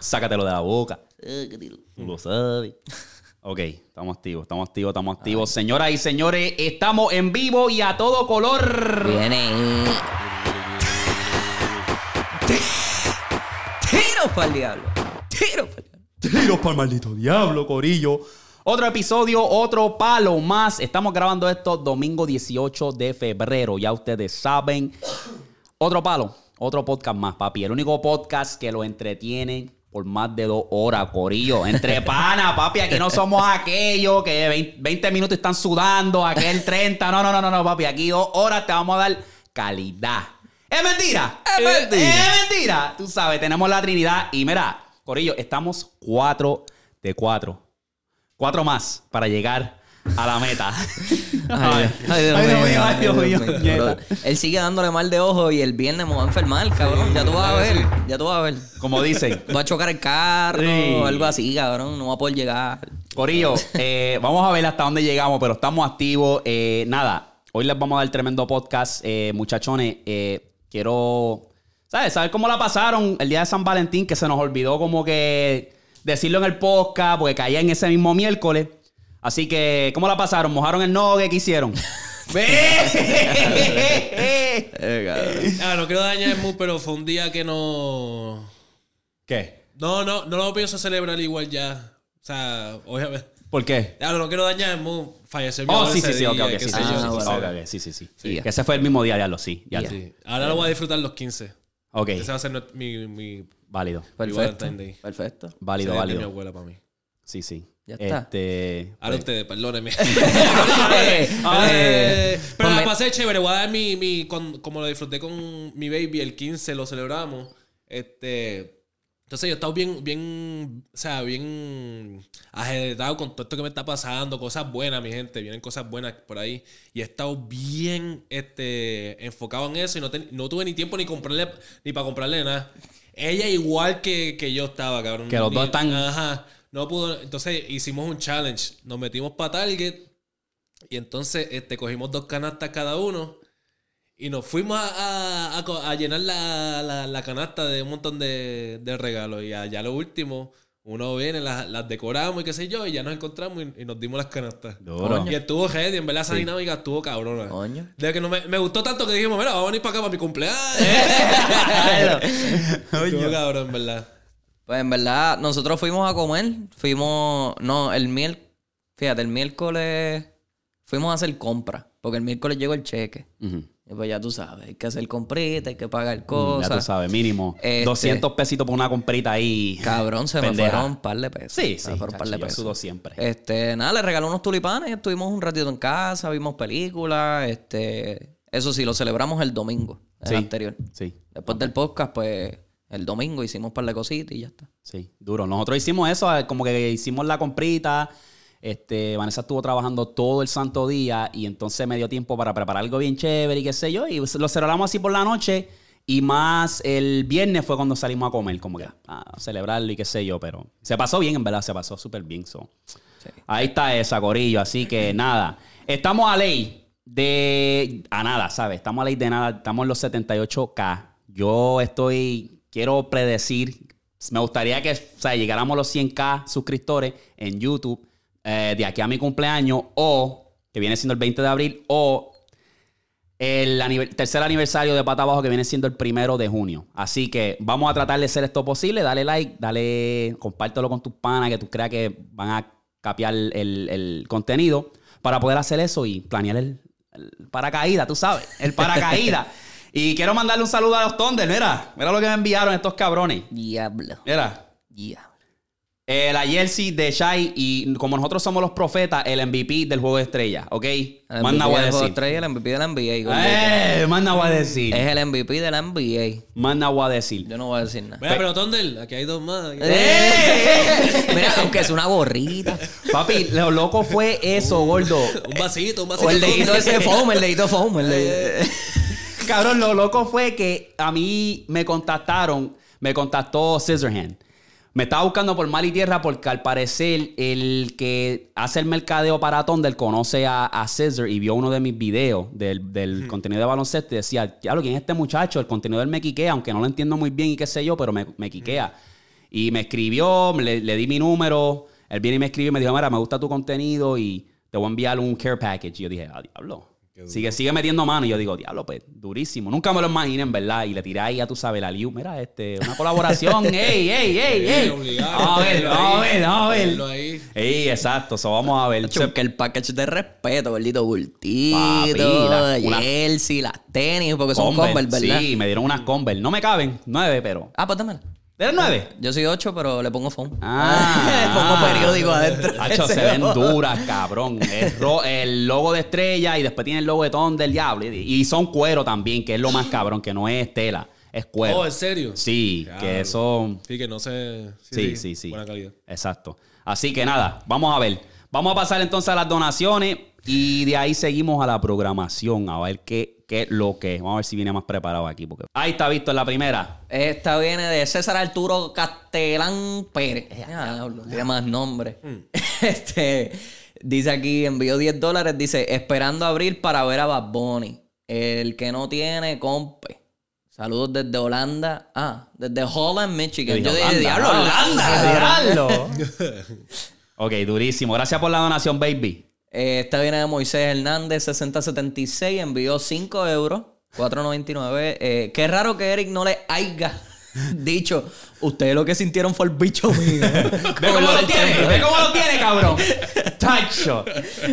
Sácatelo de la boca. Eh, ¿qué tiro? Tú lo sabes. Ok, estamos activos, estamos activos, estamos activos. Señoras y señores, estamos en vivo y a todo color. Viene. Tiro para el diablo. Tiro para el diablo. Tiros para el maldito diablo, Corillo. Otro episodio, otro palo más. Estamos grabando esto domingo 18 de febrero. Ya ustedes saben. Otro palo, otro podcast más, papi. El único podcast que lo entretiene por más de dos horas, Corillo. Entre pana, papi. Aquí no somos aquellos que 20, 20 minutos están sudando, aquel 30. No, no, no, no, no, papi. Aquí dos horas te vamos a dar calidad. ¿Es mentira? Es mentira. Es mentira. Tú sabes, tenemos la Trinidad. Y mira, Corillo, estamos cuatro de cuatro. Cuatro más para llegar a la meta. Ay, ay, Dios Ay, Dios mío, mío, ay, Dios mío, Dios mío. nieta. Bro, Él sigue dándole mal de ojo y el viernes me va a enfermar, cabrón. Ya tú vas a ver. Ya tú vas a ver. Como dicen. Va a chocar el carro Sí. o algo así, cabrón. No va a poder llegar. Corillo, eh, vamos a ver hasta dónde llegamos, pero estamos activos. Eh, nada, hoy les vamos a dar tremendo podcast. Eh, muchachones, eh, quiero, ¿sabes? Saber cómo la pasaron el día de San Valentín, que se nos olvidó como que decirlo en el podcast, porque caía en ese mismo miércoles. Así que, ¿cómo la pasaron? ¿Mojaron el nogue? ¿Qué hicieron? Ah, no quiero dañar el mood, pero fue un día que no. ¿Qué? No, no, no lo pienso celebrar igual ya. O sea, obviamente. ¿Por qué? Claro, no quiero dañar el mood. Fallecer mi Oh, sí, sí, sí, ok, ok, sí, sí, sí, Ah, sí. Que ese fue el mismo día, ya lo sí. Ya, Ya. sí. Ahora lo voy a disfrutar los 15. Ok, Ese va a ser mi, mi, válido, Perfecto. Valentine Day. Perfecto. válido, mi válido. abuela para mí. Sí, sí. Ya está. Este, Ahora ustedes, perdónenme. Eh, Eh, pero pues la me- pasé chévere. Voy a dar mi, mi con- como lo disfruté con mi baby el 15, lo celebramos. Este. Entonces yo he estado bien, bien, o sea, bien ajedretado con todo esto que me está pasando, cosas buenas, mi gente, vienen cosas buenas por ahí. Y he estado bien este, enfocado en eso y no, ten- no tuve ni tiempo ni comprarle, ni para comprarle nada. Ella igual que, que yo estaba, cabrón. Que los Ni- dos están- Ajá. No pudo. Entonces hicimos un challenge. Nos metimos para Target. Y entonces este, cogimos dos canastas cada uno. Y nos fuimos a, a- a co- a llenar la, la- la canasta de un montón de, de regalos. Y allá lo último, uno viene, las, las decoramos y qué sé yo. Y ya nos encontramos y, y nos dimos las canastas. Duro. Y estuvo heavy. En verdad esa dinámica estuvo cabrona. Coño. De que no me, me gustó tanto que dijimos, mira, vamos a venir para acá para mi cumpleaños. Estuvo cabrón, en verdad. Pues en verdad, nosotros fuimos a comer. Fuimos. No, el miércoles. Fíjate, el miércoles fuimos a hacer compras. Porque el miércoles llegó el cheque. Y pues ya tú sabes, hay que hacer comprita, hay que pagar Mm, Ya tú cosas. sabes, mínimo. Este- 200 pesitos por una comprita ahí. Cabrón, se Pendeja. me fueron un par de pesos. Sí, Se sí. me fueron un par de pesos. sudo siempre. Este, nada, le regaló unos tulipanes, estuvimos un ratito en casa, vimos películas, este, eso sí, lo celebramos el domingo, el Sí. anterior. Sí, Después del podcast, pues, el domingo hicimos un par de cositas y ya está. sí, duro. Nosotros hicimos eso, eh, como que hicimos la comprita. Este, Vanessa estuvo trabajando todo el santo día y entonces me dio tiempo para preparar algo bien chévere y qué sé yo. Y lo celebramos así por la noche. Y más el viernes fue cuando salimos a comer, como que a celebrarlo y qué sé yo. Pero se pasó bien, en verdad, se pasó súper bien. so. Sí. Ahí está esa, Corillo. Así que nada. Estamos a ley de. A nada, ¿sabes? Estamos a ley de nada. Estamos en los 78K. Yo estoy. Quiero predecir. Me gustaría que o sea, llegáramos a los 100K suscriptores en YouTube eh, de aquí a mi cumpleaños o que viene siendo el 20 de abril o el tercer aniversario de Pata Abajo que viene siendo el primero de junio. Así que vamos a tratar de hacer esto posible. Dale like, dale, compártelo con tus panas que tú creas que van a capiar el, el contenido para poder hacer eso y planear el, el paracaídas, tú sabes, el paracaídas. y quiero mandarle un saludo a los Thunder, mira, mira lo que me enviaron estos cabrones. Diablo. Mira, Diablo. eh, la jersey de Shai y como nosotros somos los profetas, el MVP del juego de estrellas, ¿ok? El Más MVP nada voy a del juego decir. estrella, el MVP de la NBA. Eh, más nada voy a decir. Es el MVP de la NBA. Más nada voy a decir. Yo no voy a decir nada. Mira, pero Tondel, aquí hay dos más. ¡Eh! Mira, aunque es una gorrita. Papi, lo loco fue eso, gordo. Un vasito, un vasito. O el dedito ese foam, el dedito foam. El dedito. Cabrón, lo loco fue que a mí me contactaron, me contactó Scissorhand. Me estaba buscando por mal y tierra porque al parecer el que hace el mercadeo para Thunder conoce a, a Scissor y vio uno de mis videos del, del contenido de baloncesto y decía, diablo, ¿quién es este muchacho? El contenido del me quiquea, aunque no lo entiendo muy bien y qué sé yo, pero me, me quiquea. Y me escribió, le, le di mi número. Él viene y me escribió y me dijo, mira, me gusta tu contenido y te voy a enviar un care package. Y yo dije, ah, diablo. Sigue, sigue metiendo mano. Y yo digo, diablo, pues, durísimo. Nunca me lo imaginé, en verdad. Y le tiré ahí, ya tú sabes, la Liu. Mira, este, una colaboración. ¡Ey, ey, ey, ey! Vamos a ver, vamos a ver, vamos a ver. Ey, exacto. Eso vamos a ver. Que el package de respeto, gordito bultito, Papi, la- una- jersey, las tenis, porque son Converse, Converse, ¿verdad? Sí, me dieron unas Converse. No me caben, nueve, pero. Ah, pues dámela. ¿Eres nueve? Yo soy 8, pero le pongo phone. Ah. le pongo periódico adentro. Hacho, se ven duras, cabrón. El, ro- el logo de estrella y después tiene el logo de Ton del diablo. Y, y son cuero también, que es lo más cabrón, que no es tela, es cuero. Oh, ¿en serio? Sí, Diablo. que eso. Sí, que no sé. Sí, sí, sí. Buena calidad. Exacto. Así que nada, vamos a ver. Vamos a pasar entonces a las donaciones y de ahí seguimos a la programación, a ver qué, qué es lo que es. Vamos a ver si viene más preparado aquí. Porque... Ahí está visto en la primera. Esta viene de César Arturo Castelán Pérez. Ya, diablo, tiene más nombre. Este, dice aquí, envió 10 dólares, dice, esperando abril para ver a Bad Bunny. El que no tiene, compe. Saludos desde Holanda. Ah, desde Holland, Michigan. Yo dije, diablo, Holanda. diablo. ok, durísimo. Gracias por la donación, baby. Eh, esta viene de Moisés Hernández, 6076, envió 5 euros, 4.99. Eh, qué raro que Eric no le haya dicho, ustedes lo que sintieron fue el bicho mío. Ve cómo lo tiene, ve cómo lo tiene, cabrón. Tacho.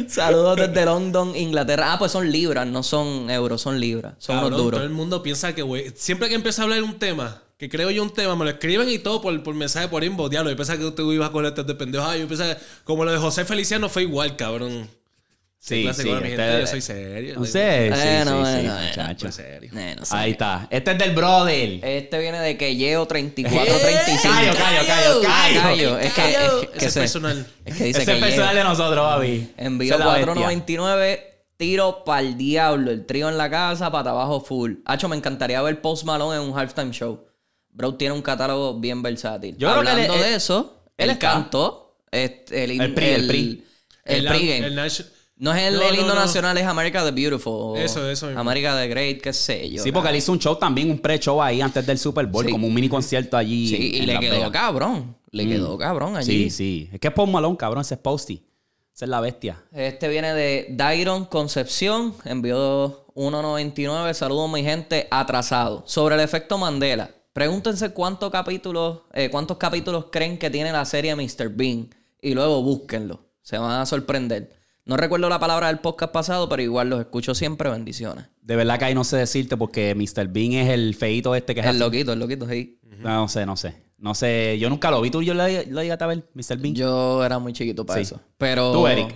Saludos desde London, Inglaterra. Ah, pues son libras, no son euros, son libras. Son Cabrón, unos duros. todo el mundo piensa que, güey, siempre que empieza a hablar de un tema, que creo yo un tema, me lo escriben y todo por, por mensaje por inbox, diablo. Yo pensaba que tú ibas a coger este de pendejo. Ah, yo pensaba, como lo de José Feliciano fue igual, cabrón. Sí, Clase sí. mi este- gente, yo soy serio. No soy- sé, sí, Bueno, sí, bueno, sí, bueno. muchacho. Soy serio. Eh, no. Ahí está. Este es del brother. Este viene de que llevo 34, 35. Callo, callo, callo, callo. Callo. Es que, es que, Ese es se- personal. Es que dice Ese que es personal de nosotros, la bestia. 4.99, tiro para el diablo, el trío en la casa, para abajo full. Hacho, me encantaría ver Post Malone en un halftime show. Bro tiene un catálogo bien versátil. Yo creo que Hablando él- de eso, él él, cantó este, el, El pri, el pri. El, pregame. el Nash- no es el, No, el no, himno no. nacional, es America the Beautiful. Eso, eso mismo. America the Great, qué sé yo. Sí, porque él hizo un show también, un pre-show ahí antes del Super Bowl, Sí. como un mini concierto allí. Sí, y le quedó Vegas. cabrón. Le quedó cabrón allí. Sí, sí. Es que es Post Malone, cabrón, ese es Posty. Esa es la bestia. Este viene de Dairon Concepción, envió 1.99. Saludos, mi gente, atrasado. Sobre el efecto Mandela, pregúntense cuántos capítulos, eh, cuántos capítulos creen que tiene la serie Mr. Bean y luego búsquenlo. Se van a sorprender. No recuerdo la palabra del podcast pasado, pero igual los escucho siempre. Bendiciones. De verdad que ahí no sé decirte porque Mr. Bean es el feito este que es El así. loquito, el loquito, sí. No, no sé, no sé. No sé, yo nunca lo vi. ¿Tú yo lo, lo llegaste a ver, Mr. Bean? Yo era muy chiquito para Sí. eso. Pero. Tú, Eric.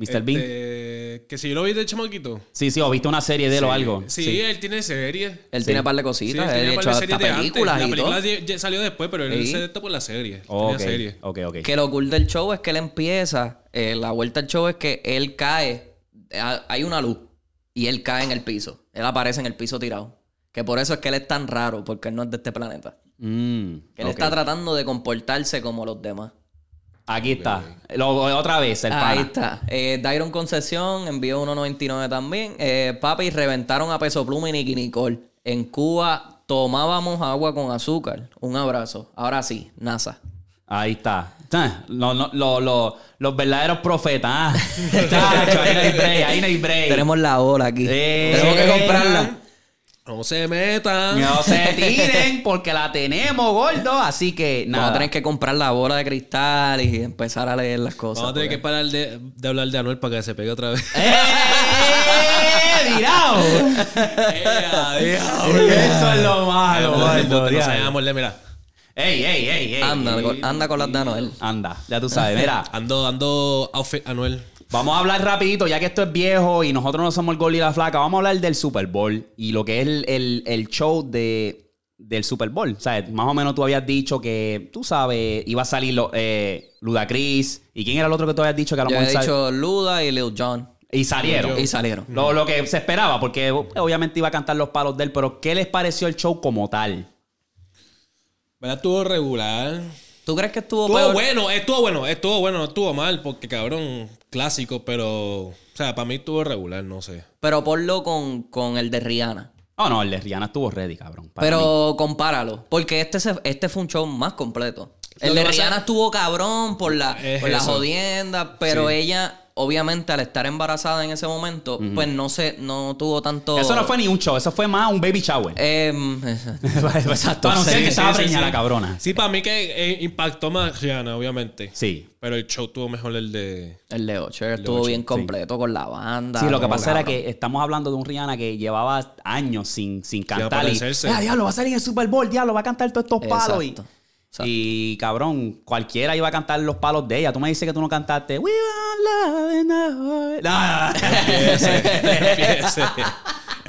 Mr. Bean. Este, que si yo lo vi de chamaquito. Sí, sí, o viste una serie de él o algo. Sí, él tiene serie. Él Sí. tiene un par de cositas. él él hecho de series hasta películas La y todo. película salió después, pero él Sí. se por la serie. Él Ok, Tenía serie. ok, ok. Que lo cool del show es que él empieza, eh, la vuelta al show es que él cae, ha- hay una luz y él cae en el piso. Él aparece en el piso tirado. Que por eso es que él es tan raro, porque él no es de este planeta. Mm, Que él está tratando de comportarse como los demás. Aquí está. Lo- otra vez, el Ahí pana. está. Eh, Dairon Concesión envió 1.99 también. Eh, papi, reventaron a Peso Pluma y Nicky Nicole. En Cuba tomábamos agua con azúcar. Un abrazo. Ahora sí, NASA. Ahí está. Ah, lo- lo- lo- lo- los verdaderos profetas. ah. Chacho, ahí no hay break, ahí no hay break. Tenemos la ola aquí. Eh, Tenemos que comprarla. No se metan. No se tiren porque la tenemos, gordo. Así que Vamos a nada. tener que comprar la bola de cristal y empezar a leer las cosas. Vamos a tener que parar de, de hablar de Anuel para que se pegue otra vez. ¡Eh! ¡Virado! Eso es lo malo, gordo. No de mira. ¡Ey, ey, ey, ey! Anda, anda con las de Anuel. Anda, ya tú sabes. Mira, Ando, ando outfit Anuel. Vamos a hablar rapidito, ya que esto es viejo y nosotros no somos el gol y la flaca. Vamos a hablar del Super Bowl y lo que es el, el- el show de, del Super Bowl. O sea, más o menos tú habías dicho que, tú sabes, iba a salir lo- eh, Ludacris. ¿Y quién era el otro que tú habías dicho que a lo Yo mejor he sal- dicho Luda y Lil Jon. Y salieron. Y salieron. Lo, lo que se esperaba, porque obviamente iba a cantar los palos de él, pero ¿qué les pareció el show como tal? ¿Verdad? Estuvo regular. ¿Tú crees que estuvo, Estuvo peor? bueno, estuvo bueno, estuvo bueno, no estuvo mal, porque cabrón, clásico, pero. O sea, para mí estuvo regular, no sé. Pero ponlo con, con el de Rihanna. Oh, no, el de Rihanna estuvo ready, cabrón. mí. Pero compáralo. Porque este, se- este fue un show más completo. El de Rihanna estuvo cabrón por la, Es por la jodienda. Pero Sí. ella, obviamente, al estar embarazada en ese momento, pues no se, no tuvo tanto. Eso no fue ni un show, eso fue más un baby shower. Em, Exacto. Para anunciar sí, que sí, estaba sí, preñada sí. la cabrona. Sí, para mí que eh, impactó más Rihanna, obviamente. Sí. Pero el show tuvo mejor el de. el de Usher estuvo bien completo con la banda. Sí, lo que pasa era que estamos hablando de un Rihanna que llevaba años sin, sin cantar. Y, ah, diablo, va a salir en el Super Bowl, diablo, va a cantar todos estos palos. Y, Exacto, y, cabrón, cualquiera iba a cantar los palos de ella. Tú me dices que tú no cantaste. We want love in the heart". No, Empiece.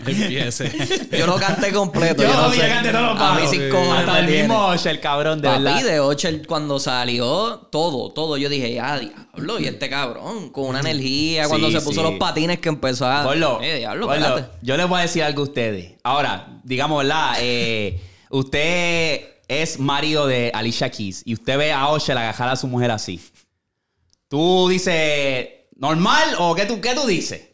Empiece. Yo lo canté completo. Yo, yo no sé. canté todos los A mí palos. cojones Hasta el tiene. mismo Usher, cabrón, de Papi, verdad. de Usher cuando salió, todo, todo. Yo dije, ya, diablo, y este cabrón, con una energía, cuando Sí, se puso sí. los patines que empezó a... Gordo, Eh, diablo, espérate. yo les voy a decir algo a ustedes. Ahora, digamos, ¿verdad? Eh, usted es marido de Alicia Keys y usted ve a Usher agajar a su mujer así. ¿Tú dices normal o qué tú, qué tú dices?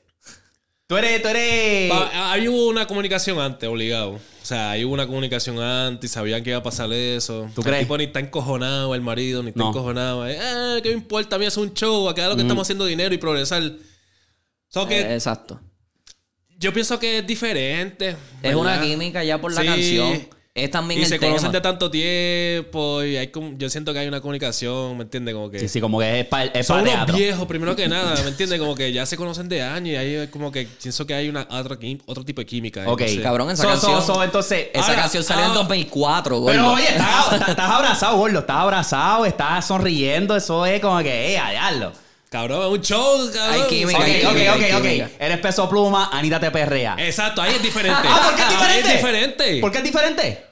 Tú eres, tú eres... Ahí hubo una comunicación antes, obligado. O sea, ahí hubo una comunicación antes, sabían que iba a pasar eso. ¿Tú el crees? tipo ni está encojonado, el marido ni está No. encojonado. Eh, ¿qué me importa? A mí es un show, acá es lo que estamos haciendo dinero y progresar. So que Eh, exacto. yo pienso que es diferente. Es una química ya por la Sí. canción. Es también Y el se tema. conocen de tanto tiempo y hay como, yo siento que hay una comunicación, ¿me entiendes? Como que Sí, sí, como que es para es son pa unos viejos, primero que nada, ¿me entiendes? Como que ya se conocen de años y ahí como que pienso que hay una otro tipo de química. Ok. no sé. Cabrón, esa So, canción... so, so, entonces... esa Ahora, canción salió en ah, 2004, gordo. Pero oye, estás, abrazado, gordo. Estás abrazado, estás sonriendo. Eso es como que, eh, a diablo. Cabrón, es un show, cabrón. Hay química, Ok, hay ok, química, ok, hay ok. Eres peso pluma, Anita te perrea. Exacto, ahí es diferente. Ah, ¿por qué es diferente? Ahí es diferente. ¿Por qué es diferente?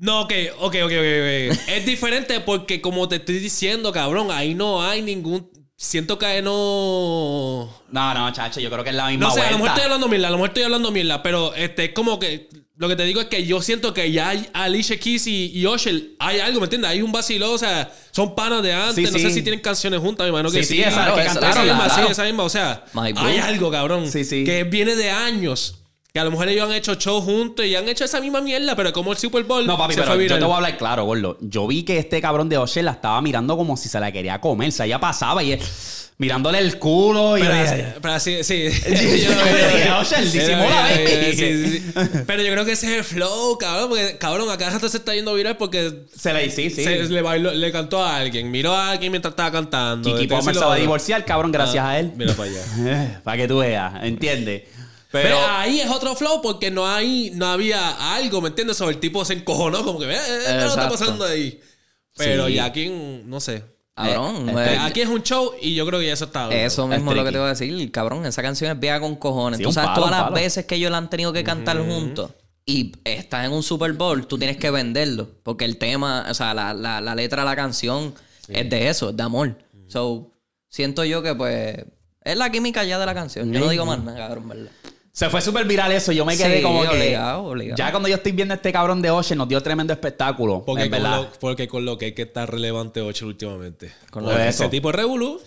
No, ok, ok, ok, ok. ok. es diferente porque como te estoy diciendo, cabrón, ahí no hay ningún... Siento que no... No, no, chacho, yo creo que es la misma No sé, a lo mejor estoy hablando mierda, a lo mejor estoy hablando mierda, pero este es como que lo que te digo es que yo siento que ya hay Alicia Keys y, y Usher, hay algo, ¿me entiendes? Hay un vacilo, o sea, son panas de antes, Sí, no sí. sé si tienen canciones juntas, me imagino que Sí, sí. sí, esa Claro, que esa- canta- Esa claro, misma, claro. sí, esa misma, o sea, My hay algo, cabrón, Sí, sí. que viene de años. Que a lo mejor ellos han hecho shows juntos y han hecho esa misma mierda, pero como el Super Bowl No, papi, se pero fue yo te voy a hablar claro, gordo. Yo vi que este cabrón de Osher la estaba mirando como si se la quería comer. O sea, ella pasaba y él, mirándole el culo y... Pero, así- pero así, sí. Pero yo creo que ese es el flow, cabrón. Porque, cabrón, acá rato se está yendo viral porque Se le sí, sí. se- le, bailó, le cantó a alguien. Miró a alguien mientras estaba cantando. Kiki Palmer se va a divorciar, cabrón, gracias Ah, a él. Mira para allá. Para que tú veas, ¿entiendes? Pero, Pero... ahí es otro flow porque no hay, no había algo, ¿me entiendes? Sobre el tipo se encojonó, como que, eh, eh, ¿qué está pasando ahí? Pero Sí. ya aquí, no sé. Cabrón, Eh, Aquí es un show y yo creo que ya eso está. Eso mismo es lo que te voy a decir, cabrón. Esa canción es vieja con cojones. Sí, tú sabes palo, todas las veces que ellos la han tenido que cantar juntos y estás en un Super Bowl, tú tienes que venderlo. Porque el tema, o sea, la, la, la letra de la canción es de eso, es de amor. So, siento yo que pues es la química ya de la canción. Yo no digo más nada, cabrón, ¿verdad? Se fue súper viral eso. Yo me quedé Sí, como que. obligado, obligado. Ya cuando yo estoy viendo a este cabrón de Ocean, nos dio tremendo espectáculo. Porque en con, verdad. lo, porque con lo que hay que estar relevante Ocho últimamente. Con de ese eso. tipo es revolú.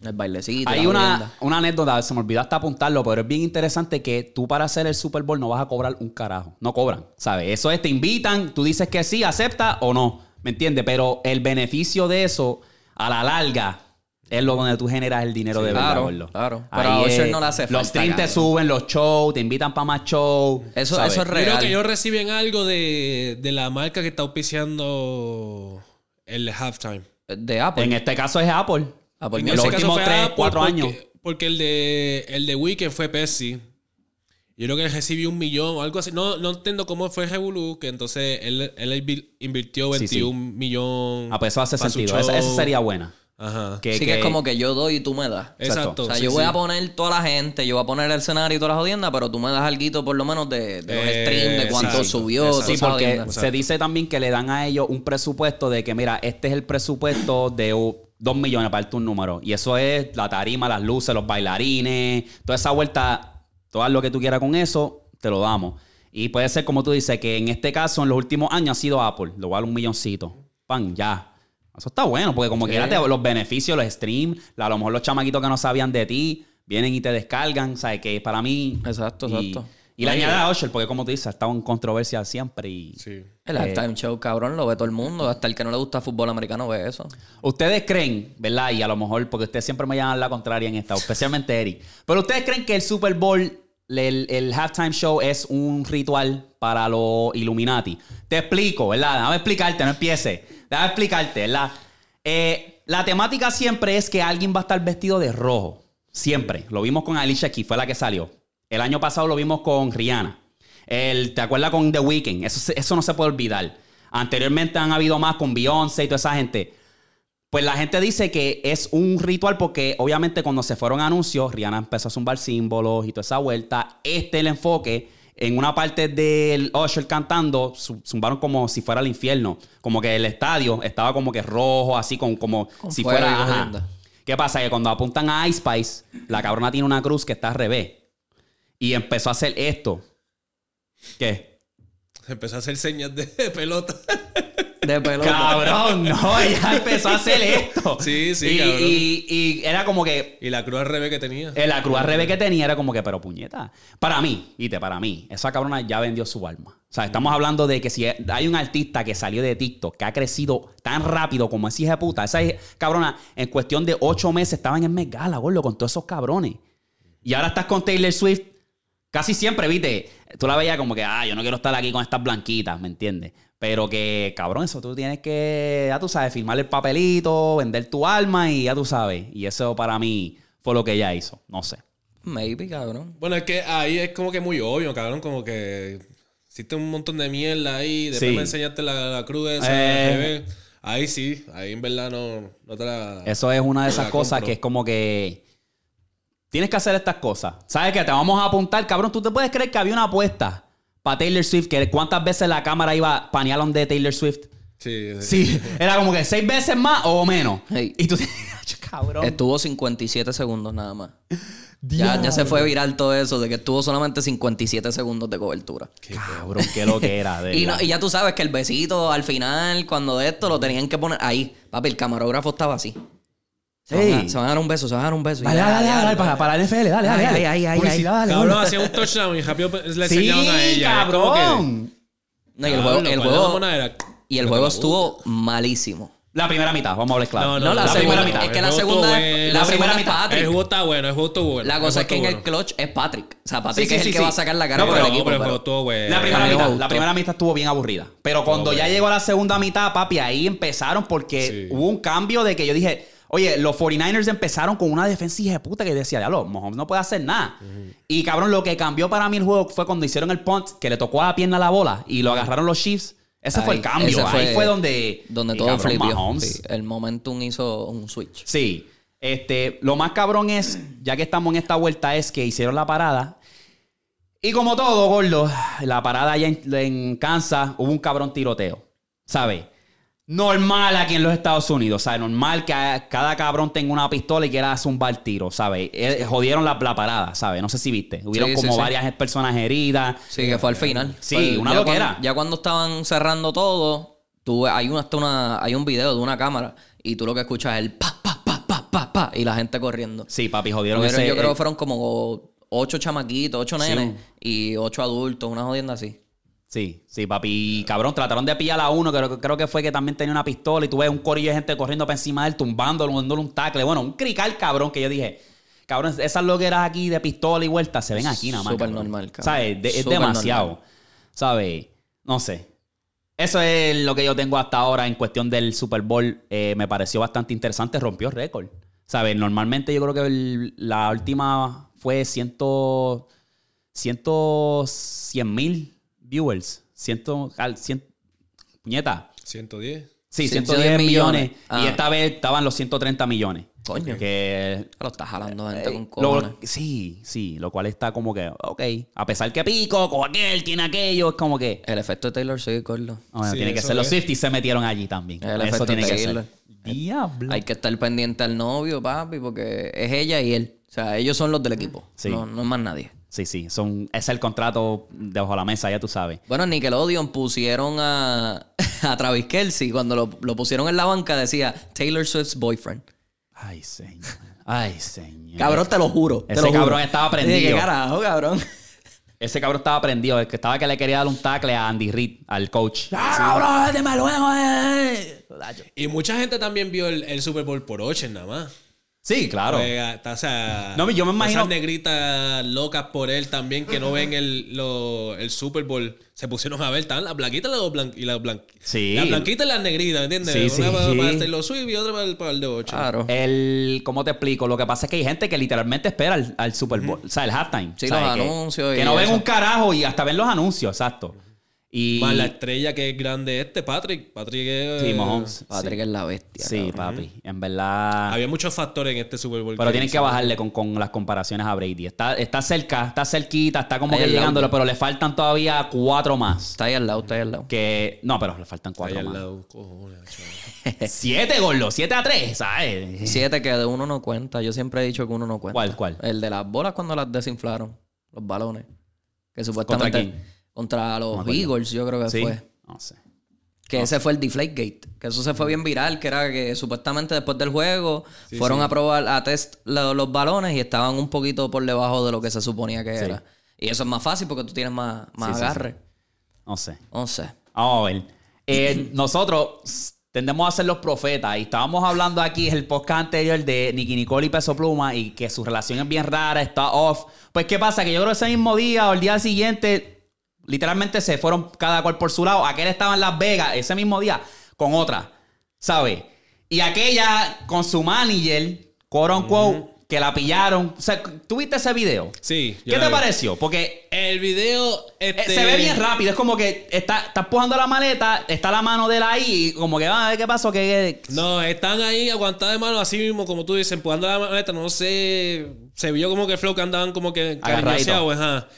El bailecito. Hay una, una anécdota, se me olvidó hasta apuntarlo, pero es bien interesante que tú para hacer el Super Bowl no vas a cobrar un carajo. No cobran, ¿sabes? Eso es, te invitan, tú dices que sí, acepta o no, ¿me entiendes? Pero el beneficio de eso, a la larga, es lo donde tú generas el dinero de verdad, Claro, gordo. claro. Ahí Pero a Usher es- no le hace Los falta, streams te suben, los shows, te invitan para más shows. Eso, ¿sabes? eso es Yo creo real. que ellos reciben algo de, de la marca que está auspiciando el halftime. De Apple. En este caso es Apple. Apple en Music. los últimos fue 3, Apple 4 porque- años. Porque el de el de Weekend fue Pepsi. Yo creo que él recibió un millón o algo así. No, no entiendo cómo fue Revolu, que entonces él, él invi- invirtió Sí, 21 sí. millones. Ah, pues eso hace sentido. Esa, esa sería buena. Ajá. Que, sí que es como que yo doy y tú me das. Exacto. O sea, sí, yo voy sí. a poner toda la gente, yo voy a poner el escenario y toda la jodienda, pero tú me das algo por lo menos de, de los Eh, streams, de cuánto exacto, subió. exacto. Sí, porque se dice también que le dan a ellos un presupuesto de que, mira, este es el presupuesto de uh, dos millones para tu número. Y eso es la tarima, las luces, los bailarines, toda esa vuelta, todo lo que tú quieras con eso, te lo damos. Y puede ser, como tú dices, que en este caso, en los últimos años ha sido Apple. A dar un milloncito. Pan, ya. Eso está bueno, porque como quiera te- los beneficios, los streams, a lo mejor los chamaquitos que no sabían de ti, vienen y te descargan, ¿sabes? Que para mí... Exacto, y- exacto. Y Oye. añade a Usher, porque como tú dices, ha estado en controversia siempre. Y... Sí. El halftime show, cabrón, lo ve todo el mundo. Hasta el que no le gusta fútbol americano ve eso. Ustedes creen, ¿verdad? Y a lo mejor, porque ustedes siempre me llaman la contraria en esta, especialmente Eric. Pero ustedes creen que el Super Bowl, el, el halftime show, es un ritual para los Illuminati. Te explico, ¿verdad? Déjame explicarte, no empiece. Déjame explicarte. Eh, la temática siempre es que alguien va a estar vestido de rojo. Siempre. Lo vimos con Alicia Keys, fue la que salió. El año pasado lo vimos con Rihanna. El, ¿Te acuerdas con The Weeknd? Eso, eso no se puede olvidar. Anteriormente han habido más con Beyoncé y toda esa gente. Pues la gente dice que es un ritual porque obviamente cuando se fueron anuncios, Rihanna empezó a zumbar símbolos y toda esa vuelta. Este el enfoque. En una parte del Usher cantando, zu- zumbaron como si fuera el infierno. Como que el estadio estaba como que rojo, así con, como Con si fuera... ajá. ¿Qué pasa? Que cuando apuntan a Ice Spice, la cabrona tiene una cruz que está al revés. Y empezó a hacer esto. ¿Qué? Empezó a hacer señas de pelota. De pelota. Cabrón, no, ella empezó a hacer esto. Sí, sí, y, cabrón. y- y era como que y la cruz al revés que tenía. eh, la cruz al revés que tenía era como que, pero puñeta. Para mí, viste, para mí, esa cabrona ya vendió su alma. O sea, estamos hablando de que si hay un artista que salió de TikTok que ha crecido tan rápido como esa hija de puta, esa hija- cabrona en cuestión de ocho meses estaba en el Met Gala, gordo, con todos esos cabrones. Y ahora estás con Taylor Swift. Casi siempre, viste, tú la veías como que, ah, yo no quiero estar aquí con estas blanquitas, ¿me entiendes? Pero que, cabrón, eso tú tienes que, ya tú sabes, firmar el papelito, vender tu alma y ya tú sabes. Y eso para mí fue lo que ella hizo. No sé. Maybe, cabrón. Bueno, es que ahí es como que muy obvio, cabrón. Como que hiciste un montón de mierda ahí. Después Sí. me enseñaste la, la cruz esa. Eh. Ahí sí. Ahí en verdad no, no te la... Eso es una de esas cosas compro. que es como que tienes que hacer estas cosas. ¿Sabes qué? Te vamos a apuntar, cabrón. ¿Tú te puedes creer que había una apuesta para Taylor Swift? Que cuántas veces la cámara iba a panear de Taylor Swift. Sí, Sí, era como que seis veces más o menos. Hey. Y tú cabrón. Estuvo 57 segundos nada más. Ya, ya se fue viral todo eso de que estuvo solamente 57 segundos de cobertura. Cabrón, qué lo que era. de Y, no- y ya tú sabes que el besito al final, cuando de esto, lo tenían que poner ahí. Papi, el camarógrafo estaba así. Se, van, a, se van a dar un beso, se van a dar un beso. Dale, dale, dale, ya. para, para la NFL, dale, dale. Dale. ay, ay, Publicidad, dale, Cabrón, dale. hacía un touchdown y rápido le Sí, enseñaban a ella. Cabrón. No, y el juego, el juego- y el juego estuvo malísimo. La primera mitad, vamos a hablar claro. No, no, No, la la segunda- primera mitad. es que la segunda, bueno. la primera mitad. Patrick. El juego está bueno, el juego estuvo bueno. La cosa es que en el clutch es Patrick. O sea, Patrick Sí, es sí, el que va a sacar la cara No, por pero- el equipo. pero el pero- juego estuvo bueno. La primera A mitad, la primera mitad estuvo bien aburrida. Pero cuando ya llegó la segunda mitad, papi, ahí empezaron porque hubo un cambio de que yo dije, oye, los 49ers empezaron con una defensa hija de puta que decía, diablo, Mahomes no puede hacer nada. Y cabrón, lo que cambió para mí el juego fue cuando hicieron el punt, que le tocó a la pierna la bola y lo agarraron los Chiefs. Ese fue el cambio. ahí fue donde. donde todo cabrón, flipió. Mahomes. Sí, el momentum hizo un switch. Sí. Este, lo más cabrón es, ya que estamos en esta vuelta, es que hicieron la parada. Y como todo, gordo, la parada allá en, en Kansas hubo un cabrón tiroteo. ¿Sabes? Normal aquí en los Estados Unidos, ¿sabes? Normal que cada cabrón tenga una pistola y quiera zumbar tiro, ¿sabes? Eh, Jodieron la, la parada, ¿sabes? No sé si viste. Hubieron Sí, como sí. varias personas heridas. Sí, que fue al final. Sí, una ya loquera. cuando- ya cuando estaban cerrando todo, tú, hay, una, hasta una, hay un video de una cámara y tú lo que escuchas es el pa, pa, pa, pa, pa, pa, y la gente corriendo. Sí, papi, jodieron Hubieron- ese... yo creo eh, que fueron como ocho chamaquitos, ocho nenes y ocho adultos, una jodienda así. Sí, sí, papi. Cabrón, trataron de pillar a uno, creo, creo que fue que también tenía una pistola y tú ves un corillo de gente corriendo para encima de él, tumbándolo, dándole un tackle. Bueno, un crical cabrón que yo dije, cabrón, esas loqueras aquí de pistola y vuelta se ven aquí nada más. Súper normal, cabrón. ¿Sabes? De- es demasiado. normal. ¿Sabes? No sé. Eso es lo que yo tengo hasta ahora en cuestión del Super Bowl. Eh, me pareció bastante interesante, rompió récord. ¿Sabes? Normalmente yo creo que el- la última fue ciento, ciento, cien mil viewers. Ciento, al, cien, puñeta. 110. Sí, 110 110 millones. millones. Y Ah. esta vez estaban los 130 millones. Coño. Que Lo está jalando gente con eh, cojones. lo- sí, sí, lo cual está como que, ok, a pesar que pico, con aquel, tiene aquello, es como que, El efecto de Taylor Swift, Corlo. no, bueno, Sí, tiene que ser. Los es. Swifties se metieron allí también. El Eso efecto tiene que Taylor. ser. Diablo. Hay que estar pendiente al novio, papi, porque es ella y él. O sea, ellos son los del equipo. Sí. No, no es más nadie. Sí, sí, son, ese es el contrato debajo de la mesa, ya tú sabes. Bueno, en Nickelodeon pusieron a, a Travis Kelsey. Cuando lo, lo pusieron en la banca decía Taylor Swift's boyfriend. Ay, señor. Ay, señor. Cabrón, te lo juro. te Ese juro. cabrón estaba prendido. ¿Qué carajo, cabrón? Ese cabrón estaba prendido. El que estaba que le quería dar un tackle a Andy Reid, al coach. ¡Ah, cabrón, déjame luego! eh! Y mucha gente también vio el, el Super Bowl por Ochen nada más. Sí, claro. Juega, está- o sea, No, yo me imagino- Esas negritas locas por él también que no ven el, lo- el Super Bowl. Se pusieron a ver, estaban las blanquitas y las, blan- y las blanquitas. Sí. Las blanquitas y las negritas, ¿me entiendes? Sí, Una sí, para, sí. para Taylor Swift y otra para el, para el de 8. Claro. El, ¿Cómo te explico? Lo que pasa es que hay gente que literalmente espera al, al Super Bowl, o sea, el halftime. Sí, los que, anuncios Que y no ven un carajo y hasta ven los anuncios, exacto. Y. Más la estrella que es grande este, Patrick. Patrick es... Sí, Mahomes. Patrick es la bestia. Sí, cabrón. papi. En verdad. Había muchos factores en este Super Bowl. Pero tienen que bajarle con, con las comparaciones a Brady. Está, está cerca, está cerquita, está como Ahí que al llegándolo, pero le faltan todavía cuatro más. Está ahí al lado, está ahí al lado. Que. No, pero le faltan Ahí cuatro al más. lado. Cojones. Siete, gordo. Siete a tres, ¿sabes? Siete que de uno no cuenta. Yo siempre he dicho que uno no cuenta. ¿Cuál, cuál? El de las bolas cuando las desinflaron. Los balones. Que supuestamente... Contra los. Eagles, yo creo que Sí. fue. No sé. Que ese fue el Deflategate. Que eso se fue bien viral. Que era que supuestamente después del juego fueron a probar, a test lo- los balones y estaban un poquito por debajo de lo que se suponía que era. Y eso es más fácil porque tú tienes más, más agarre. No sé. No sé. Vamos a ver. Eh, nosotros tendemos a ser los profetas y estábamos hablando aquí en el podcast anterior de Nicky Nicole y Peso Pluma y que su relación es bien rara, está off. Pues, ¿qué pasa? Que yo creo que ese mismo día o el día siguiente, literalmente se fueron cada cual por su lado. Aquel estaba en Las Vegas ese mismo día con otra, ¿sabes? Y aquella con su manager, quote unquote, que la pillaron. O sea, ¿tuviste ese video? Sí. ¿Qué te vi. pareció? Porque El video... eh, Este... Se ve bien rápido, es como que está, está empujando la maleta, está la mano de él ahí, y como que, ah, ¿qué pasó? ¿Qué, qué? No, están ahí aguantadas de mano así mismo, como tú dices, empujando la maleta. No sé. Se vio como que el flow que andaban como que ajá.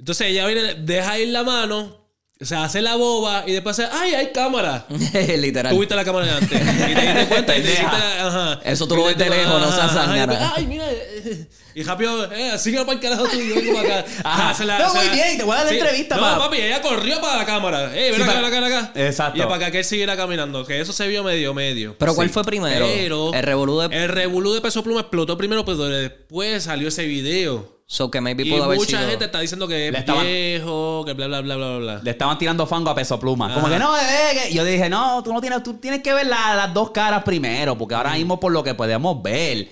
Entonces ella viene, deja ir la mano, o sea, hace la boba y después hace, ¡ay, hay cámara! Literal. Tú viste la cámara de antes. Y te diste cuenta y te dijiste, ajá. Eso tú lo ves de lejos, no seas después, Ay, mira. eh, Y rápido, eh, síguelo para el carajo tú y yo vengo para acá. Ajá. se la- No, se muy la- bien, te voy a dar la entrevista, No, pa. papi, ella corrió para la cámara. Eh, ven Sí, acá, acá, acá. Exacto. Y para que él siguiera caminando. Que eso se vio medio, medio. Pero ¿cuál fue primero? Pero el revolú de... el revolú de Peso Pluma explotó primero, pero después salió ese video. So que maybe Y pudo haber mucha sido... gente está diciendo que es estaban- viejo, que bla, bla, bla, bla, bla. Le estaban tirando fango a peso pluma. Como que no, bebé. que-". Yo dije, no, tú no tienes, tú tienes que ver la- las dos caras primero, porque ahora mismo por lo que podemos ver.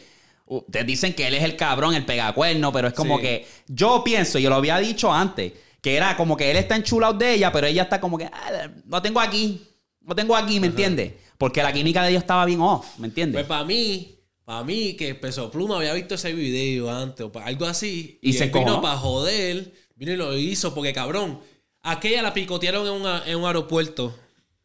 Te dicen que él es el cabrón, el pegacuerno, pero es como Sí. que yo pienso, yo lo había dicho antes, que era como que él está enchulado de ella, pero ella está como que, "Ah, lo tengo aquí, lo tengo aquí, ¿me entiendes? Porque la química de ellos estaba bien off, ¿me entiendes? Pues para mí, para mí, que Peso Pluma había visto ese video antes o pa- algo así. Y Y, se él vino para joder, vino y lo hizo, porque cabrón, aquella la picotearon en, una- en un aeropuerto.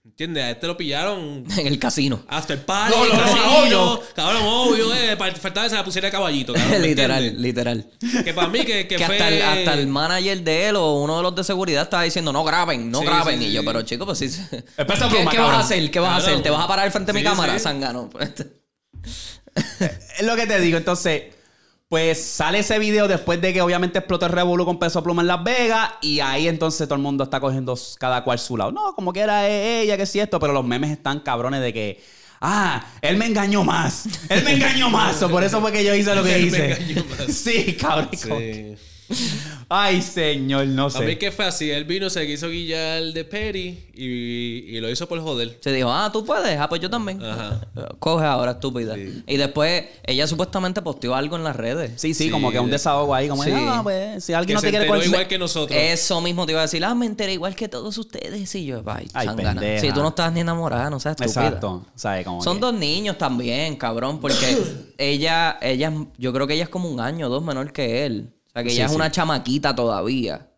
¿Entiendes? A este lo pillaron En el casino. after party, No, no, no, obvio. Cabrón, obvio, eh. Faltaba que se la pusiera de caballito, cabrón. ¿me literal, entiendes? literal. Que para mí, que, que, Que fue. hasta, el, hasta el manager de él o uno de los de seguridad estaba diciendo, no graben, no Sí, graben. sí, y yo, sí. pero chico, pues sí. ¿Qué, Peso Pluma, ¿qué vas a hacer? ¿Qué vas a hacer? ¿Te vas a parar frente a mi cámara? sí. Es lo que te digo. Entonces, pues sale ese video después de que obviamente explotó el revolú con Peso Pluma en Las Vegas. Y ahí entonces todo el mundo está cogiendo cada cual su lado. No, como que era eh, ella, que sí esto. Pero los memes están cabrones de que. Ah, él me engañó más. Él me engañó más. O por eso fue que yo hice lo que Él me hice. engañó más. Sí, cabrón. Sí. Ay, señor, no A mí sé. que fue así, él vino, se quiso guillar de Perry y, y lo hizo por joder. Se dijo, ah, tú puedes, ah, pues yo también. Ajá. Coge ahora, estúpida. Y después ella supuestamente posteó algo en las redes. Sí, sí, Sí, como que un de- desahogo ahí. Como, Sí. ah, pues, si alguien Que no se te quiere igual que nosotros. Eso mismo te iba a decir, ah, me enteré igual que todos ustedes. Y yo, ay, Ay. Si tú no estás ni enamorada, no seas estúpida. Exacto. ¿Sabes? Como Son que- dos niños también, cabrón, porque ella, ella, yo creo que ella es como un año o dos menor que él. O sea, que Sí, ella es una chamaquita todavía,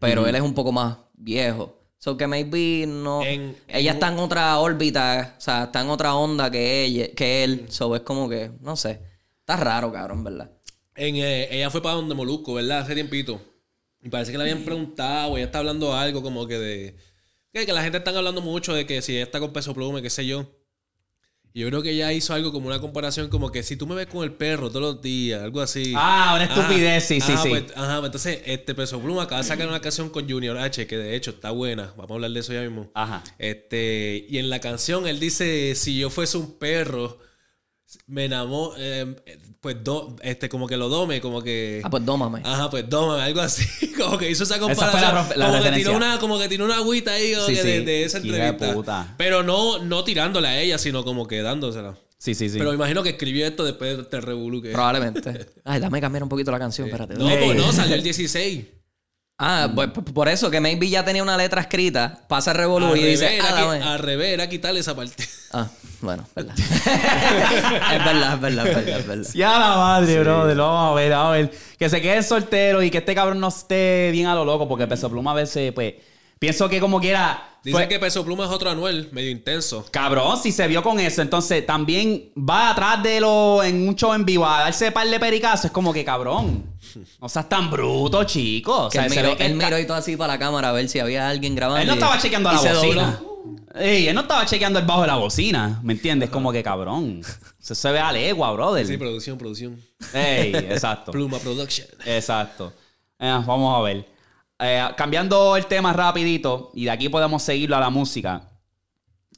pero él es un poco más viejo. So que maybe no... En- ella en- está en otra órbita, o sea, está en otra onda que, ella, que él. So es como que, no sé. Está raro, cabrón, ¿verdad? En, eh, ella fue para donde Molusco, ¿verdad? Hace tiempito. Y parece que le habían preguntado, ella está hablando algo como que de... Que, que la gente está hablando mucho de que si ella está con peso pluma, qué sé yo. Y yo creo que ella hizo algo como una comparación como que si tú me ves con el perro todos los días, algo así. Ah, una estupidez, sí, sí, sí. pues, ajá, pues entonces este Peso Pluma acaba de sacar una canción con Junior H, que de hecho está buena. Vamos a hablar de eso ya mismo. Ajá. Este, y en la canción él dice, si yo fuese un perro, me enamoro, eh, pues do, este, como que lo dome, como que... Ah, pues dómame. Ajá, pues dómame, algo así. Como que hizo esa fue la comparación. la como, que tiró una, como que tiró una agüita ahí como Sí, que sí. de, de esa Hija de entrevista. puta. Pero no, no tirándole a ella, sino como que dándosela. Sí, sí, sí. Pero me imagino que escribió esto después de revolú que... Probablemente. Ay, dame cambiar un poquito la canción, espérate. No, pues no, salió el 16. Ah, pues p- por eso que maybe ya tenía una letra escrita, pasa revolú y dice, era ah, al revés, era quitarle esa parte. Ah, bueno, es verdad. es verdad, es verdad, es verdad, es verdad. Ya la madre, bro. Lo vamos a ver, vamos a ver. Que se quede soltero y que este cabrón no esté bien a lo loco, porque Peso Pluma a veces, pues, pienso que como quiera. Dice que Peso Pluma es otro Anuel, medio intenso. Cabrón, si se vio con eso, entonces también va atrás de lo en un show en vivo a darse par de pericazos. Es como que cabrón. Tan bruto. O sea, él se miró, ve que él miró y todo así para la cámara a ver si había alguien grabando. Él no estaba chequeando la se bocina. Ey, él no estaba chequeando el bajo de la bocina. ¿Me entiendes? Como que cabrón. Eso se ve a legua, brother. Sí, producción, producción. Ey, exacto. Pluma Production. Exacto. Eh, vamos a ver. Eh, cambiando el tema rapidito, y de aquí podemos seguirlo a la música.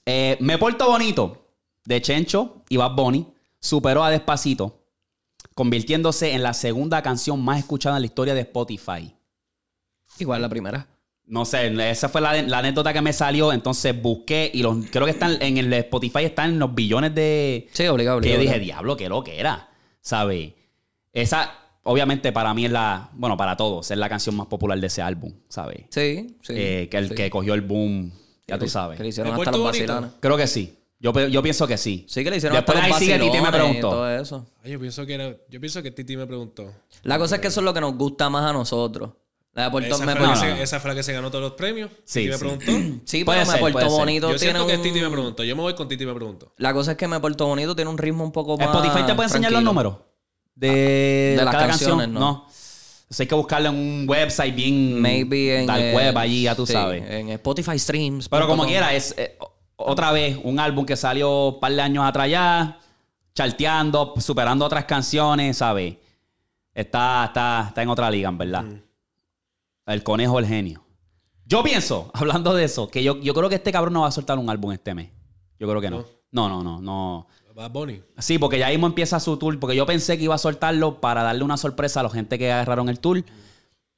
Eh, Me Porto Bonito, de Chencho y Bad Bunny, superó a Despacito, convirtiéndose en la segunda canción más escuchada en la historia de Spotify. Igual la primera. No sé, esa fue la, la anécdota que me salió, entonces busqué y los, creo que están en el Spotify están en los billones de, Sí, obligado, que obligado. yo dije, diablo, qué lo que era. ¿Sabes? Esa, obviamente, para mí es la. Bueno, para todos, es la canción más popular de ese álbum, ¿sabes? Sí, sí. Eh, que el sí. que cogió el boom, ya tú Que sabes. le hicieron ¿Me hasta los vacilones. Creo que sí. Yo, yo pienso que sí. Sí, que le hicieron Después hasta los ahí sigue Titi me preguntó. todo eso. Ay, yo pienso que era, yo pienso que Titi me preguntó. La cosa es que eso es lo que nos gusta más a nosotros. La de Puerto Esa me fue, la no, que no. se, esa fue la que se ganó todos los premios. Sí, Titi me sí. preguntó. Sí, pero ser, me ser. bonito. Yo siento tiene que es Titi me preguntó. Yo me voy con Titi me preguntó. La cosa es que me portó bonito tiene un ritmo un poco más. Spotify te puede enseñar los números de, De las cada canciones, canción. ¿no? No. Entonces hay que buscarlo en un website bien. Maybe en. Tal web allí, ya tú sí, sabes. En Spotify Streams. Pero como quiera, es eh, otra vez un álbum que salió un par de años atrás ya, charteando, superando otras canciones, ¿sabes? Está, está, está en otra liga, en verdad. El conejo, el genio. Yo pienso, hablando de eso, que yo, yo creo que este cabrón no va a soltar un álbum este mes. Yo creo que no. No, no, no, no. Bad Bunny. Sí, porque ya mismo empieza su tour. Porque yo pensé que iba a soltarlo para darle una sorpresa a la gente que agarraron el tour.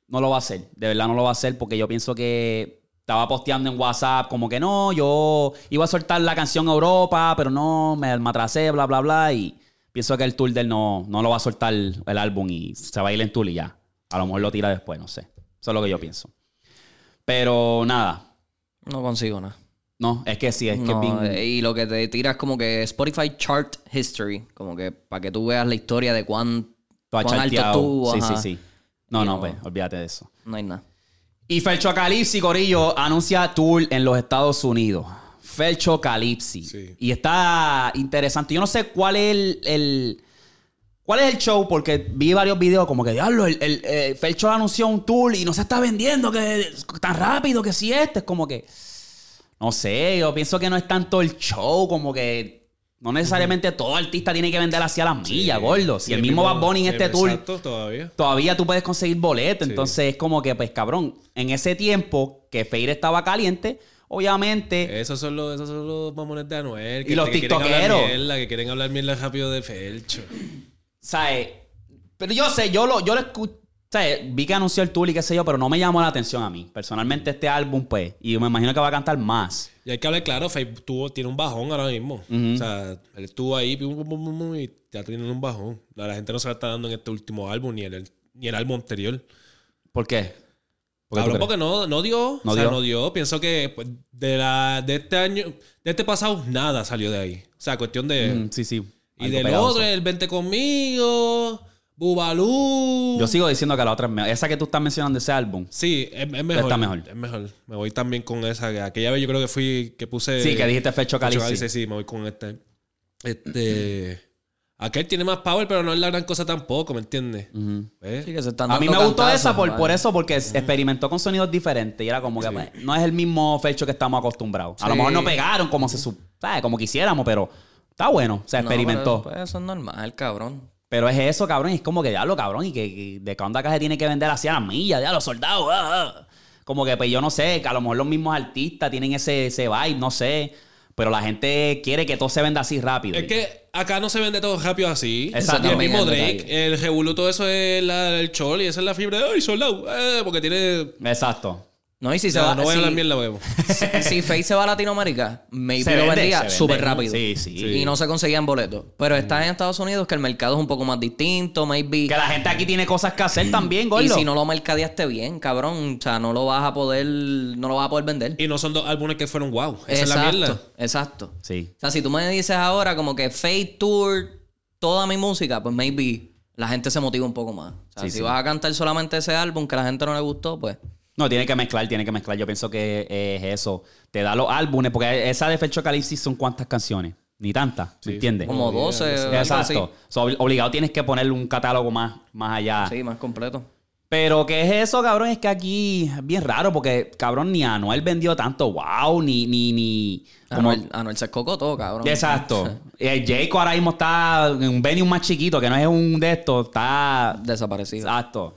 No lo va a hacer. De verdad no lo va a hacer porque yo pienso que estaba posteando en WhatsApp como que no, yo iba a soltar la canción Europa, pero no, me, me atrasé, bla, bla, bla. Y pienso que el tour de él no, no lo va a soltar el álbum y se va a ir en tour y ya. A lo mejor lo tira después, no sé. Eso es lo que yo pienso. Pero nada. No consigo nada. No, es que sí, es que No, es bien... eh, Y lo que te tiras como que Spotify Chart History. Como que para que tú veas la historia de cuán, Tú has cuán alto charteado. estuvo. Sí, sí, ajá. sí. No, Y no, no- pues, olvídate de eso. No hay nada. Y Felcho Calipsi, Corillo, anuncia tour en los Estados Unidos. Felcho Calipsi. Sí. Y está interesante. Yo no sé cuál es el, el- ¿Cuál es el show? Porque vi varios videos como que, diablo, el, el, eh, Felcho anunció un tour y no se está vendiendo que tan rápido que si este. Es como que... No sé, yo pienso que no es tanto el show, como que... No necesariamente todo artista tiene que vender hacia las millas, gordo. Si Sí, el mismo Bad Bunny en sí, este tour todavía. todavía tú puedes conseguir boletos. Sí. Entonces es como que, pues cabrón, en ese tiempo que Feire estaba caliente, obviamente, Esos son los, esos son los mamones de Anuel. Y los que tiktokeros. mierda, que quieren hablar mierda rápido de Felcho. ¿sabes? Pero yo sé, yo lo, yo lo escuché, vi que anunció el tour y qué sé yo, pero no me llamó la atención a mí. Personalmente este álbum, pues, y me imagino que va a cantar más. Y hay que hablar claro, Faye tuvo, tiene un bajón ahora mismo. O sea, él estuvo ahí y ya tiene un bajón. La, gente no se la está dando en este último álbum ni el, ni el álbum anterior. ¿Por qué? ¿Por qué porque no, no dio. No o sea, dio. no dio. Pienso que pues, de, la, de este año, de este pasado, nada salió de ahí. O sea, cuestión de. Mm, sí, sí. y del otro, el Vente conmigo, Bubalú. Yo sigo diciendo que la otra es mejor. Esa que tú estás mencionando, ese álbum. Sí, es, es mejor. Está mejor. Es mejor. Me voy también con esa. que Aquella vez yo creo que fui, que puse. Sí, que dijiste Fecho Fecho Calipsi. Calipsi, Sí, me voy con este. Este. Aquel tiene más power, pero no es la gran cosa tampoco, ¿me entiendes? ¿Ves? Sí, que se están A mí me gustó esa por, vale. por eso, porque experimentó con sonidos diferentes y era como que pues, no es el mismo Felcho que estamos acostumbrados. A lo Sí. mejor no pegaron como se sup- ¿sabes? como quisiéramos, pero está bueno, se No, experimentó. pero, pues, eso es normal, cabrón. Pero es eso, cabrón, y es como que diablo, cabrón, y que, que de cuándo acá se tiene que vender hacia las millas, ya los soldados. ah, ah. Como que pues yo no sé, que a lo mejor los mismos artistas tienen ese, ese vibe, no sé. pero la gente quiere que todo se venda así rápido. Es que acá no se vende todo rápido así. Exacto. Y el mismo Drake, el Revolut, todo eso es la- el chol y esa es la fibra de ¡ay, soldado! Eh, porque tiene. Exacto. No, y si se No, va... no voy a hablar mierda, huevo. si, si Faye se va a Latinoamérica, maybe Se lo vende, vende. súper rápido. Sí, sí. Y no se conseguían boletos. Pero está en Estados Unidos que el mercado es un poco más distinto, maybe. Que la gente aquí tiene cosas que hacer también, gordo. Y si no lo mercadeaste bien, cabrón, o sea, no lo vas a poder, no lo vas a poder vender. Y no son dos álbumes que fueron wow. Esa es la mierda. exacto, exacto. Sí. O sea, si tú me dices ahora como que Fate Tour, toda mi música, pues maybe la gente se motiva un poco más. O sea, Sí, si sí. vas a cantar solamente ese álbum que a la gente no le gustó, pues... No, tiene que mezclar, tiene que mezclar. Yo pienso que es eso. Te da los álbumes, porque esa de Fecho Calipsis son cuántas canciones. Ni tantas, ¿me entiendes? Como 12 o algo así. Exacto. So, obligado tienes que ponerle un catálogo más, más allá. Sí, más completo. Pero ¿qué es eso, cabrón? Es que aquí es bien raro porque, cabrón, ni Anuel vendió tanto wow, ni, ni, ni... Como... Anuel, Anuel se escocó todo, cabrón. Exacto. Eh, Jayco ahora mismo está en un venue más chiquito, que no es un de estos, está... Desaparecido. Exacto.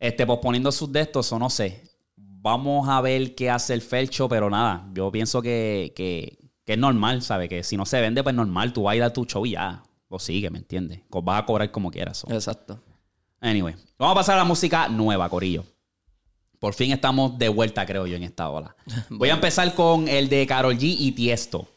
Este, posponiendo sus de estos, o no sé. Vamos a ver qué hace el Felcho, pero nada, yo pienso que, que, que es normal, ¿sabes? Que si no se vende, pues normal, tú vas a ir a tu show y ya. Lo sigue, ¿me entiendes? Vas a cobrar como quieras. so. Exacto. Anyway, vamos a pasar a la música nueva, Corillo. Por fin estamos de vuelta, creo yo, en esta ola. Voy a empezar con el de Carol G y Tiesto.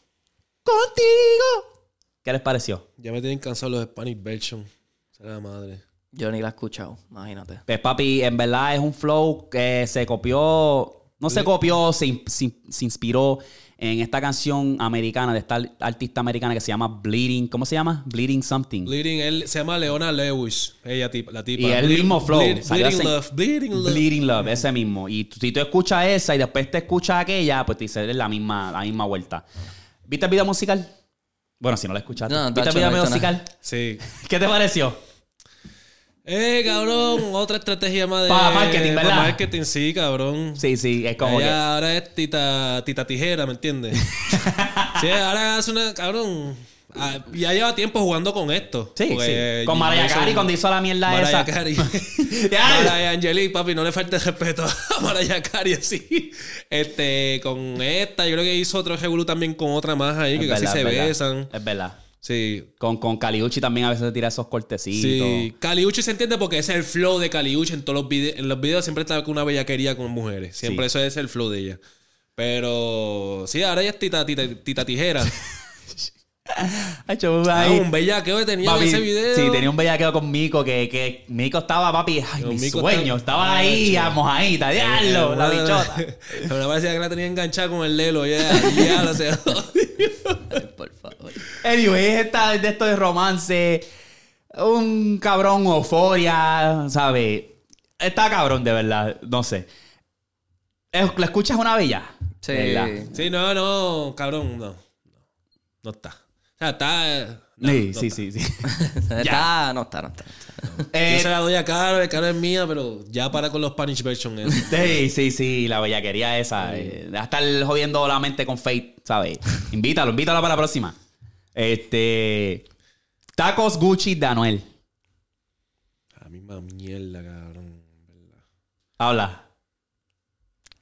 ¡Contigo! ¿Qué les pareció? Ya me tienen cansado los Spanish version. Será la madre. Yo ni la he escuchado, imagínate. Pues papi, en verdad es un flow que se copió, no se copió, se, se se inspiró en esta canción americana de esta artista americana que se llama Bleeding, ¿cómo se llama? Bleeding Something. Bleeding, él se llama Leona Lewis. Ella, la tipa. Y el Bleed- mismo flow. Bleed- bleeding. Love. Bleeding Love. Bleeding Love, ese mismo. Y si tú escuchas esa y después te escuchas aquella, pues te dice la misma, la misma vuelta. ¿Viste el video musical? Bueno, si no la escuchaste. No, ¿Viste el video musical? Sí. ¿Qué te pareció? Eh, cabrón, otra estrategia más de. Pa' marketing, ¿verdad? pa' marketing, sí, cabrón. Sí, sí, es como Ella que... ahora es tita, tita tijera, ¿me entiendes? sí, ahora hace una. Cabrón. ah, Ya lleva tiempo jugando con esto. Sí, Porque sí. Con Mariah Carey cuando hizo la mierda Mariah esa. Carey. Ya. Mariah Angelique, papi, no le falte respeto a Mariah Carey así. Este, con esta, yo creo que hizo otro revolú también con otra más ahí, que casi se verdad. besan. Es verdad. Sí. Con, con Caliucci también a veces se tira esos cortecitos. Sí, Caliucci se entiende porque ese es el flow de Caliucci en todos los videos. En los videos siempre está con una bellaquería con mujeres. Siempre eso es el flow de ella. Pero sí, ahora ella es tita, tita, tita tijera. Ah, ahí. un bellaqueo que tenía Papi, en ese video. Sí, tenía un bellaqueo con Mico que, que Mico estaba, papi, ay, mi Mico sueño. estaba- Estaba ahí, Ah, a mojadita, diablo, la bichota. Pero me parecía que la tenía enganchada con el lelo. Ya, ya. Por favor. Anyway, esta de esto de romance, un cabrón euforia, ¿sabes? Está cabrón, de verdad, no sé. Es- ¿La escuchas una bella? Sí. ¿Verdad? Sí, no, no, cabrón. No, no está. Sea, está. no, sí, no sí, está. sí, sí. Está, no está, no está. Eh, Yo se la doy a Caro, Caro es mía, pero ya para con los Spanish version. eso. Sí, sí, sí, la bellaquería esa. Eh, deja estar jodiendo la mente con Fate, ¿sabes? Invítalo, invítalo para la próxima. Este. Tacos Gucci de Anuel. La misma mierda, cabrón. ¿verdad? Habla.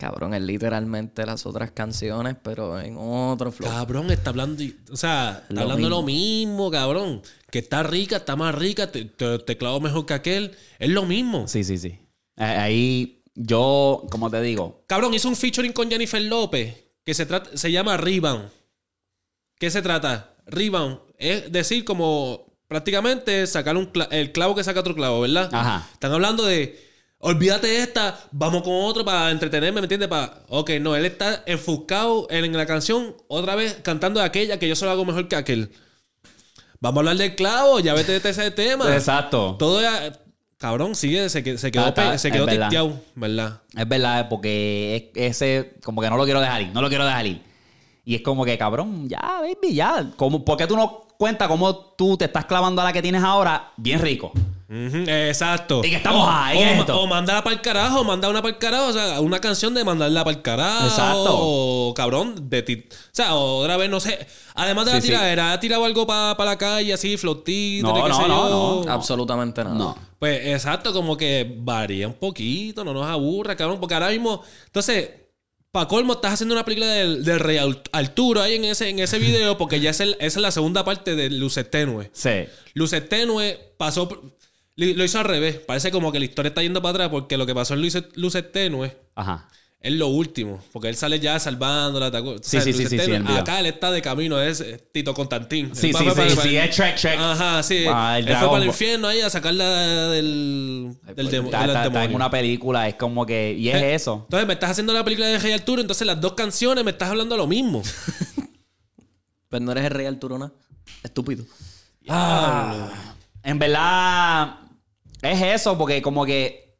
Cabrón, es literalmente las otras canciones, pero en otro flow. Cabrón, está hablando, o sea, está Lo hablando mismo. lo mismo, cabrón. Que está rica, está más rica, te, te, te clavo mejor que aquel. Es lo mismo. Sí, sí, sí. Ahí yo, como te digo, Cabrón, hizo un featuring con Jennifer López que se, trata, se llama Rebound. ¿Qué se trata? Rebound es decir, como prácticamente sacar un cla- el clavo que saca otro clavo, ¿verdad? Ajá. Están hablando de, olvídate de esta, vamos con otro para entretenerme, ¿me entiendes? Para, ok, no, él está enfocado en, la canción, otra vez cantando de aquella que yo solo hago mejor que aquel. Vamos a hablar del clavo, ya vete de ese tema. exacto. Todo ya- Cabrón, sigue, se, que- se quedó, pe- se quedó verdad. tisteado, ¿verdad? Es verdad, porque es- ese, como que no lo quiero dejar ir, no lo quiero dejar ir. Y es como que, cabrón, ya, baby, ya. Como, ¿Por qué tú no cuentas cómo tú te estás clavando a la que tienes ahora bien rico? Exacto. Y que estamos o, ahí, o, ¿qué es esto? o mandala para el carajo, manda una para el carajo. O sea, una canción de mandarla para el carajo. Exacto. O cabrón, de ti. O sea, otra vez, no sé. Además de la Sí, sí. tiradera, ¿ha tirado algo para la calle así, flotito? No, no, sé no, no. Absolutamente nada. No. Pues exacto, como que varía un poquito, no nos aburra, cabrón. Porque ahora mismo. Entonces, Pa' colmo, estás haciendo una película del, del Rey Arturo ahí en ese, en ese video, porque ya es el- esa es la segunda parte de Luces Tenue. Sí. Luces Tenue pasó. Lo hizo al revés. Parece como que la historia está yendo para atrás, porque lo que pasó en Luces, Luces Tenue Ajá. es lo último. Porque él sale ya salvándola. ¿te? Sí, sí, sí. Acá él está de camino, es eh, Tito Constantín. Sí, sí, sí, sí, es Shrek, Shrek. Ajá, sí. Ah, el él fue para el infierno ahí a sacarla del, del, demo- Está, del está- está en demonio. una película, es como que. Y es Eh, eso. Entonces me estás haciendo la película de Rey Arturo, entonces las dos canciones me estás hablando lo mismo. Pues no eres el rey Arturo, ¿no? Estúpido. En verdad, es eso, porque como que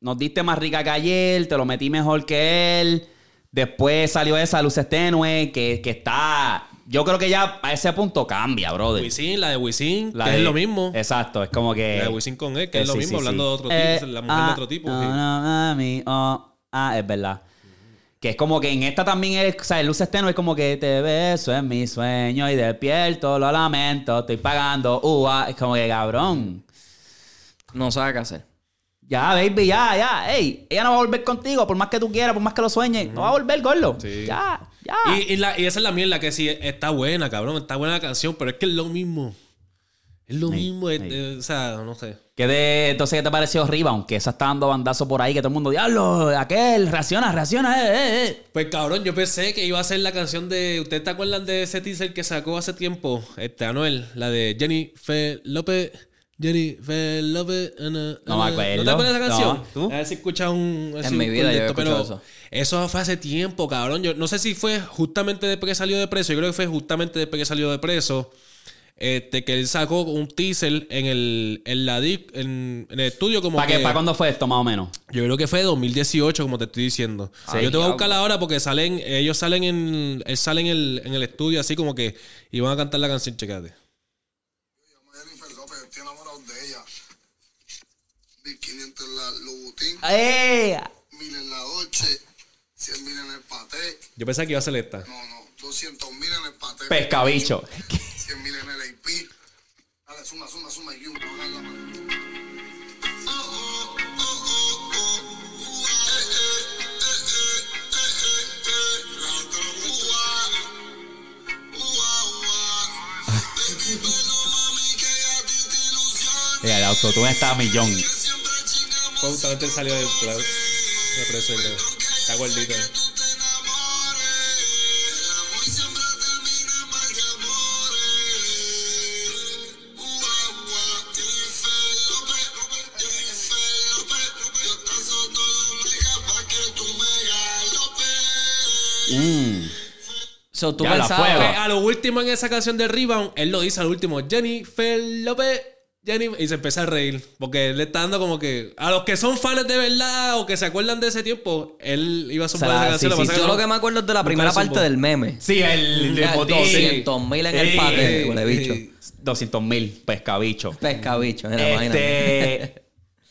nos diste más rica que ayer, te lo metí mejor que él. Después salió esa Luces Tenue, que, que está. Yo creo que ya a ese punto cambia, brother. Wisin, la de Wisin, La que de- es lo mismo. Exacto, es como que. La de Wisin con él, que es lo sí, mismo, sí, hablando sí. de otro Eh, tipo, la mujer ah, de otro tipo. no, no, mami, oh, ah, es verdad. Que es como que en esta también es, o sea, el luces tenue es como que te beso en mi sueño y despierto, lo lamento, estoy pagando, uh, ah, es como que cabrón. No sabe qué hacer. Ya, baby, ya, ya, ey, ella no va a volver contigo, por más que tú quieras, por más que lo sueñes, no va a volver, gordo. Sí. Ya, ya. Y, y la- y esa es la mierda, que sí, está buena, cabrón, está buena la canción, pero es que es lo mismo. Es lo Sí, mismo, es- eh, o sea, no sé. ¿Qué de, entonces, ¿qué te pareció Rebound? Que esa está dando bandazo por ahí, que todo el mundo, diablo, aquel, reacciona, reacciona, eh, eh, eh. Pues cabrón, yo pensé que iba a ser la canción de. ¿Ustedes te acuerdan de ese teaser que sacó hace tiempo? Este, Anuel, la de Jennifer López. Jennifer López. ana, No me acuerdo. ¿No te acuerdas de esa canción? No, ¿tú? A ver si escuchas un. En así mi un vida yo he pero escuchado Eso fue hace tiempo, cabrón. Yo no sé si fue justamente después que salió de preso. Yo creo que fue justamente después que salió de preso. Este, que él sacó un teaser en el, en la en, en el estudio como ¿Para que... ¿Para cuándo fue esto, más o menos? Yo creo que fue 2018, como te estoy diciendo. Sí. yo te voy a buscar ahora porque salen, ellos salen en, él sale en el, en el estudio así como que y van a cantar la canción, checate. 1500 en la Louboutin, ¡Ey! 1000 en la Dolce, 100 mil en el paté. Yo pensaba que iba a ser esta. No, no, 200 mil en el paté. Pescabicho. 100 mil en el AP. Dale, suma, suma, suma. Y un, el autotune está a millón. Fue justamente salió de, de preso. Está gordito. eh. Mm. So, tú Ya pensabas... Pues, a lo último en esa canción de Rebound, él lo dice al último, Jennifer López, Y se empieza a reír. Porque él está dando como que. A los que son fans de verdad o que se acuerdan de ese tiempo, él iba a la- esa canción. sí, sí, Yo no- lo que me acuerdo es de la primera parte del meme. Sí, el de Ya, botín. 200 mil en el huele bicho. 200 mil, pescabicho. Pescabicho, imagínate. Este.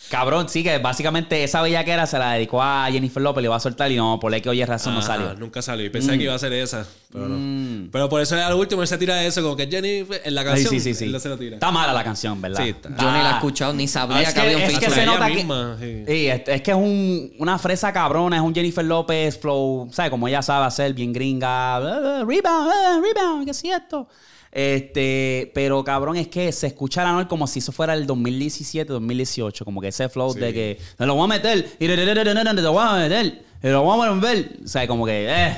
Cabrón, sí, que básicamente esa bellaquera se la dedicó a Jennifer López, le iba a soltar y no, por la que oye razón no salió. Nunca salió. Y pensé que iba a ser esa. Pero no. Mm. Pero por eso al último él se tira eso, como que Jennifer en la canción. sí, sí, sí. él se lo tira. Está mala la canción, ¿verdad? Sí, está. Yo ni la he Ah. escuchado, ni sabía Ah, es que, había un es que se nota que. misma, sí. Sí, es, es que es un- una fresa cabrona, es un Jennifer López flow, ¿sabes? Como ella sabe hacer, bien gringa. "Ah, ah, rebound, rebound, ¿qué es esto? Este, pero cabrón, es que se escucha la Anuel como si eso fuera el 2017, 2018, como que ese flow de que te lo voy a meter y te lo voy a meter y lo voy a volver. O sea, como que, eh,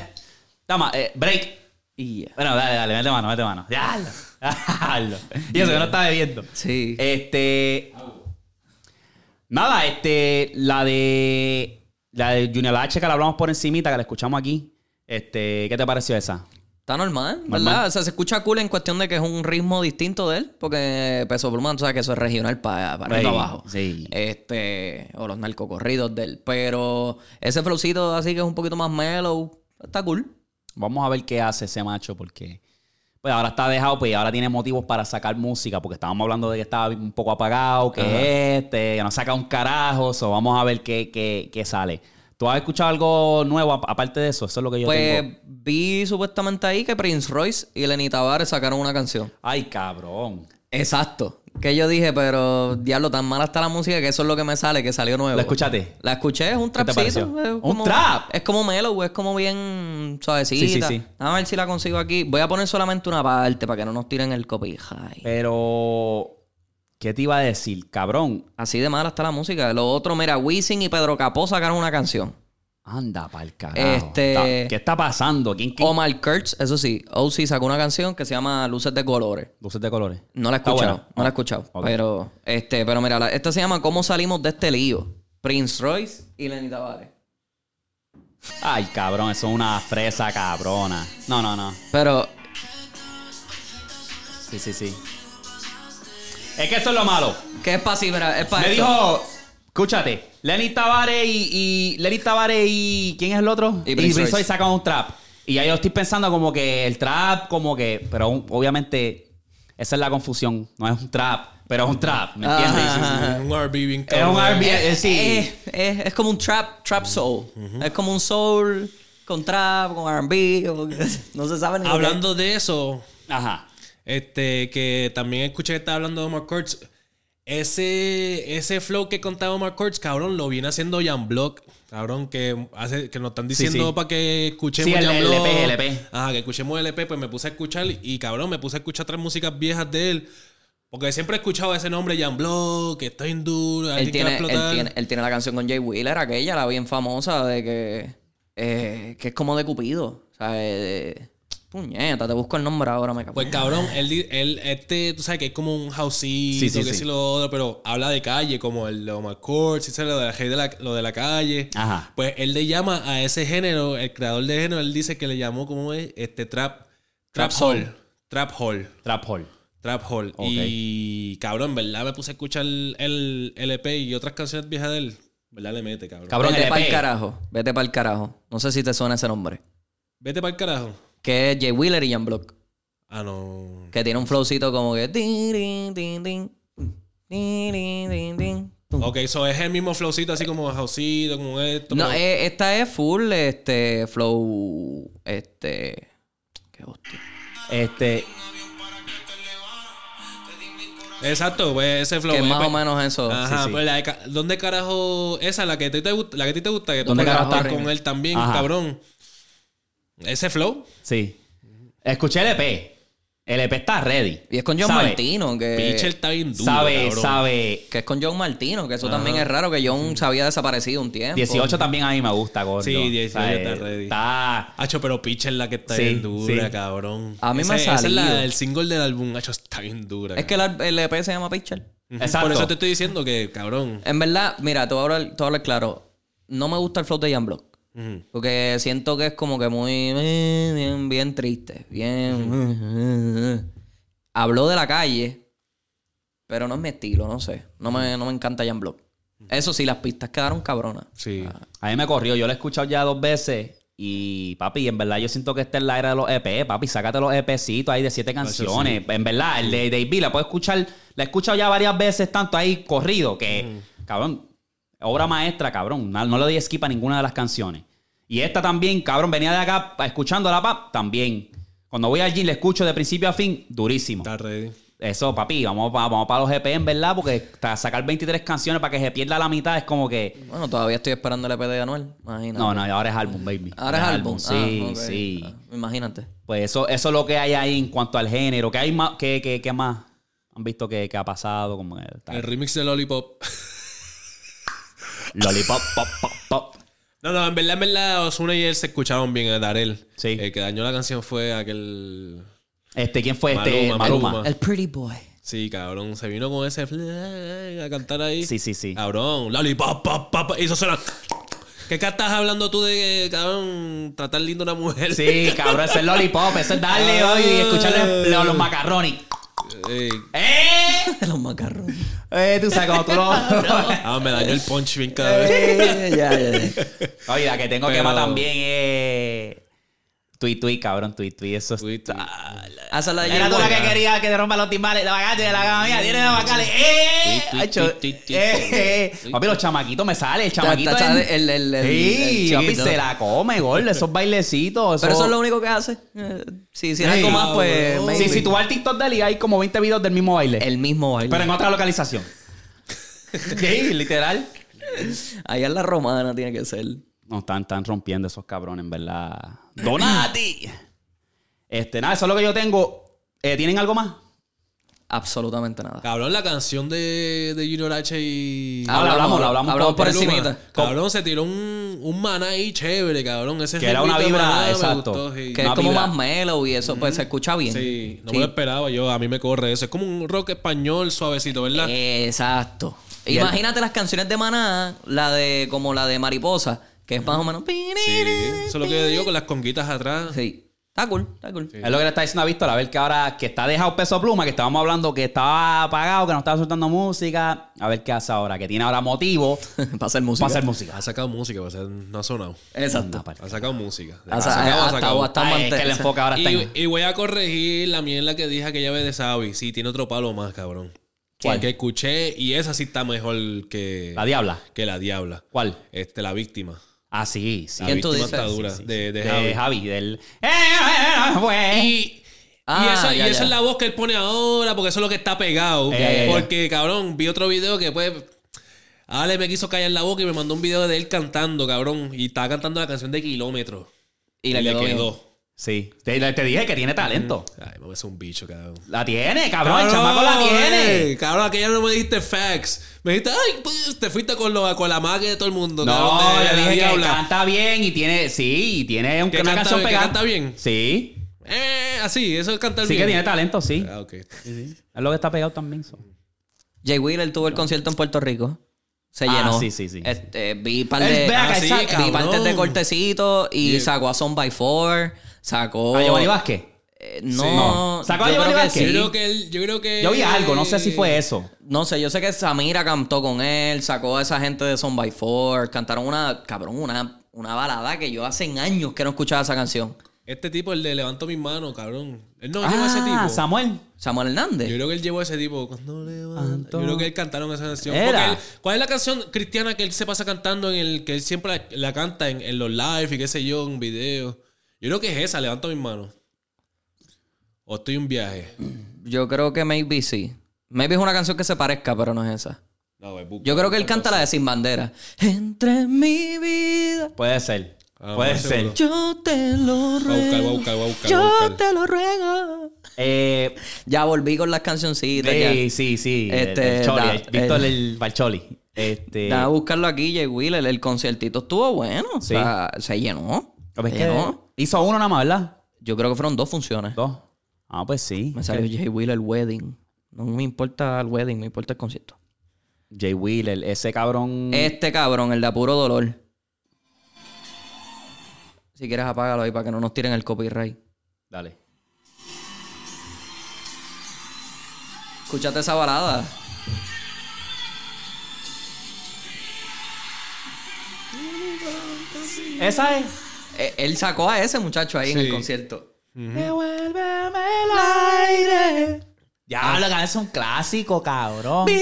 toma, eh, break. Y ya. Bueno, dale, dale, mete mano, mete mano. Ya. Y eso que no está bebiendo. Sí. Este. Nada, este. La de. La de Junior H, que la hablamos por encimita, que la escuchamos aquí. Este, ¿qué te pareció esa? Está normal, ¿verdad? Normal. O sea, se escucha cool en cuestión de que es un ritmo distinto de él, porque Peso Pluma, tú sabes que eso es regional para, para Sí, abajo. sí. Este, o los narcocorridos de él. Pero ese flowcito así que es un poquito más mellow, está cool. Vamos a ver qué hace ese macho, porque. Pues ahora está dejado, pues y ahora tiene motivos para sacar música, porque estábamos hablando de que estaba un poco apagado, que este, que no saca un carajo, so vamos a ver qué, qué, qué sale. ¿Tú has escuchado algo nuevo ap- aparte de eso? Eso es lo que yo Pues tengo. vi supuestamente ahí que Prince Royce y Lenny Tavares sacaron una canción. Ay, cabrón. Exacto. Que yo dije, pero diablo, tan mala está la música que eso es lo que me sale, que salió nuevo. ¿La escuchaste? La escuché, es un ¿Qué te trapcito. ¿Un trap? Es como mellow, es como bien suavecita. Sí, sí, sí. A ver si la consigo aquí. Voy a poner solamente una parte para que no nos tiren el copyright. Pero, ¿qué te iba a decir? Cabrón, Así de mala está la música. Lo otro, mira, Wisin y Pedro Capó sacaron una canción. anda pa'l carajo. Este- Está- ¿Qué está pasando? ¿Quién, quién? Omar Kurtz, eso sí, OC sacó una canción que se llama Luces de Colores. Luces de colores. No la he escuchado, no la he escuchado. Pero, este, pero mira, la- esta se llama ¿Cómo salimos de este lío? Prince Royce y Lenny Tavares. Ay, cabrón, eso es una fresa cabrona. No, no, no. Pero, Sí, sí, sí. Es que eso es lo malo. ¿qué es para así? Mira, es para Me esto. dijo, escúchate, Lenny Tavares y, y Lenny Tavares y ¿quién es el otro? Y Prince Royce. Sacan un trap. Y ya yo estoy pensando como que el trap, como que, pero un- obviamente esa es la confusión. No es un trap, pero es un trap, ¿me entiendes? Ajá. Un RB bien Es un. R&B, eh, sí. Es, es- es como un trap, trap soul. Es como un soul con trap, con R&B. que No se sabe ni lo que Hablando de eso, Ajá. Este, que también escuché que estaba hablando de Omar Kurtz. Ese, ese flow que contaba Omar Kurtz, cabrón, lo viene haciendo Jan Block. Cabrón, que, hace, que nos están diciendo sí. para que escuchemos Sí, el- Jan el Block. LP, LP. Ajá, que escuchemos el LP, pues me puse a escuchar y cabrón, me puse a escuchar otras músicas viejas de él. Porque siempre he escuchado ese nombre, Jan Block, que está bien duro, Él tiene, él tiene la canción con Jay Wheeler, aquella, la bien famosa, de que, eh, que es como de Cupido. O sea, de- puñeta, te busco el nombre ahora, me cago. Pues cabrón, él, él, este, tú sabes que es como un houseito, Sí, sí, que sí. sí lo otro, pero habla de calle, como el de Omar sí, lo de la, de la, lo de la calle. Ajá. Pues él le llama a ese género, el creador de género, él dice que le llamó, ¿cómo es? Este trap, trap, Trap hall. hall. Trap hall. Trap Hall. Trap hall. Ok. Y cabrón, ¿verdad? Me puse a escuchar el, el LP y otras canciones viejas de él. ¿Verdad? Le mete, cabrón. Cabrón, Vete LP. para el carajo, vete para el carajo. No sé si te suena ese nombre. Vete para el carajo que es Jay Wheeler y Jan Block. Ah, no. Que tiene un flowcito como que. Ok, eso es el mismo flowcito, así como houseito, como esto. No, eh, esta es full este flow. Este. Qué hostia. Este. Exacto, pues ese flow. Que es más o pues, menos eso. Ajá, sí, pues, la de, ¿dónde carajo? Esa, la que a ti te gusta, la que a ti te gusta, que tú con él también, cabrón. Ese flow. sí. Escuché el EP. El EP está ready. Y es con John ¿Sabe? Martino, que... Pitcher está bien duro. Sabe, cabrón. sabe. Que es con John Martino, que eso también es raro, que John se había desaparecido un tiempo. 18 también a mí me gusta, gordo. Sí, 18 ¿Sabe? está ready. Está... Hacho, pero Pitcher la que está Sí, bien dura, sí. cabrón. A mí me ha Ese- esa es la- salido. el single del álbum, Hacho, está bien dura. Es que el, el EP se llama. Ujú. Exacto. Por eso te estoy diciendo que, cabrón. En verdad, mira, te voy a hablar, te voy a hablar claro. No me gusta el flow de Jan Block. Porque siento que es como que muy... Bien, bien triste. Bien... Habló de la calle, pero no es mi estilo, no sé. No me, no me encanta Jan Block. Eso sí, las pistas quedaron cabronas. Sí. A mí me corrió. Yo lo he escuchado ya dos veces. Y, papi, en verdad yo siento que esta es la era de los EP. Papi, sácate los EPcitos ahí de siete canciones. En verdad, el de David la puedo escuchar. La he escuchado ya varias veces, tanto ahí corrido, que, cabrón, obra maestra, cabrón. No, no le doy skip a ninguna de las canciones. Y esta también, cabrón, venía de acá escuchando la pap, también. Cuando voy al gym, le escucho de principio a fin, durísimo. Está ready. Eso, papi, vamos, vamos para los EP, en verdad, porque hasta sacar 23 canciones para que se pierda la mitad es como que. Bueno, todavía estoy esperando el EP de Anuel. Imagínate. No, no, ahora es álbum, baby. Ahora es álbum. Sí, Ah, sí. Ah, imagínate. Pues eso, eso es lo que hay ahí en cuanto al género. ¿Qué hay más? ¿Qué, qué, qué más han visto que, que ha pasado? Como el, tal. El remix de Lollipop. Lollipop, pop, pop, pop. No, no, en verdad, en verdad, Osuna y él se escucharon bien en Darel. Sí. El que dañó la canción fue aquel. Este, ¿quién fue este? Maluma. El Pretty Boy. Sí, cabrón. Se vino con ese a cantar ahí. Sí, sí, sí. Cabrón. Lollipop, pop, pop. Y eso suena. ¿Qué estás hablando tú de, cabrón, tratar lindo a una mujer? Sí, cabrón, ese es Lollipop. Eso es darle hoy y escucharle los, los macarrones. ¡Eh! Los macarrones. Eh, tú sabes cómo tú lo... Ah, me dañó el punch bien. Eh, ya, ya, ya. Oye, la que tengo Pero- que más también es... Tweet, tweet, cabrón, tweet, tweet. Eso es. Ah, la Era tú la que quería que te rompa los timbales, la bagache de la gama mía, tiene la bacale. ¡Eh! Tweet, tweet, eh, tweet. Papi, los chamaquitos me sale, el chamaquito. ta- en- el- el- el- Sí, el papi, se la come, gol, esos bailecitos. Pero eso es lo único que hace. Eh, Si hiciera Sí. algo más, pues. Sí, si tú vas al TikTok de él y hay como 20 videos del mismo baile. El mismo baile. Pero en otra localización. Sí, literal. Allá en la romana tiene que ser. No, están, están rompiendo esos cabrones, en verdad. ¡Donati! Este, nada, eso es lo que yo tengo. Eh, ¿Tienen algo más? Absolutamente nada. Cabrón, la canción de, de Junior H y. Ah, la hablamos, la hablamos Hablamos por Luma. encimita. Cabrón, se tiró un, un maná ahí chévere, cabrón. Ese Que era una vibra, Maná exacto. gustó, sí. Que Una es como vibra. más mellow y eso, pues se escucha bien. Sí, no Sí. me lo esperaba yo. A mí me corre eso. Es como un rock español suavecito, ¿verdad? Exacto. El- Imagínate las canciones de Maná, la de como la de Mariposa, que es más o menos. Sí, eso es lo que digo con las conguitas atrás. Sí. Está cool, está cool. Es lo que le está diciendo a Víctor, a ver que ahora que está dejado peso pluma, que estábamos hablando que estaba apagado, que no estaba soltando música, a ver qué hace ahora, que tiene ahora motivo Para hacer música. para hacer música. Ha sacado música, o sea, no ha sonado. Exacto. Ha sacado música. Ha, Ha sa- sacado, ha sacado. que el enfoque ahora está Y, y voy a corregir la mierda que dije que ya ve de Sabi. Sí, tiene otro palo más, cabrón. ¿Cuál? Que escuché y esa sí está mejor que La diabla. que la diabla. ¿Cuál? Este, la víctima. Ah, sí, sí. La ¿Quién tú víctima dices? está dura. Sí, sí, de, de de Javi. Javi. del... Eh, pues. Y, Ah, y esa, y ya, esa ya. es la voz que él pone ahora, porque eso es lo que está pegado. Ya, ya, ya. Porque, cabrón, vi otro video que pues. Ale me quiso callar la boca y me mandó un video de él cantando, cabrón. Y estaba cantando la canción de Kilómetros. Y le quedó bien. Sí, te, te dije que tiene talento. Ay, me es un bicho, cabrón. La tiene, cabrón, el chamaco la tiene. eh, Cabrón, aquella no me dijiste facts. Me dijiste, ay, pues, te fuiste con, lo, con la magia de todo el mundo. No, cabrón, yo dije que canta bien y tiene, sí, y tiene un- Que una canta canción pegada. canta bien. Sí, Eh, así, eso es cantar sí bien. que tiene talento, sí. Ah, ok. Es lo que está pegado también. so. Jay Wheeler tuvo el concierto en Puerto Rico. Se Ah, llenó. sí, sí, sí. Este, vi par de, ah, sí, sí, vi cabrón. partes de cortecito y Y- sacó a Son by Four. Sacó. ¿A Giovanni Vázquez? Eh, no, No. ¿Sacó a Giovanni Vázquez? Yo creo que él, yo creo que. Yo vi algo, no sé si fue eso. No sé, yo sé que Samira cantó con él, sacó a esa gente de Son by Four, cantaron una, cabrón, una, una balada que yo hace años que no escuchaba esa canción. Este tipo, el de levanto mis manos, cabrón. Él no lleva ese Ah, tipo. Samuel. Samuel Hernández. Yo creo que él llevó a ese tipo. Cuando levanto. Yo creo que él cantaron esa canción. Era. Porque él- ¿Cuál es la canción cristiana que él se pasa cantando en el que él siempre la, la canta en, en los live y qué sé yo, en videos? Yo creo que es esa, levanto mis manos. O estoy en un viaje. Yo creo que maybe sí. Maybe es una canción que se parezca, pero no es esa. No, busca- Yo creo que él canta la de Sin Bandera. Entre mi vida, Puede ser. Ah, Puede ser. seguro. yo te lo Voy a buscar, voy a ruego. buscar, voy a buscar. a Yo buscar. te lo ruego. Eh, Ya volví con las cancioncitas. sí, ya. sí, sí. Este, el, el Choli, da- el- Víctor el- el Balcholi. Este. Nada, buscarlo aquí, Jay Wheeler. El conciertito estuvo bueno. O Sí. sea, se llenó. ¿Lo ves Se que llenó. Hizo uno nada más, ¿verdad? Yo creo que fueron dos funciones. Dos. Ah, pues sí. Me salió Jay Wheeler Wedding. No me importa el wedding, me importa el concierto. Jay Wheeler, ese cabrón. Este cabrón, el de puro dolor. Si quieres apágalo ahí para que no nos tiren el copyright. Dale. Escúchate esa balada. Esa es. Eh, Él sacó a ese muchacho ahí en el concierto. Devuélveme el aire. Ya, lo que es un clásico, cabrón. Vida,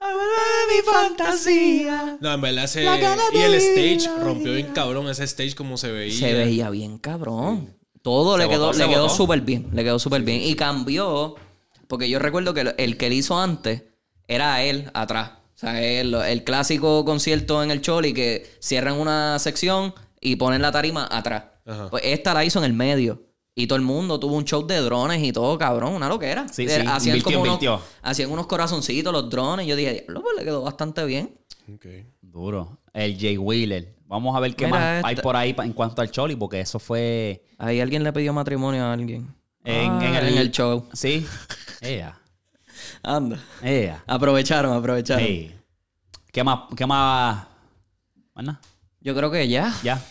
mi fantasía. No, en verdad gana Y el stage rompió bien cabrón ese stage como se veía. Se veía bien cabrón. Todo Se le quedó, botó, le se quedó súper bien. Le quedó súper bien. Y cambió. Porque yo recuerdo que el, el que él hizo antes era él atrás. O sea, él- el clásico concierto en el Choli que cierran una sección y ponen la tarima atrás. Ajá. Pues esta la hizo en el medio. Y todo el mundo tuvo un show de drones y todo, cabrón, una loquera. Sí, Eh, sí, Hacían invirtió, como unos, hacían unos corazoncitos los drones. Yo dije, diablo, pues le quedó bastante bien. Ok. Duro. El Jay Wheeler. Vamos a ver qué Mira más hay esta. por ahí en cuanto al Choli, porque eso fue Ahí alguien le pidió matrimonio a alguien. en, Ah, en el, en el show. Sí. Ea. Anda. Ea. Aprovecharon, aprovecharon. Ey. ¿Qué más? ¿Qué más? Más nada. Yo creo que ya. Ya.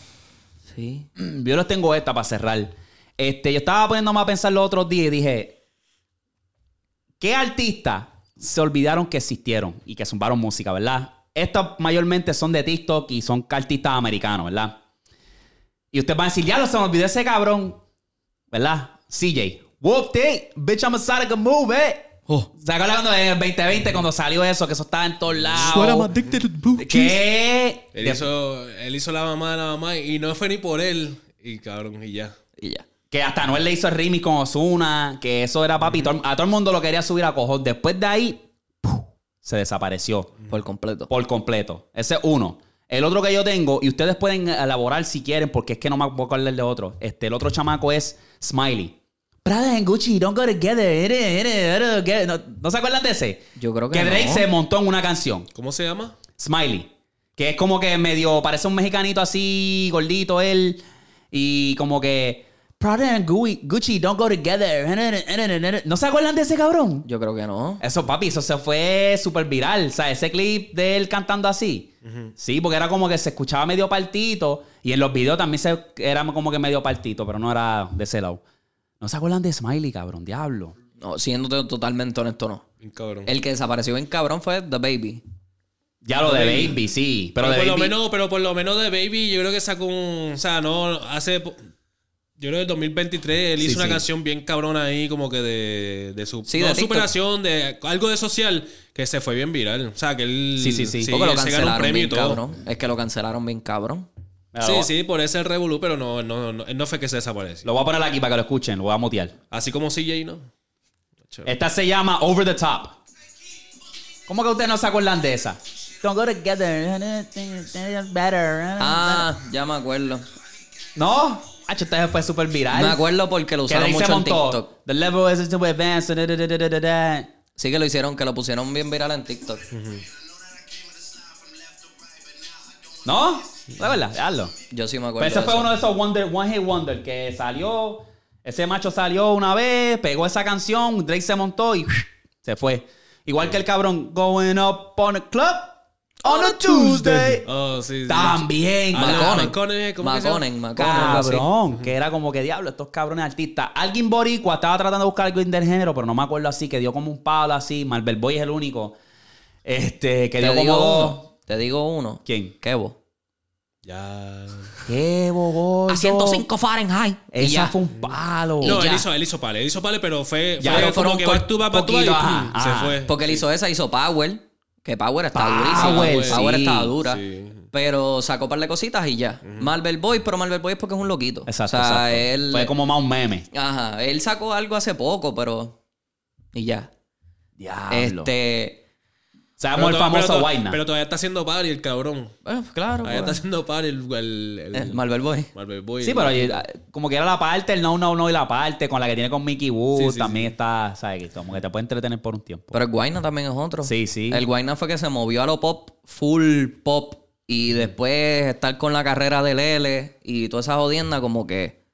Sí. Yo les tengo esta para cerrar. Este, yo estaba poniéndome a pensar los otros días y dije, ¿qué artistas se olvidaron que existieron y que zumbaron música, verdad? Estos mayormente son de TikTok y son artistas americanos, ¿verdad? Y ustedes van a decir, ya lo se me olvidó ese cabrón. ¿Verdad? CJ. Whoop bitch, I'm a move, eh. Oh. ¿Se acuerdan cuando en el 2020 cuando salió eso? Que eso estaba en todos lados. ¿Qué? Él hizo, él hizo la mamá de la mamá y no fue ni por él. Y cabrón, y ya. Y ya. Que hasta Noel le hizo el remix con Ozuna, que eso era papi. todo- a todo el mundo lo quería subir a cojón. Después de ahí, ¡puf! se desapareció Por completo. por completo. Ese es uno. El otro que yo tengo, y ustedes pueden elaborar si quieren, porque es que no me puedo acordar de otro. Este, el otro chamaco es Smiley. Prada and Gucci don't go together. ¿No, ¿no se acuerdan de ese? Yo creo que Que Drake no. se montó en una canción. ¿Cómo se llama? Smiley. Que es como que medio, parece un mexicanito así, gordito él. Y como que. Prada and Gucci don't go together. ¿No se acuerdan de ese cabrón? Yo creo que no. Eso, papi, eso se fue súper viral. O sea, ese clip de él cantando así. Sí, porque era como que se escuchaba medio partito. Y en los videos también se, era como que medio partito, pero no era de ese lado. ¿No se acuerdan de Smiley, cabrón? Diablo. No, siendo totalmente honesto, no. Bien cabrón. El que desapareció bien cabrón fue The Baby. Ya lo de Baby. Baby, sí. Pero, Pero, de por lo menos, pero por lo menos de Baby, yo creo que sacó un. O sea, no, hace. Yo creo que en 2023 él Sí, hizo una sí. canción bien cabrona ahí, como que de, de su. Sí, no, de TikTok. superación, de algo de social, que se fue bien viral. O sea, que él. Sí, sí, sí. Porque lo se ganó un cancelaron premio y bien todo. cabrón. Es que lo cancelaron bien cabrón. Mira, Sí, sí, por ese el revolú, pero no, no, no, él no fue que se desapareció. Lo voy a poner aquí para que lo escuchen, lo voy a mutear. Así como CJ, ¿no? Esta se llama Over the Top. ¿Cómo que ustedes no se acuerdan de esa? Don't go together. Better. Ah, ya me acuerdo. ¿No? Hacho, esta fue súper viral. Me acuerdo porque lo usaron mucho en. TikTok. The level is to advance. da, da, da, da, da, da. Sí que lo hicieron, que lo pusieron bien viral en TikTok. ¿No? La verdad, hazlo. Yo sí me Pero acuerdo. ese de fue eso. uno de esos Wonder, One Hit Wonder que salió. Ese macho salió una vez, pegó esa canción, Drake se montó y se fue. Igual que el cabrón Going Up on a Club on a Tuesday. Oh, sí, sí. También. Maconen. Maconen, ¿cómo que se llama? Maconen. Cabrón, que era como que diablo, estos cabrones artistas. Alguien boricua estaba tratando de buscar algo del género, pero no me acuerdo así, que dio como un palo así. Marvel Boy es el único. Este, que Te dio como digo dos. uno. Te digo uno. ¿Quién? Kevo. Ya. ¿Qué, bobo? A 105 Fahrenheit. Y Esa ya. fue un palo. No, él hizo, él hizo pale, él hizo pale, pero fue, Ya, fue pero como que poquito, ajá, pum, ajá. se fue. Porque él hizo esa, hizo Power. Que Power estaba Power, durísima. Power sí. estaba dura. Sí. Pero sacó un par de cositas y ya. Marvel Boy, pero Marvel Boy es porque es un loquito. Exacto, o sea, exacto. él. Fue como más un meme. Ajá. Él sacó algo hace poco, pero. Y ya. Diablo. Este. Sabemos el famoso Guayna. Pero todavía está haciendo party el cabrón. eh, claro. Todavía está pues. haciendo party el, el, el, Eh, Marvel Boy. Marvel Boy. Sí, pero eh, como que era la parte, el no, no, no y la parte con la que tiene con Mickey Wood Sí, sí, también sí. está, ¿sabes? Como que te puede entretener por un tiempo. Pero el Guayna también es otro. Sí, sí. El Guayna fue que se movió a lo pop, full pop. Y después estar con la carrera del L y toda esa jodienda, como que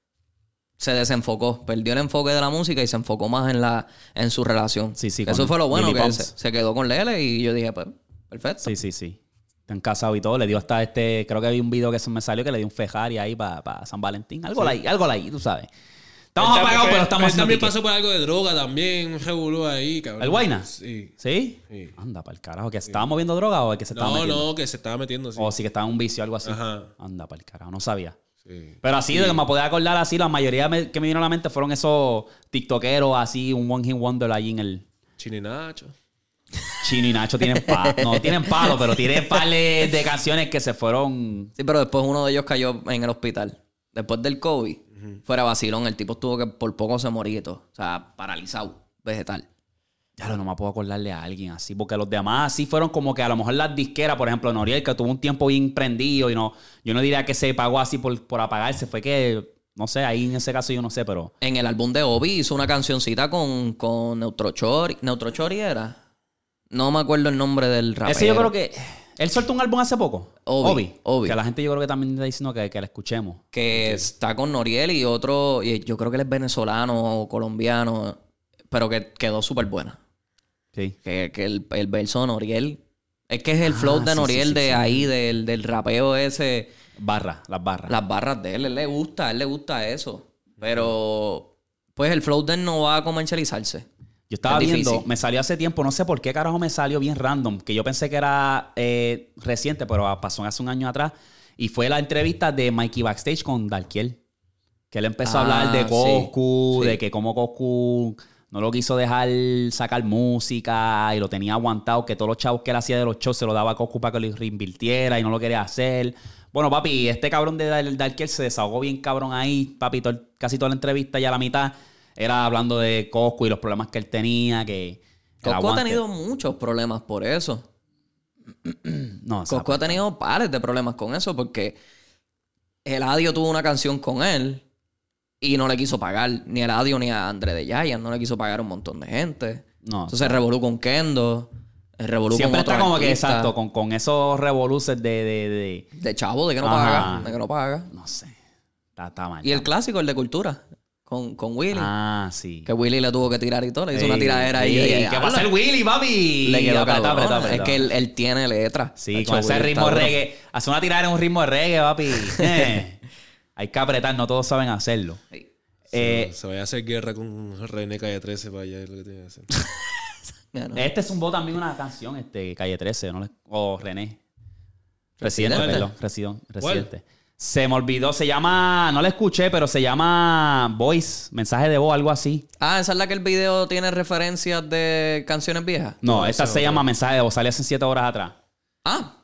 se desenfocó. Perdió el enfoque de la música y se enfocó más en la en su relación. Sí, sí, Eso fue lo bueno, Lily que se, se quedó con Lele y yo dije, pues, perfecto. Sí, sí, sí. Están casados y todo. Le dio hasta este, creo que vi un video que se me salió que le dio un Ferrari ahí para San Valentín. Algo ahí, algo ahí, tú sabes. Estamos apagados, pero estamos Él también pasó por algo de droga también, un revolú ahí, cabrón. ¿El Guayna? Sí. ¿Sí? Sí. Anda, para el carajo. ¿Que se estaba moviendo droga o el que se estaba No, metiendo? no, que se estaba metiendo, sí. O sí que estaba en un vicio o algo así. Ajá. Anda, para el carajo. No sabía. Sí. Pero así, de que me podía acordar así, la mayoría me- que me vino a la mente fueron esos tiktokeros así, un one hit wonder allí en el... Chino y Nacho. Chino y Nacho tienen palo. No tienen palo, pero tienen par de, canciones que se fueron... Sí, pero después uno de ellos cayó en el hospital. Después del COVID, fuera vacilón, el tipo tuvo que por poco se morir y todo. O sea, paralizado, vegetal. Ya no me puedo acordarle a alguien así, porque los demás así fueron como que a lo mejor las disqueras, por ejemplo, Noriel, que tuvo un tiempo bien prendido y no, yo no diría que se pagó así por, por apagarse, fue que, no sé, ahí en ese caso yo no sé, pero... En el álbum de Obi hizo una cancioncita con, con Neutrochori. ¿Neutrochori era? No me acuerdo el nombre del rapero. Ese yo creo que... Él soltó un álbum hace poco. Obi, Obi. Que la gente yo creo que también está diciendo que, que la escuchemos. Que está con Noriel y otro... Y yo creo que él es venezolano o colombiano. Pero que quedó súper buena. Sí. Que, que el, el verso de Noriel... Es que es el flow Ah, de sí, Noriel sí, sí, de ahí, del, del rapeo ese... Barra, las barras. Las barras de él, él le gusta, él le gusta eso. Pero, pues el flow de él no va a comercializarse. Yo estaba Es viendo, difícil. me salió hace tiempo, no sé por qué carajo me salió bien random, que yo pensé que era eh, reciente, pero pasó hace un año atrás. Y fue la entrevista de Mikey Backstage con Darkiel. Que él empezó a hablar Ah, de Coscu, sí. de que cómo Coscu no lo quiso dejar sacar música y lo tenía aguantado, que todos los chavos que él hacía de los shows se lo daba a Coscu para que lo reinvirtiera y no lo quería hacer. Bueno, papi, este cabrón de Dar- Darkiel se desahogó bien cabrón ahí, papi, todo el- casi toda la entrevista y a la mitad era hablando de Coscu y los problemas que él tenía, que... el Coscu ha tenido muchos problemas por eso. No, Coscu ha tenido pares de problemas con eso porque Eladio tuvo una canción con él y no le quiso pagar ni a Eladio ni a André de Giant, no le quiso pagar a un montón de gente. No, Entonces revolú con Kendo, revolú Siempre con está como que exacto, con, con esos revoluces de, de, de- De chavo, de que no Ajá. paga, de que no paga. No sé. Está, está mal. Y el clásico, el de cultura, con, con Willy. Ah, sí. Que Willy le tuvo que tirar y todo, le hizo una Ey, tiradera ahí. ¿Qué pasa el Willy, papi? Le quedó apretá. Es que él, él tiene letra. Sí, con ese ritmo reggae. Hacer una tirada en un ritmo de reggae, papi. Eh, Hay que apretar, no todos saben hacerlo. Sí. Eh, se vaya a hacer guerra con René Calle 13 para allá, es lo que tiene que hacer. Ya no. este zumbó también una canción, este, Calle 13, ¿no? O René. Residente, Residente. perdón. Residón, residente. Se me olvidó, se llama, no la escuché, pero se llama Voice, mensaje de voz, algo así. Ah, esa es la que el video tiene referencias de canciones viejas. No, No, esta esa se otra. llama mensaje de voz, salió hace siete horas atrás. Ah,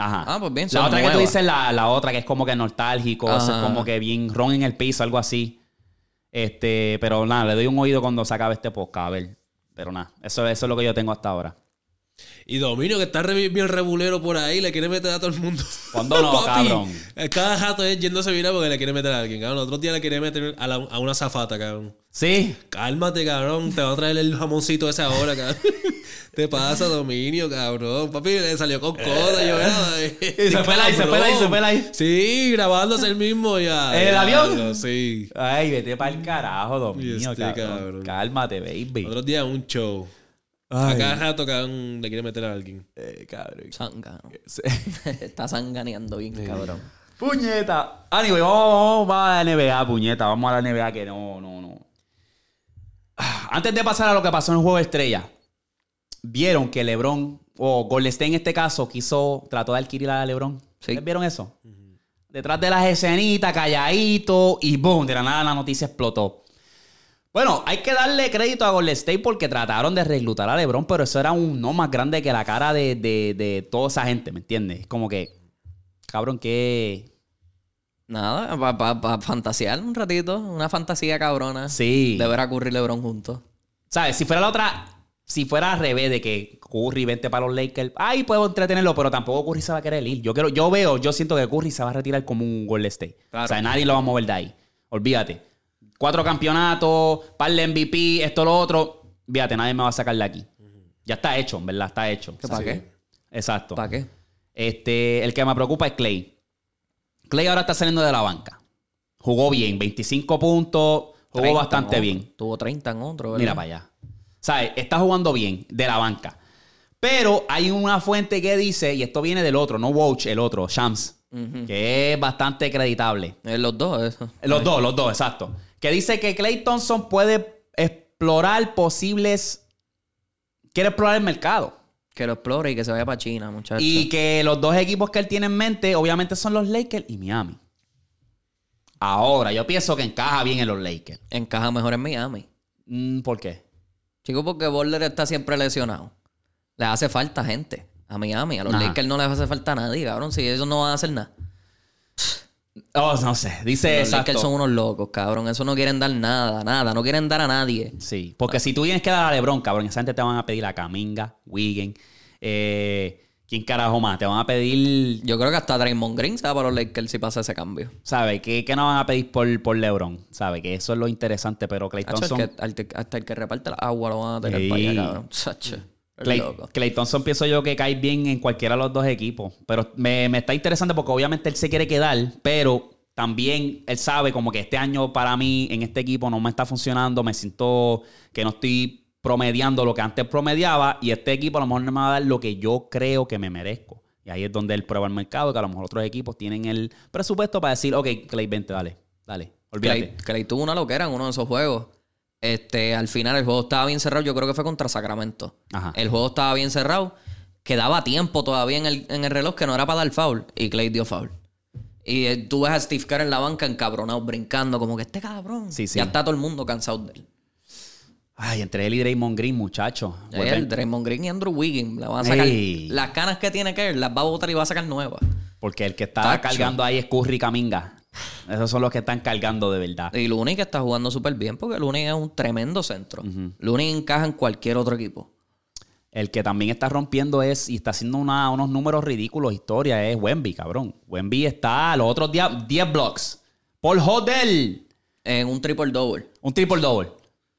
Ajá. Ah, pues bien, La otra que tú dices, la, la otra que es como que nostálgico, como que bien ron en el piso, algo así. Este, pero nada, le doy un oído cuando se acabe este podcast, a ver. Pero nada, eso, eso es lo que yo tengo hasta ahora. Y Dominio, que está re- bien rebulero por ahí, le quiere meter a todo el mundo. ¿Cuándo no, cabrón? eh, Cada rato es yéndose viral porque le quiere meter a alguien, cabrón. El otro día le quiere meter a, la- a una zafata, cabrón. Sí. Cálmate, cabrón. Te van a traer el jamoncito ese ahora, cabrón. Te pasa, Dominio, cabrón. Papi, le salió con cosas. Yo, Y se fue la- y se fue la- y se fue la- Sí, grabándose el mismo ya. ¿El Ya, avión? Sí. Ay, vete para el carajo, Dominio, este cabrón. cabrón. Cálmate, baby. Otro día un show. Ay. A cada rato, cabrón, le quiere meter a alguien. Eh, cabrón. zángano. Sí. Está sanganeando bien, cabrón. Puñeta. Anyway, vamos, vamos a la NBA, puñeta. Vamos a la NBA que no, no, no. Ah, Antes de pasar a lo que pasó en el juego de estrella, vieron que LeBron, o Golden State en este caso, quiso, trató de adquirir a LeBron. Sí. ¿Ustedes vieron eso? Detrás de las escenitas, calladito, y boom, de la nada la noticia explotó. Bueno, hay que darle crédito a Golden State porque trataron de reclutar a LeBron, pero eso era un no más grande que la cara de, de, de toda esa gente, ¿me entiendes? Es como que, cabrón, que Nada, para fantasear un ratito. Una fantasía cabrona. Sí. De ver a Curry y LeBron juntos. ¿Sabes? Si fuera la otra, si fuera al revés de que Curry vente para los Lakers, ahí puedo entretenerlo, pero tampoco Curry se va a querer ir. Yo quiero, yo veo, yo siento que Curry se va a retirar como un Golden State. Claro. O sea, nadie lo va a mover de ahí. Olvídate. Cuatro campeonatos, par de MVP, esto, lo otro. Fíjate, nadie me va a sacar de aquí. Ya está hecho, en verdad, está hecho. ¿Qué, ¿Para qué? Exacto. ¿Para qué? Este, el que me preocupa es Clay. Clay ahora está saliendo de la banca. Jugó bien, 25 puntos, jugó 30 en bastante bien. Tuvo 30 en otro, ¿verdad? Mira para allá. ¿Sabes? Está jugando bien de la banca. Pero hay una fuente que dice, y esto viene del otro, no Woj, el otro, Shams, que es bastante acreditable. Eh, los dos, eso. Los dos, los dos, exacto. Que dice que Clay Thompson puede explorar posibles. Quiere explorar el mercado. Que lo explore y que se vaya para China, muchachos. Y que los dos equipos que él tiene en mente, obviamente, son los Lakers y Miami. Ahora, yo pienso que encaja bien en los Lakers. Encaja mejor en Miami. Mm, ¿Por qué? Chico, porque Boulder está siempre lesionado. Le hace falta gente a Miami. A los Ajá. Lakers no les hace falta a nadie, cabrón. Si ellos no van a hacer nada. Oh, no sé. Dice los. Lakers son unos locos, cabrón. Eso no quieren dar nada, nada. No quieren dar a nadie. Sí, porque si tú tienes que dar a LeBron, cabrón, esa gente te van a pedir a Caminga, Wiggin, eh, ¿quién carajo más? Te van a pedir, Yo creo que hasta Draymond Green se va para los Lakers si pasa ese cambio. ¿sabes? ¿Qué, qué no van a pedir por, por LeBron? ¿Sabes? Que eso es lo interesante, pero Clay Hacho, el Thompson... que- hasta el que reparte el agua lo van a tener Sí. para allá, cabrón. Clay, Thompson pienso yo que cae bien en cualquiera de los dos equipos. Pero me, me está interesante porque obviamente él se quiere quedar, pero también él sabe como que este año para mí en este equipo no me está funcionando. Me siento que no estoy promediando lo que antes promediaba y este equipo a lo mejor no me va a dar lo que yo creo que me merezco. Y ahí es donde él prueba el mercado, que a lo mejor otros equipos tienen el presupuesto para decir, ok, Clay, vente, dale, dale, olvídate. Clay, Clay tuvo una loquera en uno de esos juegos. Este, al final el juego estaba bien cerrado. Yo creo que fue contra Sacramento. Ajá. El juego estaba bien cerrado. Quedaba tiempo todavía en el, en el reloj que no era para dar foul. Y Clay dio foul. Y eh, tú ves a Steve Kerr en la banca encabronado, brincando, como que este cabrón. Sí, sí. Ya está todo el mundo cansado de él. Ay, entre él y Draymond Green, muchacho. Él, Draymond Green y Andrew Wiggins. Le van a sacar las canas que tiene Kerr, las va a botar y va a sacar nuevas. Porque el que está Tacho. cargando ahí es Curry y Kaminga. Esos son los que están cargando de verdad. Y Looney que está jugando súper bien porque Looney es un tremendo centro. Looney encaja en cualquier otro equipo. El que también está rompiendo es y está haciendo una- unos números ridículos, historia, es Wemby, cabrón. Wemby está los otros días 10 blocks. Por Hodel. En un triple double. Un triple double.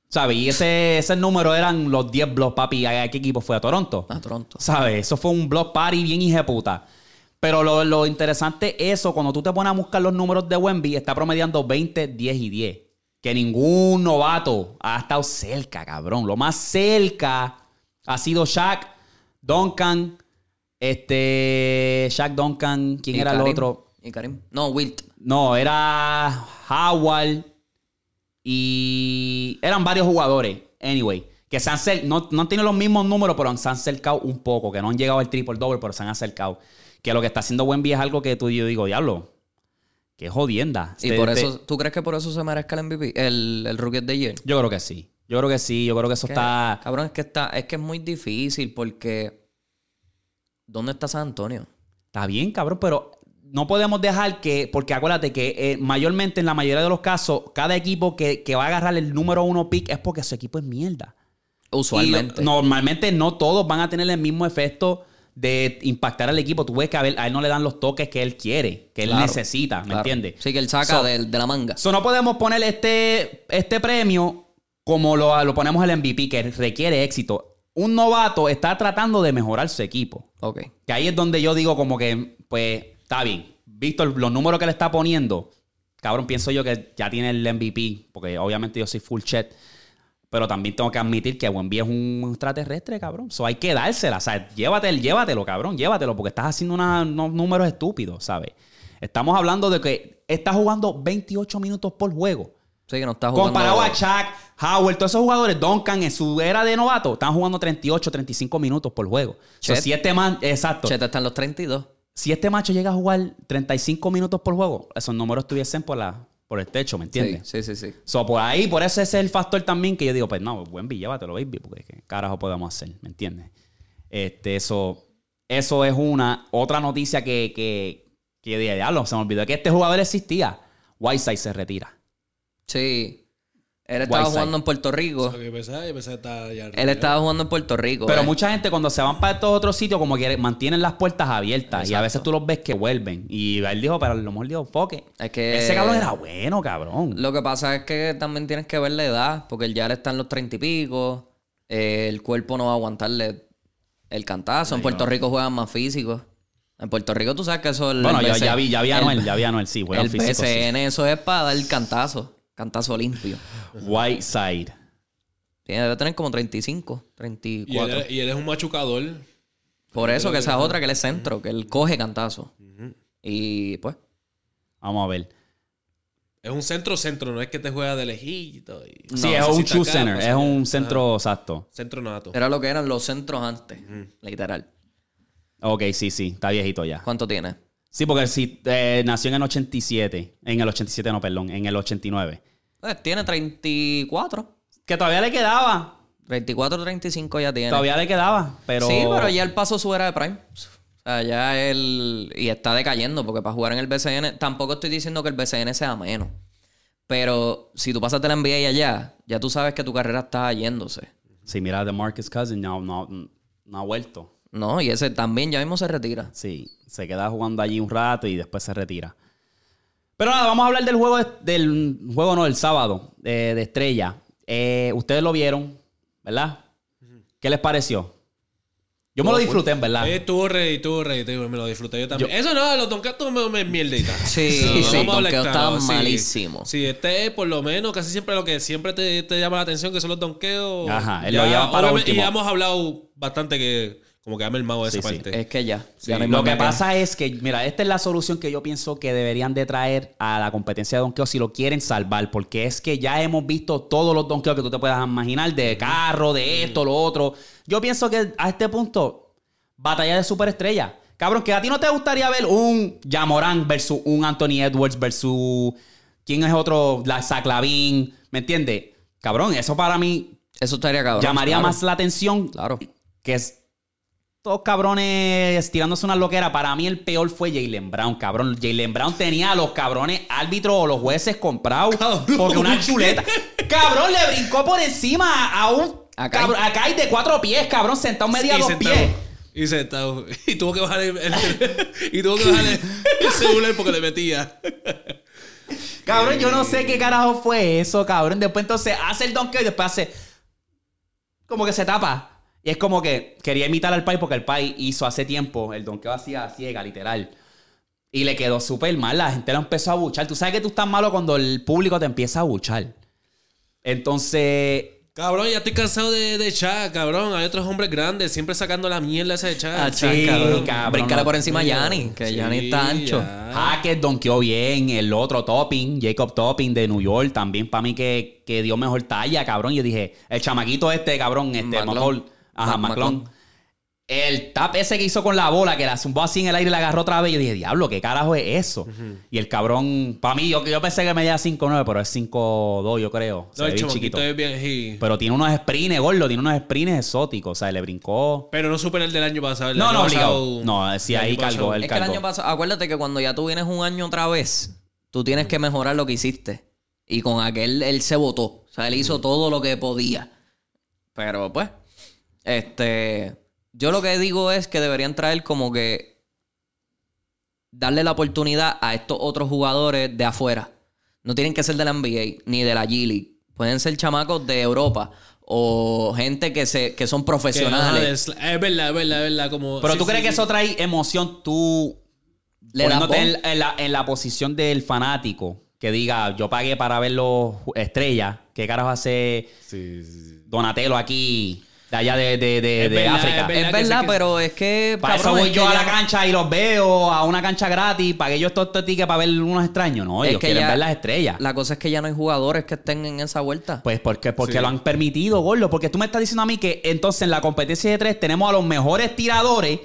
¿Sabes? Y ese, ese número eran los 10 blocks, papi. ¿A qué equipo fue? ¿A Toronto? A Toronto. ¿Sabes? Eso fue un block party bien hijeputa. Pero lo, lo interesante es eso, cuando tú te pones a buscar los números de Wemby, está promediando 20, 10 y 10. Que ningún novato ha estado cerca, cabrón. Lo más cerca ha sido Shaq, Duncan, este. Shaq, Duncan, ¿quién Y era el otro? Y Karim. No, Wilt. No, era Howard y eran varios jugadores. Anyway, que se han no, no han tenido los mismos números, pero se han acercado un poco, que no han llegado al triple double, pero se han acercado. Que lo que está haciendo Wemby es algo que tú y yo digo, diablo, qué jodienda. Y Este- por este- eso, ¿tú crees que por eso se merezca el MVP? El, el Rookie the Year. Yo creo que sí. Yo creo que sí, yo creo que eso está. Cabrón, es que está, es que es muy difícil porque. ¿Dónde está San Antonio? Está bien, cabrón, pero no podemos dejar que, porque acuérdate que eh, mayormente en la mayoría de los casos, cada equipo que, que va a agarrar el número uno pick es porque su equipo es mierda. Usualmente. Y normalmente no todos van a tener el mismo efecto de impactar al equipo. Tú ves que a, ver- a él no le dan los toques que él quiere, que él Claro, necesita, ¿me claro. entiendes? Sí, que él saca So- de, de la manga. So, no podemos poner este, este premio como lo, lo ponemos el MVP, que requiere éxito. Un novato está tratando de mejorar su equipo. Ok. Que ahí es donde yo digo como que, pues, está bien. Víctor, los números que le está poniendo, cabrón, pienso yo que ya tiene el MVP, porque obviamente yo soy full chat. Pero también tengo que admitir que Wemby es un extraterrestre, cabrón. So hay que dársela. O sea, llévatelo, llévatelo, cabrón, llévatelo, porque estás haciendo una- unos números estúpidos, ¿sabes? Estamos hablando de que está jugando 28 minutos por juego. Sí, que no está jugando. Comparado a Shaq, Howard, todos esos jugadores, Duncan en su era de novato, están jugando 38, 35 minutos por juego. So, Chet. si este man, exacto. Cheta está en los 32. Si este macho llega a jugar 35 minutos por juego, esos números estuviesen por, la, por el techo, ¿me Sí, entiendes? sí, sí, sí. So, por ahí, por eso ese es el factor también que yo digo, pues no, buen llévatelo, baby, porque qué carajo podemos hacer, ¿me entiendes? Este, eso, eso es una, otra noticia que, que, que de diablo, se me olvidó que este jugador existía. Whiteside se retira. Sí. Él estaba Whiteside. jugando en Puerto Rico. Yo pensaba, yo pensaba que estaba allá arriba. Él estaba jugando en Puerto Rico. Pero eh. mucha gente cuando se van para estos otros sitios como que mantienen las puertas abiertas y a veces tú los ves que vuelven. Y él dijo, pero a lo mejor dijo, foque. Es que- Ese cabrón era bueno, cabrón. Lo que pasa es que también tienes que ver la edad, porque él ya le está en los treinta y pico. eh, el cuerpo no va a aguantarle el cantazo. En Puerto Rico juegan más físicos. En Puerto Rico tú sabes que eso es el Bueno, ya, BC ya vi, ya vi a el- Noel, ya vi a Noel, sí, bueno, el físico, sí. Eso es para dar el cantazo. Cantazo limpio. Whiteside. Tiene, debe tener como 35, Y 34. él, y él es un machucador. Por eso que esa es otra, que él es centro, que él coge cantazo. Y pues, Vamos a ver. Es un centro-centro, no es que te juega de lejito. y- Sí, No, es un necesita true acá, center, es un centro exacto. Centro nato. era lo que eran los centros antes, literal. Ok, sí, sí, está viejito ya. ¿Cuánto tiene? Sí, porque si eh, nació en el 87, en el 87 no, perdón, en el 89. Pues tiene 34. Que todavía le quedaba, 34, 35 ya tiene. todavía le quedaba, pero... Sí, pero ya él pasó su era de Prime. O sea, ya él. Y está decayendo, porque para jugar en el BCN. Tampoco estoy diciendo que el BCN sea menos. Pero si tú pasas de la NBA allá, ya tú sabes que tu carrera está yéndose. Sí, mira, de Marcus Cousins no, no, no ha vuelto. No, y ese también ya mismo se retira. Sí, se queda jugando allí un rato y después se retira. Pero nada, vamos a hablar del juego, de- del juego no, del sábado, de, de estrella. Eh, ustedes lo vieron, ¿verdad? ¿Qué les pareció? Yo me lo disfruté, en verdad. Eh, estuvo rey, estuvo rey, te digo, me lo disfruté yo también. Eso no, los donkeos me, me mierdita. Sí, sí, a hablar donkeos claro, estaban malísimos. Sí, este es por lo menos casi siempre lo que siempre te, te llama la atención, que son los donkeos. Ajá, él lo lleva para último. Y hemos hablado bastante que como que ha mermado esa Sí, sí. parte. Es que ya. Sí, Lo que pasa es que, mira, esta es la solución que yo pienso que deberían de traer a la competencia de donkeo si lo quieren salvar, porque es que ya hemos visto todos los donkeos que tú te puedas imaginar, de carro, de esto, lo otro. Yo pienso que a este punto, batalla de superestrella. Cabrón, que a ti no te gustaría ver un Yamorán versus un Anthony Edwards versus. ¿Quién es otro? La Zach Lavin, ¿Me entiendes? Cabrón, eso para mí Eso estaría cabrón. llamaría claro. más la atención Claro. que es todos cabrones tirándose una loquera. Para mí el peor fue Jalen Brown, cabrón. Jalen Brown tenía a los cabrones árbitros o los jueces comprados porque una chuleta. Cabrón, le brincó por encima a un Acá. cabrón, acá hay de cuatro pies, cabrón, sentado media Y dos sentado. pies. Y sentado. Y tuvo que bajar el, el- y tuvo que bajar el, el celular porque le metía. Cabrón, yo no sé qué carajo fue eso, cabrón. Después entonces hace el donkey y después hace como que se tapa. Y es como que quería imitar al Pai porque el Pai hizo hace tiempo el donkey hacía ciega, literal. Y le quedó súper mal. La gente lo empezó a buchar. Tú sabes que tú estás malo cuando el público te empieza a buchar. Entonces, Cabrón, ya estoy cansado de, de Chad, cabrón. Hay otros hombres grandes siempre sacando la mierda esa de Chad. Ah, sí, cabrón. cabrón, Bríncale no. por encima a Yanni, que Sí, Yanni está ancho. ya. Hackett donkeó bien. El otro Topping, Jacob Topping de New York, también para mí que, que dio mejor talla, cabrón. Yo dije, el chamaquito este, cabrón, este, McClung. Ajá. McClung. El tap ese que hizo con la bola, que la zumbó así en el aire y la agarró otra vez. Yo dije, diablo, ¿qué carajo es eso? Y el cabrón, para mí, yo, yo pensé que medía 5'9, pero es 5'2, yo creo. No, el chiquito. es bien. Pero tiene unos sprints, gordo, tiene unos sprints exóticos. O sea, le brincó. Pero no supera el del año pasado. El No, año no, obligado. pasado- No, sí, ahí cargó el Es que el año pasado, acuérdate que cuando ya tú vienes un año otra vez, tú tienes que mejorar lo que hiciste. Y con aquel él se votó. O sea, él hizo todo lo que podía. Pero pues, este, yo lo que digo es que deberían traer como que darle la oportunidad a estos otros jugadores de afuera. No tienen que ser de la NBA ni de la G League. Pueden ser chamacos de Europa o gente que se que son que, profesionales. ajá, es verdad, es verdad, es verdad. Como, Pero sí, tú sí, crees que eso trae emoción, tú Le poniéndote en, en la, en la posición del fanático que diga, yo pagué para ver los estrellas, ¿qué carajo hace Sí, sí, sí. Donatello aquí, de allá de, de, de- Es de verdad, África? es verdad. Es que verdad, que- pero es que. Para eso cabrón, voy es yo a la ya- cancha y los veo a una cancha gratis, pagué yo estos tickets para ver unos extraños. No, Es ellos que quieren ya- ver las estrellas. La cosa es que ya no hay jugadores que estén en esa vuelta. Pues porque, porque Sí. lo han permitido, Gordo. Porque tú me estás diciendo a mí que entonces en la competencia de tres tenemos a los mejores tiradores,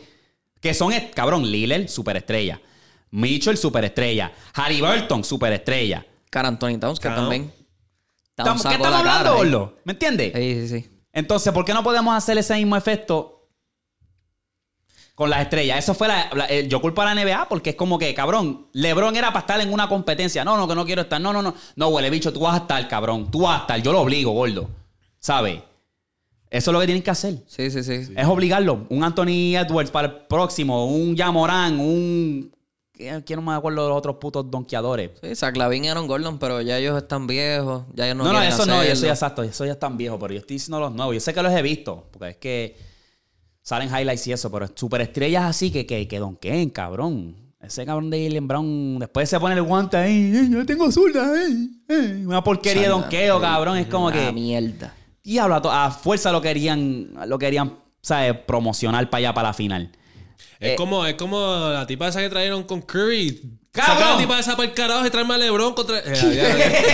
que son, cabrón, Lillard, superestrella. Mitchell, superestrella. Halliburton, superestrella. Cara Anthony Towns, que Claro. también. ¿Qué estamos la hablando. Gordo? ¿Me entiendes? Sí, sí, sí. Entonces, ¿por qué no podemos hacer ese mismo efecto con las estrellas? Eso fue la, la- yo culpo a la NBA porque es como que, cabrón, LeBron era para estar en una competencia. No, no, que no quiero estar. No, no, no. No, huele bicho, tú vas a estar, cabrón. Tú vas a estar. Yo lo obligo, gordo. ¿Sabes? Eso es lo que tienen que hacer. Sí, sí, sí. Es obligarlo. Un Anthony Edwards para el próximo. Un Yamorán. Un... ¿Quién no me acuerdo de los otros putos donkeadores? Sí, Zach Lavin y Aaron Gordon, pero ya ellos están viejos. Ya ellos no No, no, eso no, eso ya exacto, eso ya están viejos, pero yo estoy diciendo los nuevos. Yo sé que los he visto, porque es que salen highlights y eso, pero superestrellas así que, que, que donqueen, cabrón. Ese cabrón de Jalen Brown, después se pone el guante ahí, "Ey, yo tengo zurda, ey, ey". una porquería de donqueo, cabrón. Es como que, mierda. diablo, a, a fuerza lo querían, lo querían, ¿sabes? Promocionar para allá, para la final. Es, Eh, como, es como la tipa esa que trajeron con Curry. ¡Cabrón! Saca la tipa esa para el carajo y traerme a LeBron contra. Eh,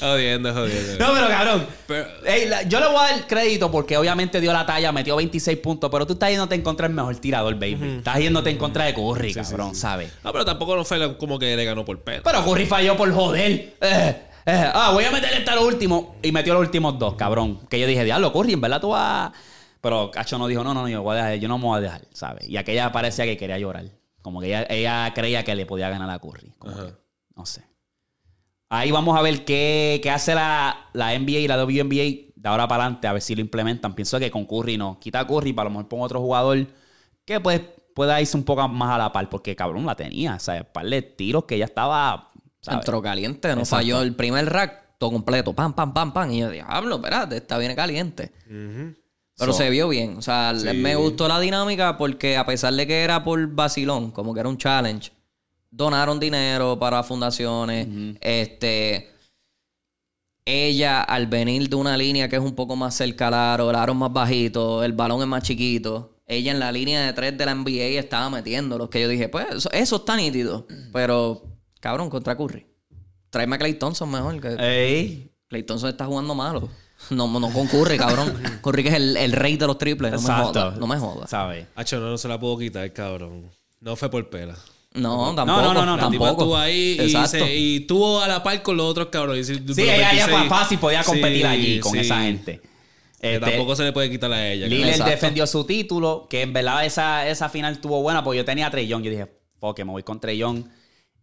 jodiendo, jodiendo. No, pero cabrón. Pero- ey, la- yo le voy a dar crédito porque obviamente dio la talla, metió 26 puntos, pero tú estás yéndote en contra del mejor tirador, baby. Estás yéndote en contra de Curry, cabrón, ¿sabes? No, pero tampoco no fue como que le ganó por pedo. Pero Curry falló por joder. Eh, eh, ah, voy a meterle hasta los últimos. Y metió los últimos dos, cabrón. Que yo dije, diablo, Curry, en verdad tú vas. Pero Cacho no dijo, no, no, no, yo, voy a dejar- yo no me voy a dejar, ¿sabes? Y aquella parecía que quería llorar. Como que ella, ella creía que le podía ganar a Curry. Como Ajá. que, no sé. Ahí vamos a ver qué, qué hace la, la NBA y la WNBA de ahora para adelante, a ver si lo implementan. Pienso que con Curry no. Quita a Curry, para lo mejor pongo otro jugador que pues pueda irse un poco más a la par, porque cabrón la tenía. O sea, par de tiros que ya estaba. ¿sabes? Entró caliente, no Exacto. falló el primer rack, todo completo. Pam, pam, pam, pam. Y yo, diablo, espérate, está bien caliente. Pero So- se vio bien. O sea, me gustó la dinámica porque a pesar de que era por vacilón, como que era un challenge, donaron dinero para fundaciones. Este. Ella, al venir de una línea que es un poco más cerca al aro, el aro es más bajito, el balón es más chiquito. Ella en la línea de tres de la NBA estaba metiendo los que yo dije, pues eso, eso está nítido. Pero, cabrón, contra Curry. Tráeme a Clay Thompson mejor. Que Ey. Clay Thompson está jugando malo. No, no con Curry, cabrón. Curry que es el, el rey de los triples. No me jodas. No me jodas. ¿Sabes? Hacho, no, no se la puedo quitar, cabrón. No fue por pela. No, tampoco. no, no, no, La tampoco. estuvo ahí y, se, y tuvo a la par con los otros cabrones. Sí, pero ella, ella 26 fácil podía competir Sí, allí con sí. esa gente. Que Este, tampoco se le puede quitar a ella. Lillard defendió su título, que en verdad esa, esa final estuvo buena, porque yo tenía a Trey Young. Yo dije, fuck, me voy con Trey Young.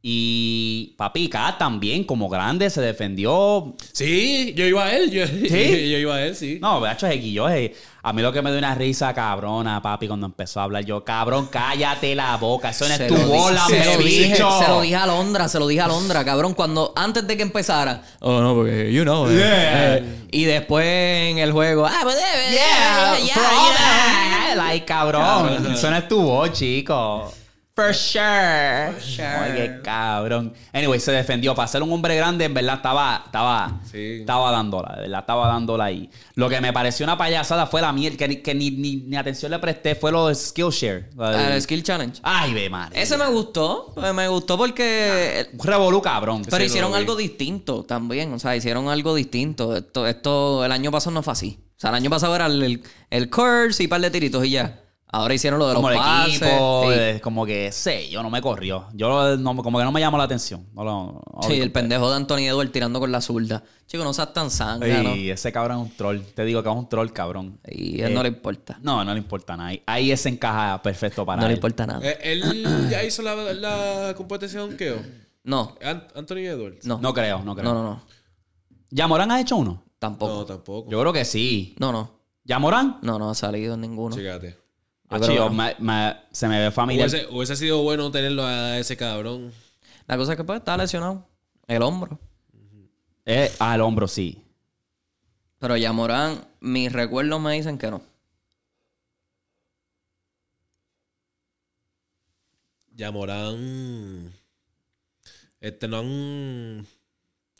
Y Papi K también, como grande, se defendió. Sí, yo iba a él. Yo, ¿Sí? yo iba a él, sí. No, hecho es yo eh, A mí lo que me dio una risa cabrona, papi, cuando empezó a hablar yo, cabrón, cállate la boca. Eso no es Se tu bola, se lo dije, se lo dije a Londra, se lo dije a Londra, cabrón, cuando antes de que empezara. Oh, no, porque you know. eh, Yeah. eh, y después en el juego, ah, pues, eh, Yeah, yeah, yeah, yeah. Like, cabrón. Eso no es tu voz, chico. For sure. Oye, cabrón. Anyway, se defendió. Para ser un hombre grande, en verdad, estaba, estaba, Sí. estaba dándola. De verdad, estaba dándola ahí. Lo que me pareció una payasada fue la miel, que, ni- que ni, ni, ni atención le presté, fue lo de Skillshare. Ah, el Skill Challenge. Ay, ve, madre. Ese me gustó, pues me gustó porque Un revolú, cabrón. Pero hicieron algo distinto también. O sea, hicieron algo distinto. Esto, esto el año pasado no fue así. O sea, el año pasado era el, el, el curse y un par de tiritos y ya. Ahora hicieron lo de como los el pases. equipo, sí. eh, como que sé, yo no me corrió. Yo no- como que no me llamó la atención. No lo- no lo Sí, el pendejo de Anthony Edwards tirando con la zurda. Chico, no seas tan sangre, ¿no? Ey, ese cabrón es un troll. Te digo que es un troll, cabrón. Y a él no le importa. No, no le importa nada. Ahí- Ahí ese encaja perfecto para No le él. importa nada. Eh, él ya hizo la, la competencia de donkeo. No, An- Anthony Edwards. no. No creo, no creo. No, no, no. ¿Yamorán ha hecho uno? Tampoco. No, tampoco. Yo creo que sí. No, no. ¿Yamorán? No, no ha salido ninguno. Chécate. Ah, creo chico, que no. me- me- se me ve familiar. Hubiese, hubiese sido bueno tenerlo a ese cabrón. La cosa es que pues está lesionado. El hombro. Eh, ah, el hombro, sí. Pero ya Morán, mis recuerdos me dicen que no. Ya Morán. Este no han.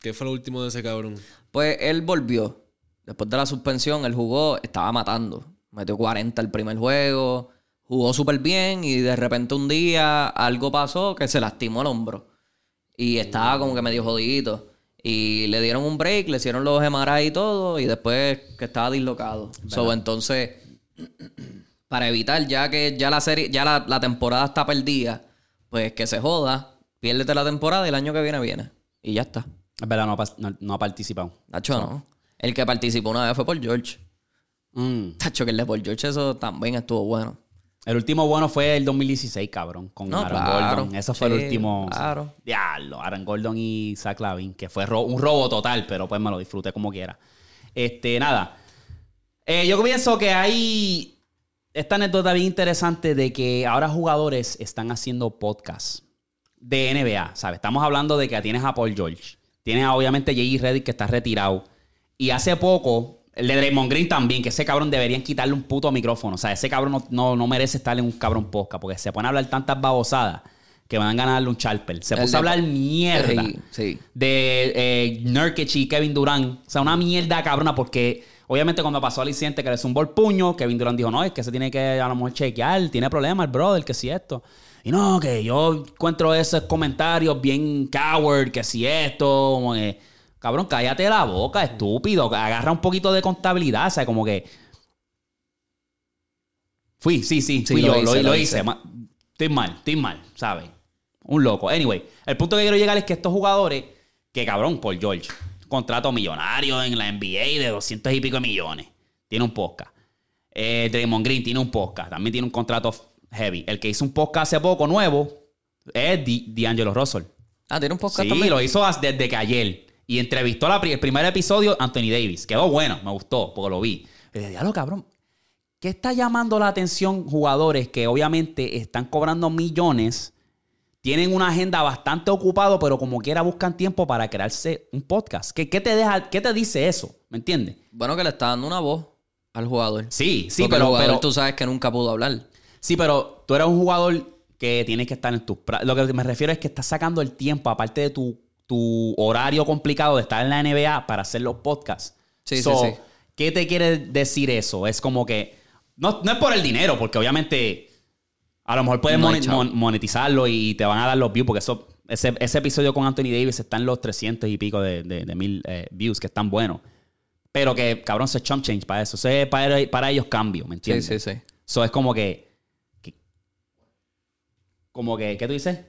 ¿Qué fue lo último de ese cabrón? Pues él volvió. Después de la suspensión, él jugó, estaba matando. Metió 40 el primer juego. Jugó súper bien y de repente un día algo pasó que se lastimó el hombro. Y estaba como que medio jodidito. Y le dieron un break, le hicieron los MRI y todo. Y después que estaba dislocado. So, entonces, para evitar ya que ya la serie, ya la, la temporada está perdida, pues que se joda, piérdete la temporada y el año que viene viene. Y ya está. Es verdad, no no- no ha participado. Tacho, no. El que participó una vez fue por George. Mm. Tacho, que el de por George, eso también estuvo bueno. El último bueno fue el 2016, cabrón, con No, Aaron claro. Gordon. Ese fue el último. claro. Diablo, Aaron Gordon y Zach Lavin, que fue ro- un robo total, pero pues me lo disfruté como quiera. Este, nada. Eh, yo pienso que hay esta anécdota bien interesante de que ahora jugadores están haciendo podcasts de NBA, ¿sabes? Estamos hablando de que tienes a Paul George, tienes a, obviamente J.J. Reddick que está retirado, y hace poco, el de Draymond Green también, que ese cabrón deberían quitarle un puto micrófono, o sea, ese cabrón no, no, no merece estar en un cabrón podcast, porque se pone a hablar tantas babosadas que van a ganarle un charper. Se El puso de- a hablar mierda Sí, sí. de eh, Nurkic y Kevin Durant. O sea, una mierda cabrona porque obviamente cuando pasó al incidente que le zumbó el puño, Kevin Durant dijo, no, es que se tiene que a lo mejor chequear, tiene problemas el brother, que si esto. Y no, que yo encuentro esos comentarios bien coward, que si esto, como que, cabrón, cállate la boca, estúpido, agarra un poquito de contabilidad, o sea, como que... Fui, sí, sí, Sí, fui lo yo, hice, lo, lo lo hice. Estoy mal, estoy mal, ¿sabes? Un loco. Anyway, el punto que quiero llegar es que estos jugadores, que cabrón, Paul George, contrato millonario en la NBA de 200 y pico de millones, tiene un podcast. Eh, Draymond Green tiene un podcast, también tiene un contrato heavy. El que hizo un podcast hace poco nuevo es D'Angelo Russell. Ah, tiene un podcast Sí, también. lo hizo desde que ayer. Y entrevistó la pri- el primer episodio Anthony Davis. Quedó bueno, me gustó, porque lo vi. Y dije, diablo, cabrón. ¿Qué está llamando la atención jugadores que obviamente están cobrando millones? Tienen una agenda bastante ocupado, pero como quiera buscan tiempo para crearse un podcast. ¿Qué, qué te deja, qué te dice eso? ¿Me entiendes? Bueno, que le está dando una voz al jugador. Sí, sí, Porque el pero, jugador pero tú sabes que nunca pudo hablar. Sí, pero tú eres un jugador que tienes que estar en tus... Lo que me refiero es que estás sacando el tiempo, aparte de tu, tu horario complicado de estar en la NBA, para hacer los podcasts. Sí, So, sí, sí. ¿Qué te quiere decir eso? Es como que... No, no es por el dinero, porque obviamente a lo mejor puedes No mon- monetizarlo y te van a dar los views, porque eso, ese, ese episodio con Anthony Davis está en los 300 y pico de, de- de mil eh, views, que están buenos. Pero que, cabrón, es chump change para eso. Es para, para ellos cambio, ¿me Sí, entiendes? sí, sí. Eso es como que, que- Como que, ¿qué tú dices?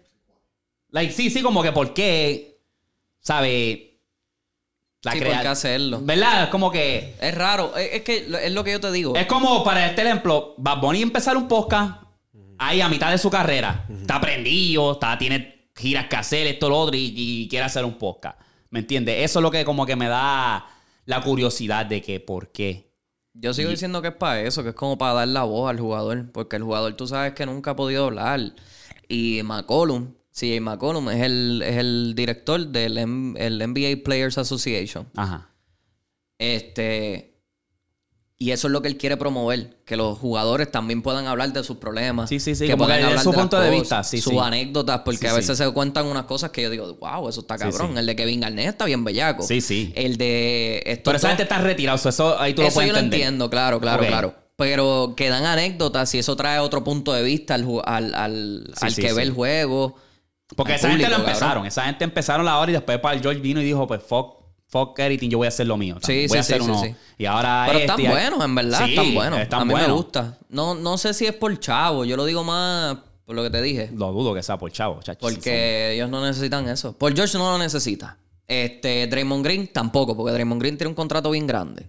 Like, sí, sí, como que por qué, ¿sabe? La Sí, crea- hacerlo. ¿Verdad? Es como que... Es raro. Es, es que lo- es lo que yo te digo. Es como, para este ejemplo, Bad Bunny empezar un podcast ahí a mitad de su carrera. Está prendido, está, tiene giras que hacer, esto, lo otro, y, y quiere hacer un podcast. ¿Me entiendes? Eso es lo que como que me da la curiosidad de que por qué. Yo sigo diciendo que es para eso, que es como para dar la voz al jugador. Porque el jugador, tú sabes que nunca ha podido hablar. Y McCollum, CJ McCollum, es el, es el director del M- el NBA Players Association. Ajá. Este. Y eso es lo que él quiere promover, que los jugadores también puedan hablar de sus problemas. Sí, sí, sí, que como puedan que de hablar su las punto de cosas, vista, sí, sus sí. anécdotas, porque Sí, a veces se cuentan unas cosas que yo digo, wow, eso está cabrón. El de Kevin Garnett está bien bellaco. Sí, sí. El de Pero esa gente está retirado, so eso ahí tú lo eso puedes yo lo entiendo, claro, claro, claro. Pero que dan anécdotas y eso trae otro punto de vista al, al, al, al que ve el juego. Porque esa gente cabrón. empezaron. Esa gente empezaron la hora y después para el George vino y dijo, pues fuck, fuck everything, yo voy a hacer lo mío. Sí, voy a sí, hacer sí, uno. sí. Y ahora Pero este, están buenos, en verdad, Sí, están buenos. están a mí buenos. me gusta. No, no sé si es por chavo, yo lo digo más por lo que te dije. Lo dudo que sea por chavo, chacho. Porque ellos no necesitan eso. Por George no lo necesita. Este, Draymond Green tampoco, porque Draymond Green tiene un contrato bien grande.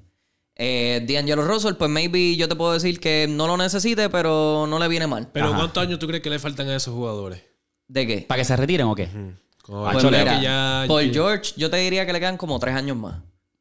Eh, D'Angelo Russell, pues maybe yo te puedo decir que no lo necesite, pero no le viene mal. Pero Ajá. ¿cuántos años tú crees que le faltan a esos jugadores? ¿De qué? ¿Para que se retiren o qué? Como Pues Bachelet, mira, que ya- Por George, yo te diría que le quedan como tres años más.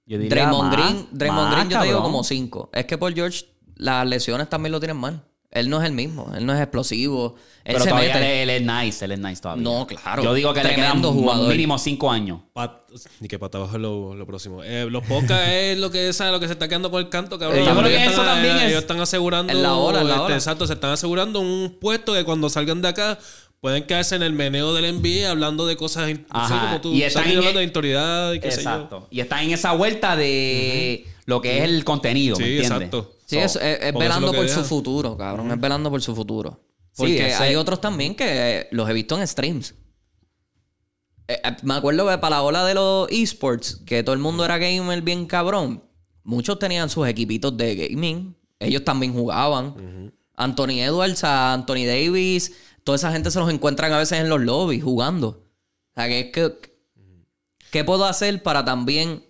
Yo diría Draymond más, Green, Draymond más, Green yo te digo cabrón. como cinco. Es que por George las lesiones también lo tienen mal. Él no es el mismo, él no es explosivo. Él Pero se todavía mete. él, él es nice, él es nice todavía. No, claro. Yo digo que le quedan Tremendo jugador. mínimo cinco años. Pat- ni que pata abajo es lo, lo próximo. Eh, los podcasts es lo que, ¿sabes? lo que se está quedando con el canto, cabrón. Eh, yo Ellos creo que están- eso también es- Ellos están asegurando. En la hora, en la este, hora. Exacto, se están asegurando un puesto que cuando salgan de acá pueden quedarse en el meneo del NBA hablando de cosas. no sé, como tú Y están estás en- hablando de autoridad y qué sé yo. Exacto. Y está en esa vuelta de lo que es el contenido, ¿me Sí, entiendes? exacto. Sí, So, es, es- velando por deja. su futuro, cabrón. Es velando por su futuro. Sí, Porque ese- hay otros también que eh, los he visto en streams. Eh, eh, me acuerdo que para la ola de los esports, que todo el mundo era gamer bien cabrón, muchos tenían sus equipitos de gaming. Ellos también jugaban. Anthony Edwards, a Anthony Davis, toda esa gente se los encuentran a veces en los lobbies jugando. O sea, que es que... ¿Qué puedo hacer para también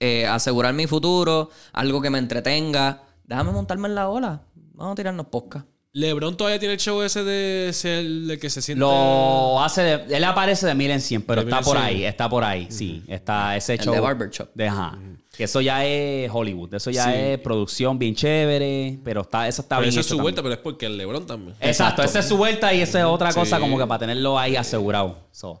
eh, asegurar mi futuro? Algo que me entretenga. Déjame montarme en la ola. Vamos a tirarnos podcast. LeBron todavía tiene el show ese de ser el de que se siente. Lo hace de- él aparece de mil en cien, pero está por ahí, está por ahí, sí. Está ese El show. de Barbershop. de- ajá. Que eso ya es Hollywood, eso ya Sí. es producción bien chévere, pero está, eso está Pero bien. esa es su vuelta, también. pero es porque el LeBron también. Exacto, esa es su vuelta y esa es otra cosa Sí. como que para tenerlo ahí asegurado. So,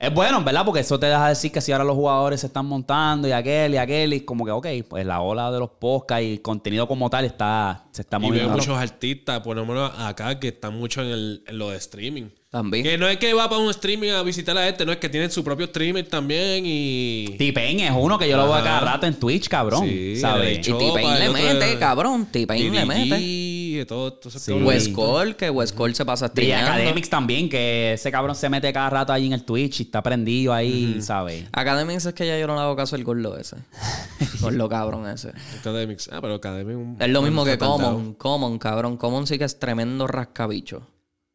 es bueno, ¿verdad? Porque eso te deja decir que si ahora los jugadores se están montando y aquel y aquel, y como que, ok, pues la ola de los podcasts y el contenido como tal está, se está Y veo moviendo. muchos artistas, por lo menos acá, que están mucho en, el, en lo de streaming. También. Que no es que va para un streaming a visitar a este, no es que tienen su propio streamer también y... T-Pain es uno que yo lo veo a cada Ajá. rato en Twitch, cabrón. Sí, ¿sabes? Y el le mete, cabrón. T-Pain le mete. Y todo, todo ese Sí. cabrón. West Cole, que West Cole se pasa Y. Academics también, que ese cabrón se mete cada rato ahí en el Twitch y está prendido ahí, ¿sabes? Academics es que ya yo no le hago caso al gordo ese. gordo cabrón ese. Academics. Ah, pero Academics... un- Es lo mismo que. Common. Common, cabrón. Common sí que es tremendo rascabicho.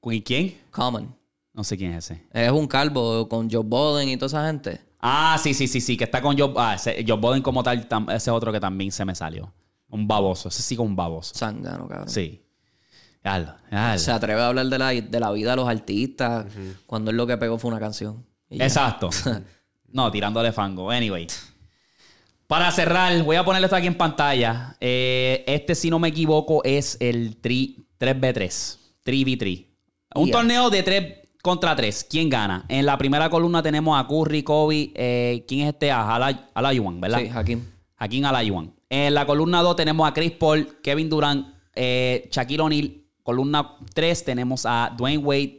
¿Y quién? Common. No sé quién es ese. Es un calvo con Joe Boden y toda esa gente. Ah, sí, sí, sí, sí, que está con Joe, ah, ese, Joe Boden como tal, tam- ese otro que también se me salió. Un baboso, ese sí con un baboso. Zángano, cabrón. Sí. Yalo, yalo. Se atreve a hablar de la, de la vida de los artistas cuando él lo que pegó fue una canción. Exacto. No, tirándole fango. Anyway. Para cerrar, voy a ponerle esto aquí en pantalla. Eh, este, si no me equivoco, es el 3, 3v3. 3v3. Un torneo de 3 contra 3. ¿Quién gana? En la primera columna tenemos a Curry, Kobe. eh, ¿Quién es este? A Alay- Olajuwon, ¿verdad? Sí, Hakim. Hakim Olajuwon. En la columna 2 tenemos a Chris Paul, Kevin Durant, eh, Shaquille O'Neal. Columna 3 tenemos a Dwayne Wade,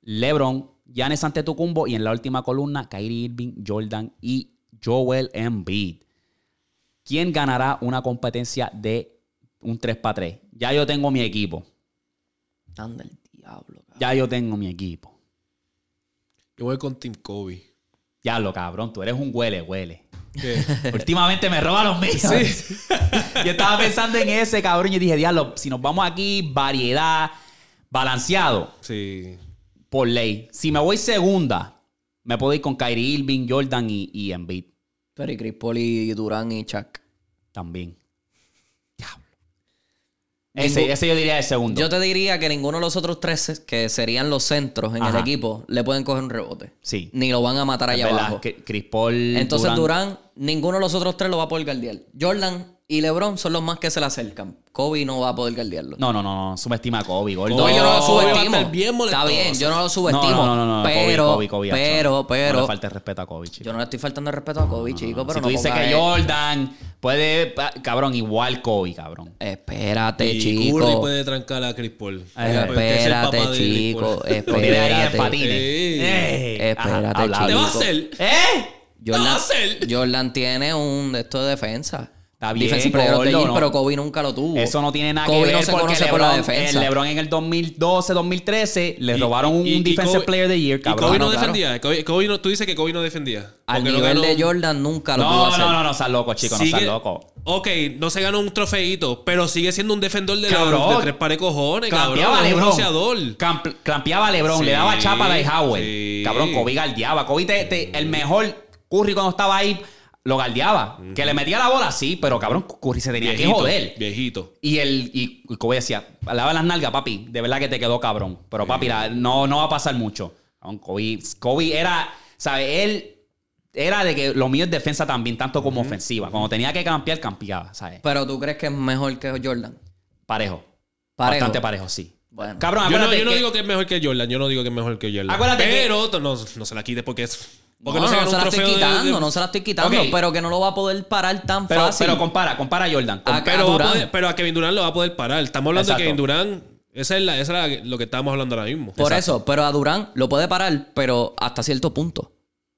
LeBron, Giannis Antetokounmpo y en la última columna Kyrie Irving, Jordan y Joel Embiid. ¿Quién ganará una competencia de un 3 para 3? Ya yo tengo mi equipo. Anda el diablo, cabrón. Ya yo tengo mi equipo. Yo voy con Team Kobe. Ya lo cabrón, tú eres un huele, huele. ¿Qué? Últimamente me roba los míos. Yo estaba pensando en ese, cabrón. Yo dije, diablo, si nos vamos aquí, variedad, balanceado, Sí. por ley. Si me voy segunda, me puedo ir con Kyrie Irving, Jordan y, y Embiid Pero y Chris Paul y Durán y Chuck. también. Ese, ese yo diría el segundo. Yo te diría que ninguno de los otros tres, que serían los centros en el equipo, le pueden coger un rebote. Sí. Ni lo van a matar allá abajo. Paul. Entonces Durán, ninguno de los otros tres lo va a poder guardiar. Jordan y LeBron son los más que se le acercan. Kobe no va a poder guardiarlo. No, no, no, no. Subestima a Kobe, gordo. No, yo no lo subestimo. bien. Está bien, yo no lo subestimo. no, no, no, no. Pero, Kobe, Kobe, Kobe, pero, pero. No le falte respeto a Kobe, chico. yo no le estoy faltando el respeto a Kobe, chico, pero si no tú dices que él. Jordan puede, cabrón, igual Kobe, cabrón. Espérate, Y chico. Curry puede trancar a Chris Paul. Es el Espérate, Chris chico. Espérate. Espérate, chico. ¿Te va a hacer? ¿Eh? ¿Qué va a Jordan, hacer? Jordan tiene un de esto de defensa. Está bien, Defensive Player of the Year, no. pero Kobe nunca lo tuvo. Eso no tiene nada Kobe que ver no se porque conoce LeBron, por la defensa. el LeBron en el 2012-2013 le Y- robaron un y- y Defensive Kobe- Player of the Year, Y cabrón. Kobe no Claro, defendía. Kobe, Kobe no, tú dices que Kobe no defendía. Al Porque no nivel ganó- de Jordan nunca lo pudo No, hacer. no, no, no, seas loco, chico, no Sigue- seas loco. Ok, no se ganó un trofeito, pero sigue siendo un defensor de, Cabrón. de tres pares cojones, cabrón. Clampeaba a Es un LeBron. boxeador. Camp- clampeaba a LeBron, Sí, le daba chapa a Howard. sí. Cabrón, Kobe galdeaba. Kobe, te- te- el mejor Curry cuando estaba ahí, lo galdeaba. Que le metía la bola, sí, pero cabrón, Curry se tenía que joder. Viejito. Y el y, y Kobe decía, lava las nalgas, papi. De verdad que te quedó cabrón. Pero papi, la- no, no va a pasar mucho. Kobe, Kobe era, ¿sabes? Él era de que lo mío es defensa también, tanto como ofensiva. Cuando tenía que campear, campeaba, ¿sabes? Pero tú crees que es mejor que Jordan. Parejo. Parejo. Bastante parejo, sí. Bueno. Cabrón, Yo no, yo no que- digo que es mejor que Jordan. Yo no digo que es mejor que Jordan. Acuérdate que- pero no, no se la quites porque es. Porque no, no, se un la estoy de- quitando, de- no se la estoy quitando, Ok. pero que no lo va a poder parar tan pero, fácil. pero compara, compara a Jordan. A- Pero, va a Durant. poder- pero a Kevin Durant lo va a poder parar. Estamos hablando Exacto. de Kevin Durant. Esa es, la, esa es la- lo que estábamos hablando ahora mismo. Por Exacto. eso, pero a Durán lo puede parar, pero hasta cierto punto.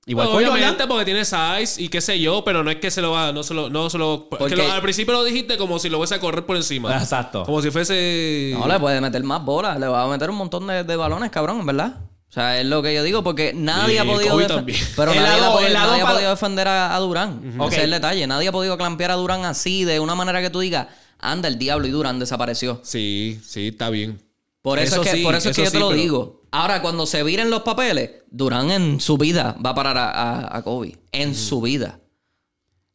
Igual Pues, Jordan. obviamente porque tiene size y qué sé yo, pero no es que se lo va, no se lo, no se lo, es Porque- que lo- al principio lo dijiste como si lo fuese a correr por encima. Exacto. Como si fuese. No le puede meter más bolas, le va a meter un montón de, de balones, cabrón, verdad. O sea, es lo que yo digo, porque nadie Y ha podido Kobe defen- también. Pero El nadie, lado- ha podido, el lado nadie ha para- podido defender a, a Durán. Ok. Ese es el detalle. Nadie ha podido clampear a Durán así, de una manera que tú digas, anda el diablo y Durán desapareció. Sí, sí, está bien. Por eso, Eso es que, sí, por eso es que yo te sí, lo pero- digo. Ahora, cuando se viren los papeles, Durán en su vida va a parar a, a- a Kobe. En su vida.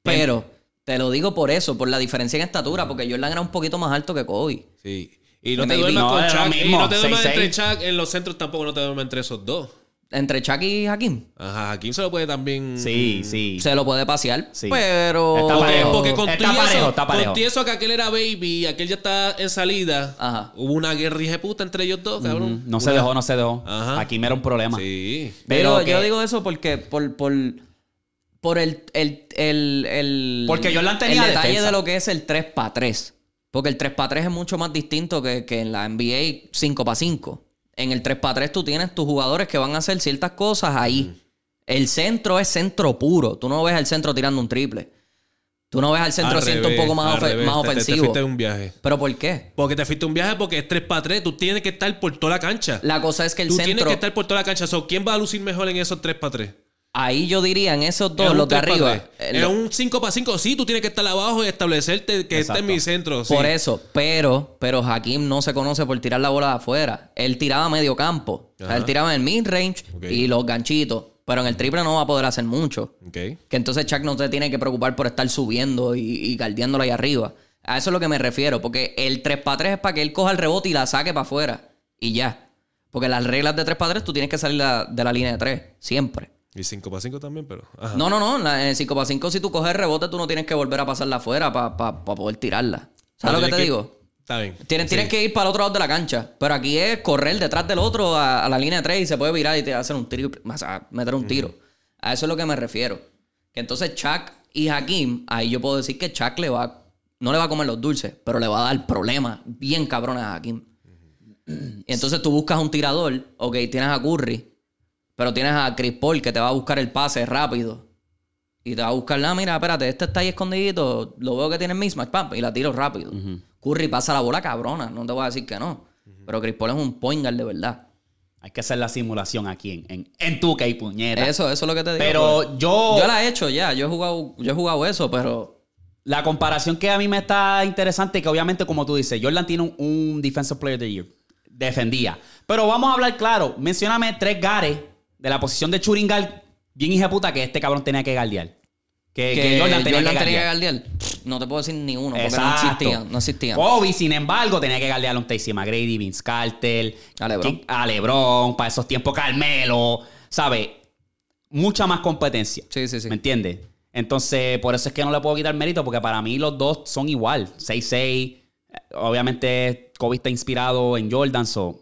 Pero te lo digo por eso, por la diferencia en estatura, porque Jordan era un poquito más alto que Kobe. Sí. Y no te duermas No, con Chuck. Y mismo, no te duermas 6'6". entre Chuck. En los centros tampoco no te duermas entre esos dos. Entre Chuck y Hakim. Ajá, aquí se lo puede también. Sí, sí. Se lo puede pasear, Sí. pero... Está Porque, parejo. porque con Está parejo, eso, está parejo. con todo eso que aquel era baby y aquel ya está en salida, Ajá. hubo una guerra hija de puta entre ellos dos, cabrón. No se dejó, no se dejó. Ajá. Aquí me era un problema. Sí. Pero Pero que- yo digo eso porque por, por, por el, el, el, el- Porque Jordan tenía el detalle defensa. de lo que es el 3 para 3. Porque el 3 para 3 es mucho más distinto que, que en la NBA 5 para 5. En el 3 para 3 tú tienes tus jugadores que van a hacer ciertas cosas ahí. El centro es centro puro. Tú no ves al centro tirando un triple. Tú no ves al centro Al siento un revés, poco más, ofe- revés. más Te- te- Te, ofensivo. fuiste de un viaje. ¿Pero por qué? Porque te fuiste de un viaje porque es 3 para 3. Tú tienes que estar por toda la cancha. La cosa es que el Tú tienes centro... que estar por toda la cancha. So, ¿Quién va a lucir mejor en esos 3 para 3? Ahí yo diría, en esos dos, los de arriba... eh, Es lo- un 5 para 5. Sí, tú tienes que estar abajo y establecerte que este es Exacto. mi centro. sí. Por eso, pero, pero Hakim no se conoce por tirar la bola de afuera. Él tiraba a medio campo. O sea, él tiraba en el mid-range Ok. y los ganchitos. Pero en el triple no va a poder hacer mucho. Ok. Que entonces Chuck no se tiene que preocupar por estar subiendo y, y guardiándolo ahí arriba. A eso es lo que me refiero. Porque el 3 para 3 es para que él coja el rebote y la saque para afuera. Y ya. Porque las reglas de 3 para 3 tú tienes que salir la- de la línea de 3. Siempre. Y 5 para 5 también, pero. Ajá. No, no, no. En la- en 5 para 5 si tú coges el rebote tú no tienes que volver a pasarla afuera para poder tirarla. ¿Sabes lo que te digo? Está bien. Tienes, Sí. tienes que ir para el otro lado de la cancha. Pero aquí es correr detrás del otro a, a la línea de tres y se puede virar y te hacer un tiro, o sea, meter un tiro. A eso es lo que me refiero. Que entonces Chuck y Hakim, ahí yo puedo decir que Chuck le va, no le va a comer los dulces, pero le va a dar problemas bien cabrones a Hakim. Y entonces tú buscas un tirador, ok, tienes a Curry, pero tienes a Chris Paul que te va a buscar el pase rápido. Y te va a buscar, ah, mira, espérate, este está ahí escondidito, lo veo que tiene mismatch, pam, y la tiro rápido. Curry pasa la bola cabrona, no te voy a decir que no. Pero Chris Paul es un point guard de verdad. Hay que hacer la simulación aquí en, en, en tu que puñeta. Eso, eso es lo que te digo. Pero pues. yo, Yo la he hecho ya. Yo he jugado, yo he jugado eso, pero. la comparación que a mí me está interesante, que obviamente, como tú dices, Jordan tiene un, un Defensive Player of the Year. Defendía. Pero vamos a hablar claro. Mencióname tres gares de la posición de Churingal, bien hija puta, que este cabrón tenía que guardiar. Que, que Que Jordan tenía que tenía que. Pff, No te puedo decir ni uno, porque no Exacto. existían. No existían. Kobe, sin embargo, tenía que guardiar a un Tracy McGrady, Vince Carter, A LeBron. que- a LeBron, para esos tiempos Carmelo, ¿sabes? Mucha más competencia. Sí, sí, sí. ¿Me entiendes? Entonces, por eso es que no le puedo quitar mérito, porque para mí los dos son igual. 6-6. Eh, Obviamente, Kobe está inspirado en Jordan, so.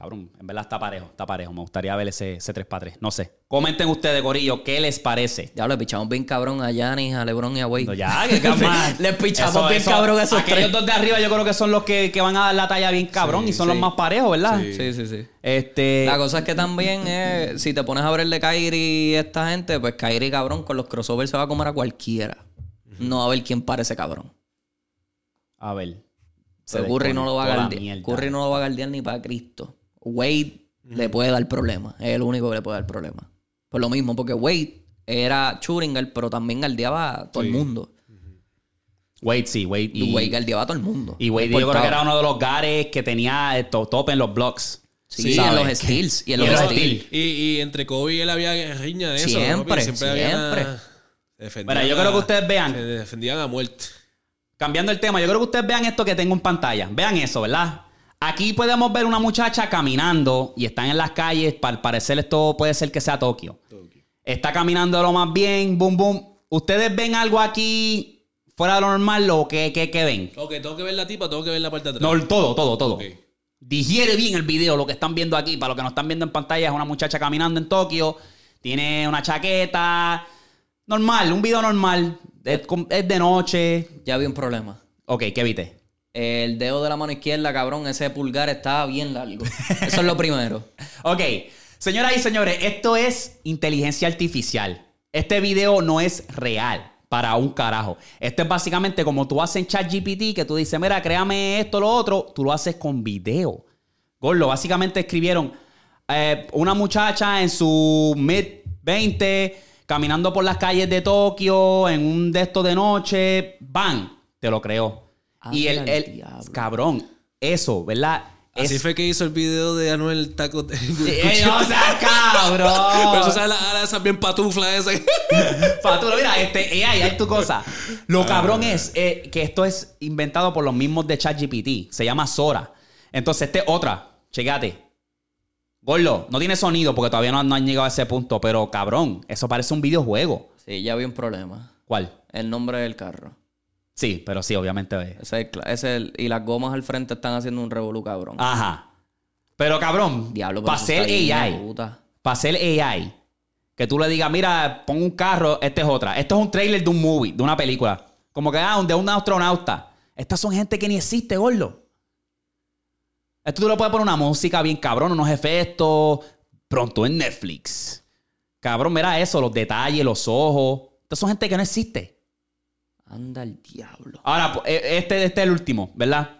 Cabrón, en verdad está parejo, está parejo. Me gustaría ver ese, ese 3 para 3. No sé. Comenten ustedes, Corillo, ¿qué les parece? Ya le pichamos bien cabrón a Giannis, a LeBron y a Wade. No, ya, que calma. Les pichamos bien cabrón a esos Aquellos tres. dos de arriba yo creo que son los que, que van a dar la talla bien cabrón Sí, y son sí. los más parejos, ¿verdad? Sí. Sí, sí, sí. Este... La cosa es que también, eh, si te pones a ver el de Kyrie y esta gente, pues Kyrie, cabrón, con los crossovers se va a comer a cualquiera. No va a ver quién para ese cabrón. A ver. Pero Curry no lo va a guardiar. Curry no lo va a guardiar ni para Cristo. Wade le puede dar problemas. Es el único que le puede dar problemas. Por lo mismo, porque Wade era Schuringer, pero también guardiaba a todo el mundo. Wade sí, Wade. Y Y, Wade guardiaba a todo el mundo. y Wade No yo creo que era uno de los gares que tenía eh, to- top en los blocks. Sí, ¿sabes? en los steals. Y en Y los los steals. Y, y entre Kobe y él había riña de eso. Siempre, papi. siempre. había siempre. una- Mira, yo creo que ustedes vean. Se defendían a muerte. Cambiando el tema, yo creo que ustedes vean esto que tengo en pantalla. Vean eso, ¿verdad? Aquí podemos ver una muchacha caminando y están en las calles. Para parecer esto puede ser que sea Tokio. Está caminando lo más bien, boom, boom. ¿Ustedes ven algo aquí fuera de lo normal o qué, qué, qué ven? Ok, tengo que ver la tipa, tengo que ver la parte de atrás. No, todo, todo, todo. Ok. Digiere bien el video, lo que están viendo aquí. Para los que no están viendo en pantalla, es una muchacha caminando en Tokio. Tiene una chaqueta. Normal, un video normal. Es de noche. Ya había un problema. Ok, ¿qué viste? El dedo de la mano izquierda, cabrón, ese pulgar estaba bien largo. Eso es lo primero. Ok, señoras y señores, esto es inteligencia artificial. Este video no es real para un carajo. Esto es básicamente como tú haces en ChatGPT, que tú dices, mira, créame esto, lo otro, tú lo haces con video. Gordo, básicamente escribieron eh, una muchacha en su mid 20 caminando por las calles de Tokio en un de estos de noche, ¡bam! Te lo creó. Y el, el cabrón, eso, ¿verdad? Así Es- fue que hizo el video de Anuel Taco. ¡Eh, no seas cabrón! Pero eso sabe la ala esa bien patufla esa. Faturo, mira, este, eh, ahí hay tu cosa. Lo cabrón es eh, que esto es inventado por los mismos de ChatGPT. Se llama Sora. Entonces, este otra. Checate. Gordo, no tiene sonido porque todavía no, no han llegado a ese punto, pero cabrón, eso parece un videojuego. Sí, ya había un problema. ¿Cuál? El nombre del carro. Sí, pero sí, obviamente. Ese es ese es y las gomas al frente están haciendo un revolú, cabrón. Ajá. Pero cabrón, Diablo, para ser AI, para ser AI, que tú le digas, mira, pon un carro, esta es otra. Esto es un trailer de un movie, de una película. Como que, ah, de un astronauta. Estas son gente que ni existe, gordo. Esto tú le puedes poner una música bien cabrón, unos efectos. Pronto en Netflix. Cabrón, mira eso, los detalles, los ojos. Estas son gente que no existe. Anda el diablo. Ahora, pues, eh, este, este es el último, ¿verdad?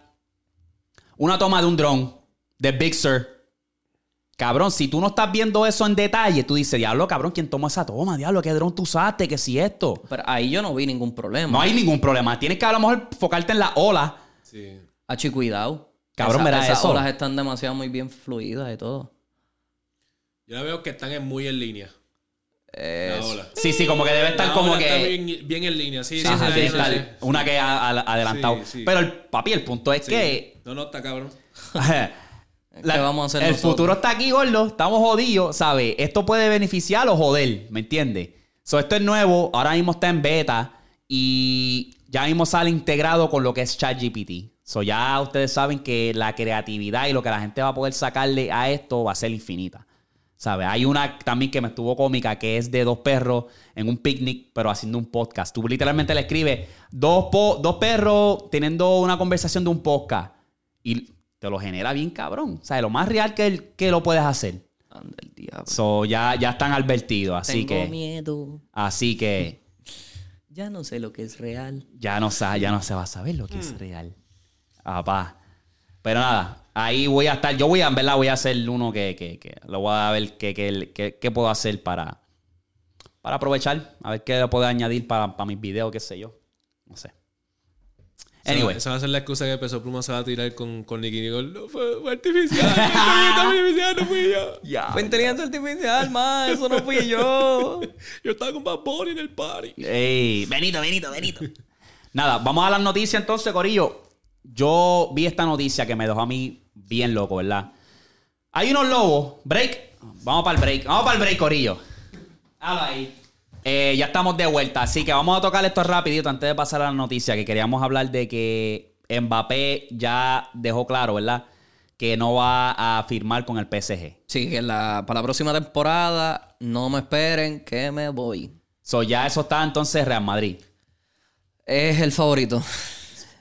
Una toma de un dron de Big Sur. Cabrón, si tú no estás viendo eso en detalle, tú dices, diablo, cabrón, ¿quién tomó esa toma? Diablo, ¿qué dron tú usaste? ¿Qué si esto? Pero ahí yo no vi ningún problema. No hay ningún problema. Tienes que a lo mejor enfocarte en la ola. Sí. Hachi, cuidado. Cabrón, Esa- mira esas olas están demasiado muy bien fluidas y todo. Yo la veo que están en- muy en línea. La. Sí, sí, como que debe estar La como está que... bien, bien en línea. Sí, sí, Ajá, sí, tiene sí, que sí. estar una que ha, ha- adelantado. Sí, sí. Pero el papi, el punto es Sí. que No, no, está cabrón. ¿Qué vamos a hacer El nosotros? futuro está aquí, gordo. Estamos jodidos, ¿sabes? Esto puede beneficiar o joder, ¿me entiendes? So, esto es nuevo, ahora mismo está en beta y ya mismo sale integrado con lo que es ChatGPT. So, ya ustedes saben que la creatividad y lo que la gente va a poder sacarle a esto va a ser infinita. ¿Sabes? Hay una también que me estuvo cómica que es de dos perros en un picnic, pero haciendo un podcast. Tú literalmente le escribes dos, po- dos perros teniendo una conversación de un podcast y te lo genera bien cabrón. O sea, lo más real que, el- que lo puedes hacer. Anda el diablo. So, ya, ya están advertidos. Así Tengo que, miedo. así que Ya no sé lo que es real. ya no, ya no se va a saber lo que Mm. es real. Papá. Pero nada, ahí voy a estar. Yo voy a, en verdad, voy a hacer uno que, que, que lo voy a ver qué que, que- qué puedo hacer para, para aprovechar. A ver qué le puedo añadir para, para mis videos, qué sé yo. No sé. Anyway. Esa va a ser la excusa que Peso Pluma se va a tirar con, con Nicky Nicole. No fue, fue artificial. fue artificial, no fui yo. Fue inteligencia artificial, man. Eso no fui yo. Yo estaba con Bad Bunny en el party. Ey, Benito, Benito, Benito. Nada, vamos a las noticias entonces, Corillo. Yo vi esta noticia que me dejó a mí bien loco, ¿verdad? Hay unos lobos. Break. Vamos para el break. Vamos para el break, Corillo. Habla ahí. Eh, ya estamos de vuelta, así que vamos a tocar esto rapidito antes de pasar a la noticia, que queríamos hablar de que Mbappé ya dejó claro, ¿verdad? Que no va a firmar con el PSG. Sí, que la, para la próxima temporada no me esperen que me voy. So, ya eso está entonces Real Madrid. Es el favorito.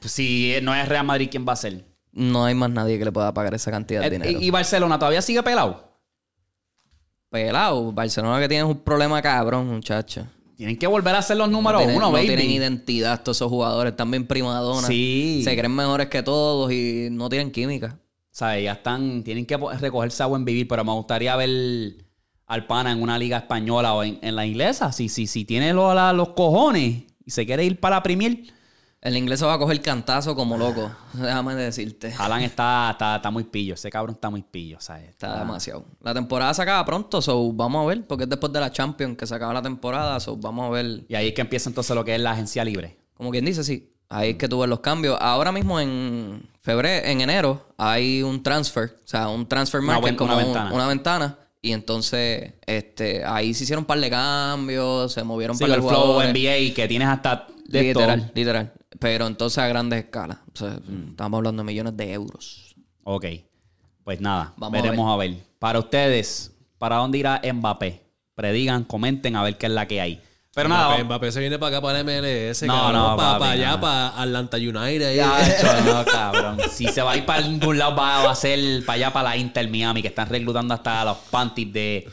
Pues, si no es Real Madrid, ¿quién va a ser? No hay más nadie que le pueda pagar esa cantidad de Eh, dinero. ¿Y Barcelona todavía sigue pelado? Pelado, Barcelona que tiene un problema cabrón, muchacho. Tienen que volver a hacer los números no tienen, uno, no baby. tienen identidad todos esos jugadores, están bien primadonas. Sí. Se creen mejores que todos y no tienen química. ¿Sabes? Ya están, tienen que recogerse a buen vivir, pero me gustaría ver al pana en una liga española o en, en la inglesa. Si, si, si tiene lo- la- los cojones y se quiere ir para la Premier, El inglés se va a coger cantazo como loco. Déjame decirte. Alan está, está, está muy pillo. Ese cabrón está muy pillo, ¿sabes? Está demasiado. La temporada se acaba pronto, so vamos a ver, porque es después de la Champions que se acaba la temporada, so vamos a ver. Y ahí es que empieza entonces lo que es la agencia libre. Como quien dice, sí. Ahí es que tuve los cambios. Ahora mismo en febrero, en enero, hay un transfer, o sea, un transfer Una market buen- como una un- ventana. una ventana. Y entonces, este, ahí se hicieron un par de cambios, se movieron un Sí, par de el flow. NBA que tienes hasta de literal, todo. literal. Pero entonces a grandes escalas. O sea, estamos hablando de millones de euros. Ok. Pues nada, Vamos a veremos a ver. Para ustedes, ¿para dónde irá Mbappé? Predigan, comenten a ver qué es la que hay. Pero nada, Mbappé, vamos- Mbappé se viene para acá, para el MLS. No, cabrón, no, para, papi, allá, no. para Atlanta United. Ya, hecho, no, cabrón. Si se va a ir para algún lado, va a ser para allá, para la Inter Miami, que están reclutando hasta los panties de,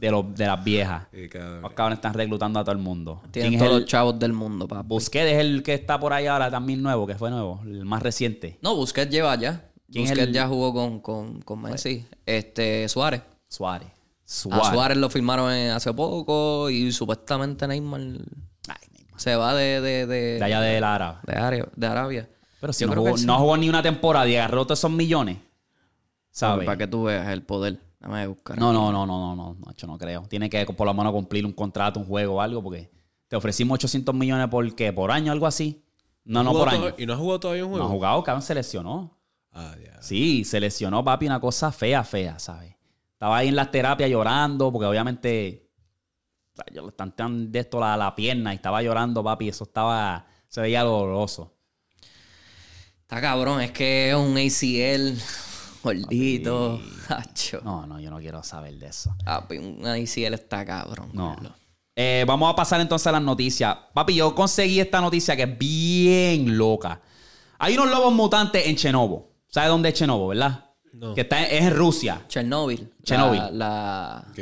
de, los, de las viejas. Sí, cabrón. Los cabrones están reclutando a todo el mundo. Tienen ¿Quién es todos el- los chavos del mundo, papi. Busquets es el que está por ahí ahora también nuevo, que fue nuevo, el más reciente. No, Busquets lleva ya. ¿Quién es Busquets el- ya jugó con, con, con Messi. Este, Suárez. Suárez. A Suárez. Lo firmaron en- hace poco y supuestamente Neymar Ay, Neymar. se va de, de, de, De allá de la Árabe. de Arabia. De Arabia. Pero si Yo no creo jugó, que sí. no jugó ni una temporada y agarró todos esos millones. ¿Sabes? Para que tú veas el poder. Déjame buscar. No, no, no, no, no, no, no, yo no creo. Tiene que por lo menos cumplir un contrato, un juego o algo, porque te ofrecimos 800 millones por qué, por año, algo así. No, no, ¿Jugó por año. ¿Y no ha jugado todavía un No juego? ha jugado, cabrón, se lesionó. Ah, ya. Sí, se lesionó, papi, una cosa fea, fea, ¿sabes? Estaba ahí en las terapias llorando, porque obviamente o sea, yo le están de esto la, la pierna y estaba llorando, papi, eso estaba, se veía doloroso. Está cabrón, es que es un ACL gordito. Hacho. No, no, yo no quiero saber de eso. Papi, un ACL está cabrón. No. Eh, vamos a pasar entonces a las noticias. Papi, yo conseguí esta noticia que es bien loca. Hay unos lobos mutantes en Chenobo. ¿Sabes dónde es Chenobo, verdad? No. Que está en, es en Rusia. Chernobyl. Chernobyl. La, la- Ok.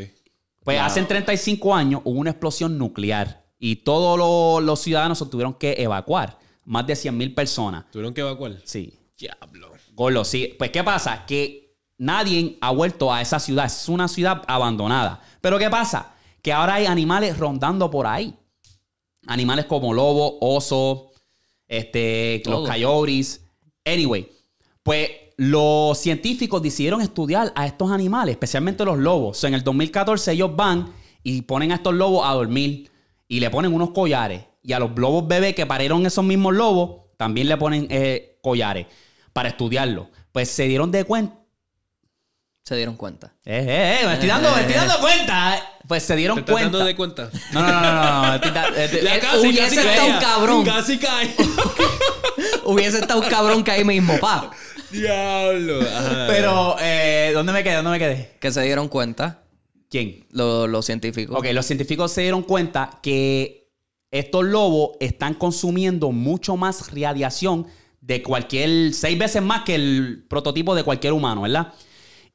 Pues hace 35 años hubo una explosión nuclear y todos los, los ciudadanos se tuvieron que evacuar. Más de 100.000 personas. ¿Tuvieron que evacuar? Sí. Diablo. Gordo, sí. Pues, ¿qué pasa? Que nadie ha vuelto a esa ciudad. Es una ciudad abandonada. Pero, ¿qué pasa? Que ahora hay animales rondando por ahí. Animales como lobo, oso, este, Todo. los coyotes. Anyway, pues los científicos decidieron estudiar a estos animales, especialmente los lobos. O sea, en el 2014 ellos van y ponen a estos lobos a dormir y le ponen unos collares. Y a los lobos bebés que parieron esos mismos lobos, también le ponen eh, collares para estudiarlo. Pues se dieron de cuenta. Se dieron cuenta. Eh, eh, eh, me estoy dando, me estoy dando cuenta. Pues se ¿Te dieron estás cuenta. dando de cuenta? No, no, no, no, eh, eh, casi, hubiese casi estado caía. cabrón. Casi cae. Hubiese estado un cabrón que ahí mismo, pa. Diablo. Ajá. Pero, eh, ¿dónde me quedé? ¿Dónde me quedé? Que se dieron cuenta ¿Quién? los, los científicos. Ok, los científicos se dieron cuenta que estos lobos están consumiendo mucho más radiación de cualquier, seis veces más que el prototipo de cualquier humano, ¿verdad?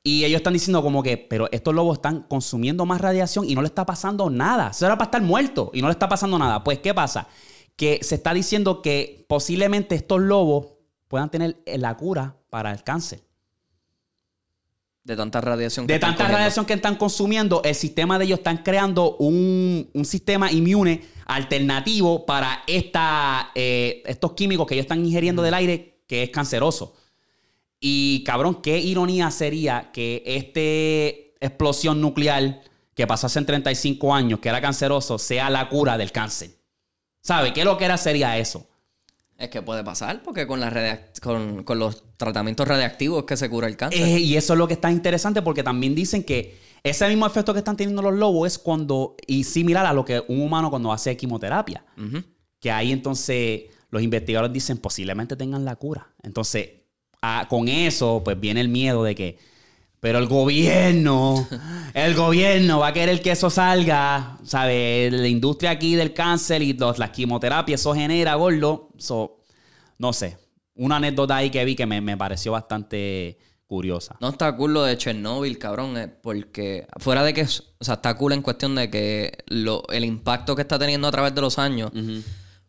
Y ellos están diciendo como que, pero estos lobos están consumiendo más radiación y no le está pasando nada. Eso era para estar muerto y no le está pasando nada. Pues, ¿qué pasa? Que se está diciendo que posiblemente estos lobos puedan tener la cura para el cáncer. De tanta radiación. que De están tanta radiación que están consumiendo, el sistema de ellos están creando un, un sistema inmune alternativo para esta, eh, estos químicos que ellos están ingiriendo del aire que es canceroso. Y cabrón, qué ironía sería que esta explosión nuclear que pasó hace 35 años, que era canceroso, sea la cura del cáncer. ¿Sabe? ¿Qué lo que era sería eso? Es que puede pasar, porque con, radiac- con, con los tratamientos radiactivos que se cura el cáncer. Eh, y eso es lo que está interesante porque también dicen que ese mismo efecto que están teniendo los lobos es cuando, y similar a lo que un humano cuando hace quimioterapia, que ahí entonces los investigadores dicen posiblemente tengan la cura. Entonces, con eso pues viene el miedo de que, pero el gobierno, el gobierno va a querer que eso salga, ¿sabes? La industria aquí del cáncer y los- las quimioterapias, eso genera, gordo. So, no sé, una anécdota ahí que vi que me, me pareció bastante curiosa. No está cool lo de Chernobyl, cabrón, eh, porque fuera de que, o sea, está cool en cuestión de que lo- el impacto que está teniendo a través de los años,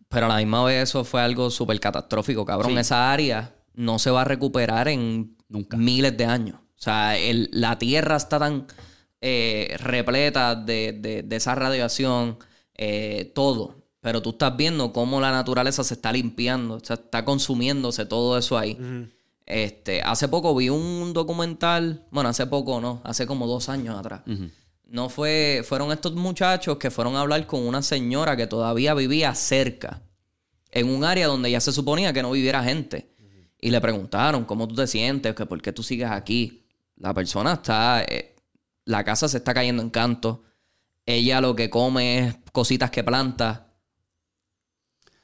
pero a la misma vez eso fue algo súper catastrófico, cabrón. Sí. Esa área no se va a recuperar en Nunca. miles de años. O sea, el- la Tierra está tan eh, repleta de, de- de esa radiación, eh, todo. Pero tú estás viendo cómo la naturaleza se está limpiando, o sea, está consumiéndose todo eso ahí. Este, hace poco vi un documental, bueno, hace poco no, hace como dos años atrás. No fue, fueron estos muchachos que fueron a hablar con una señora que todavía vivía cerca, en un área donde ya se suponía que no viviera gente. Y le preguntaron, ¿cómo tú te sientes? ¿Que ¿Por qué tú sigues aquí? La persona está, eh, la casa se está cayendo en canto. Ella lo que come es cositas que planta.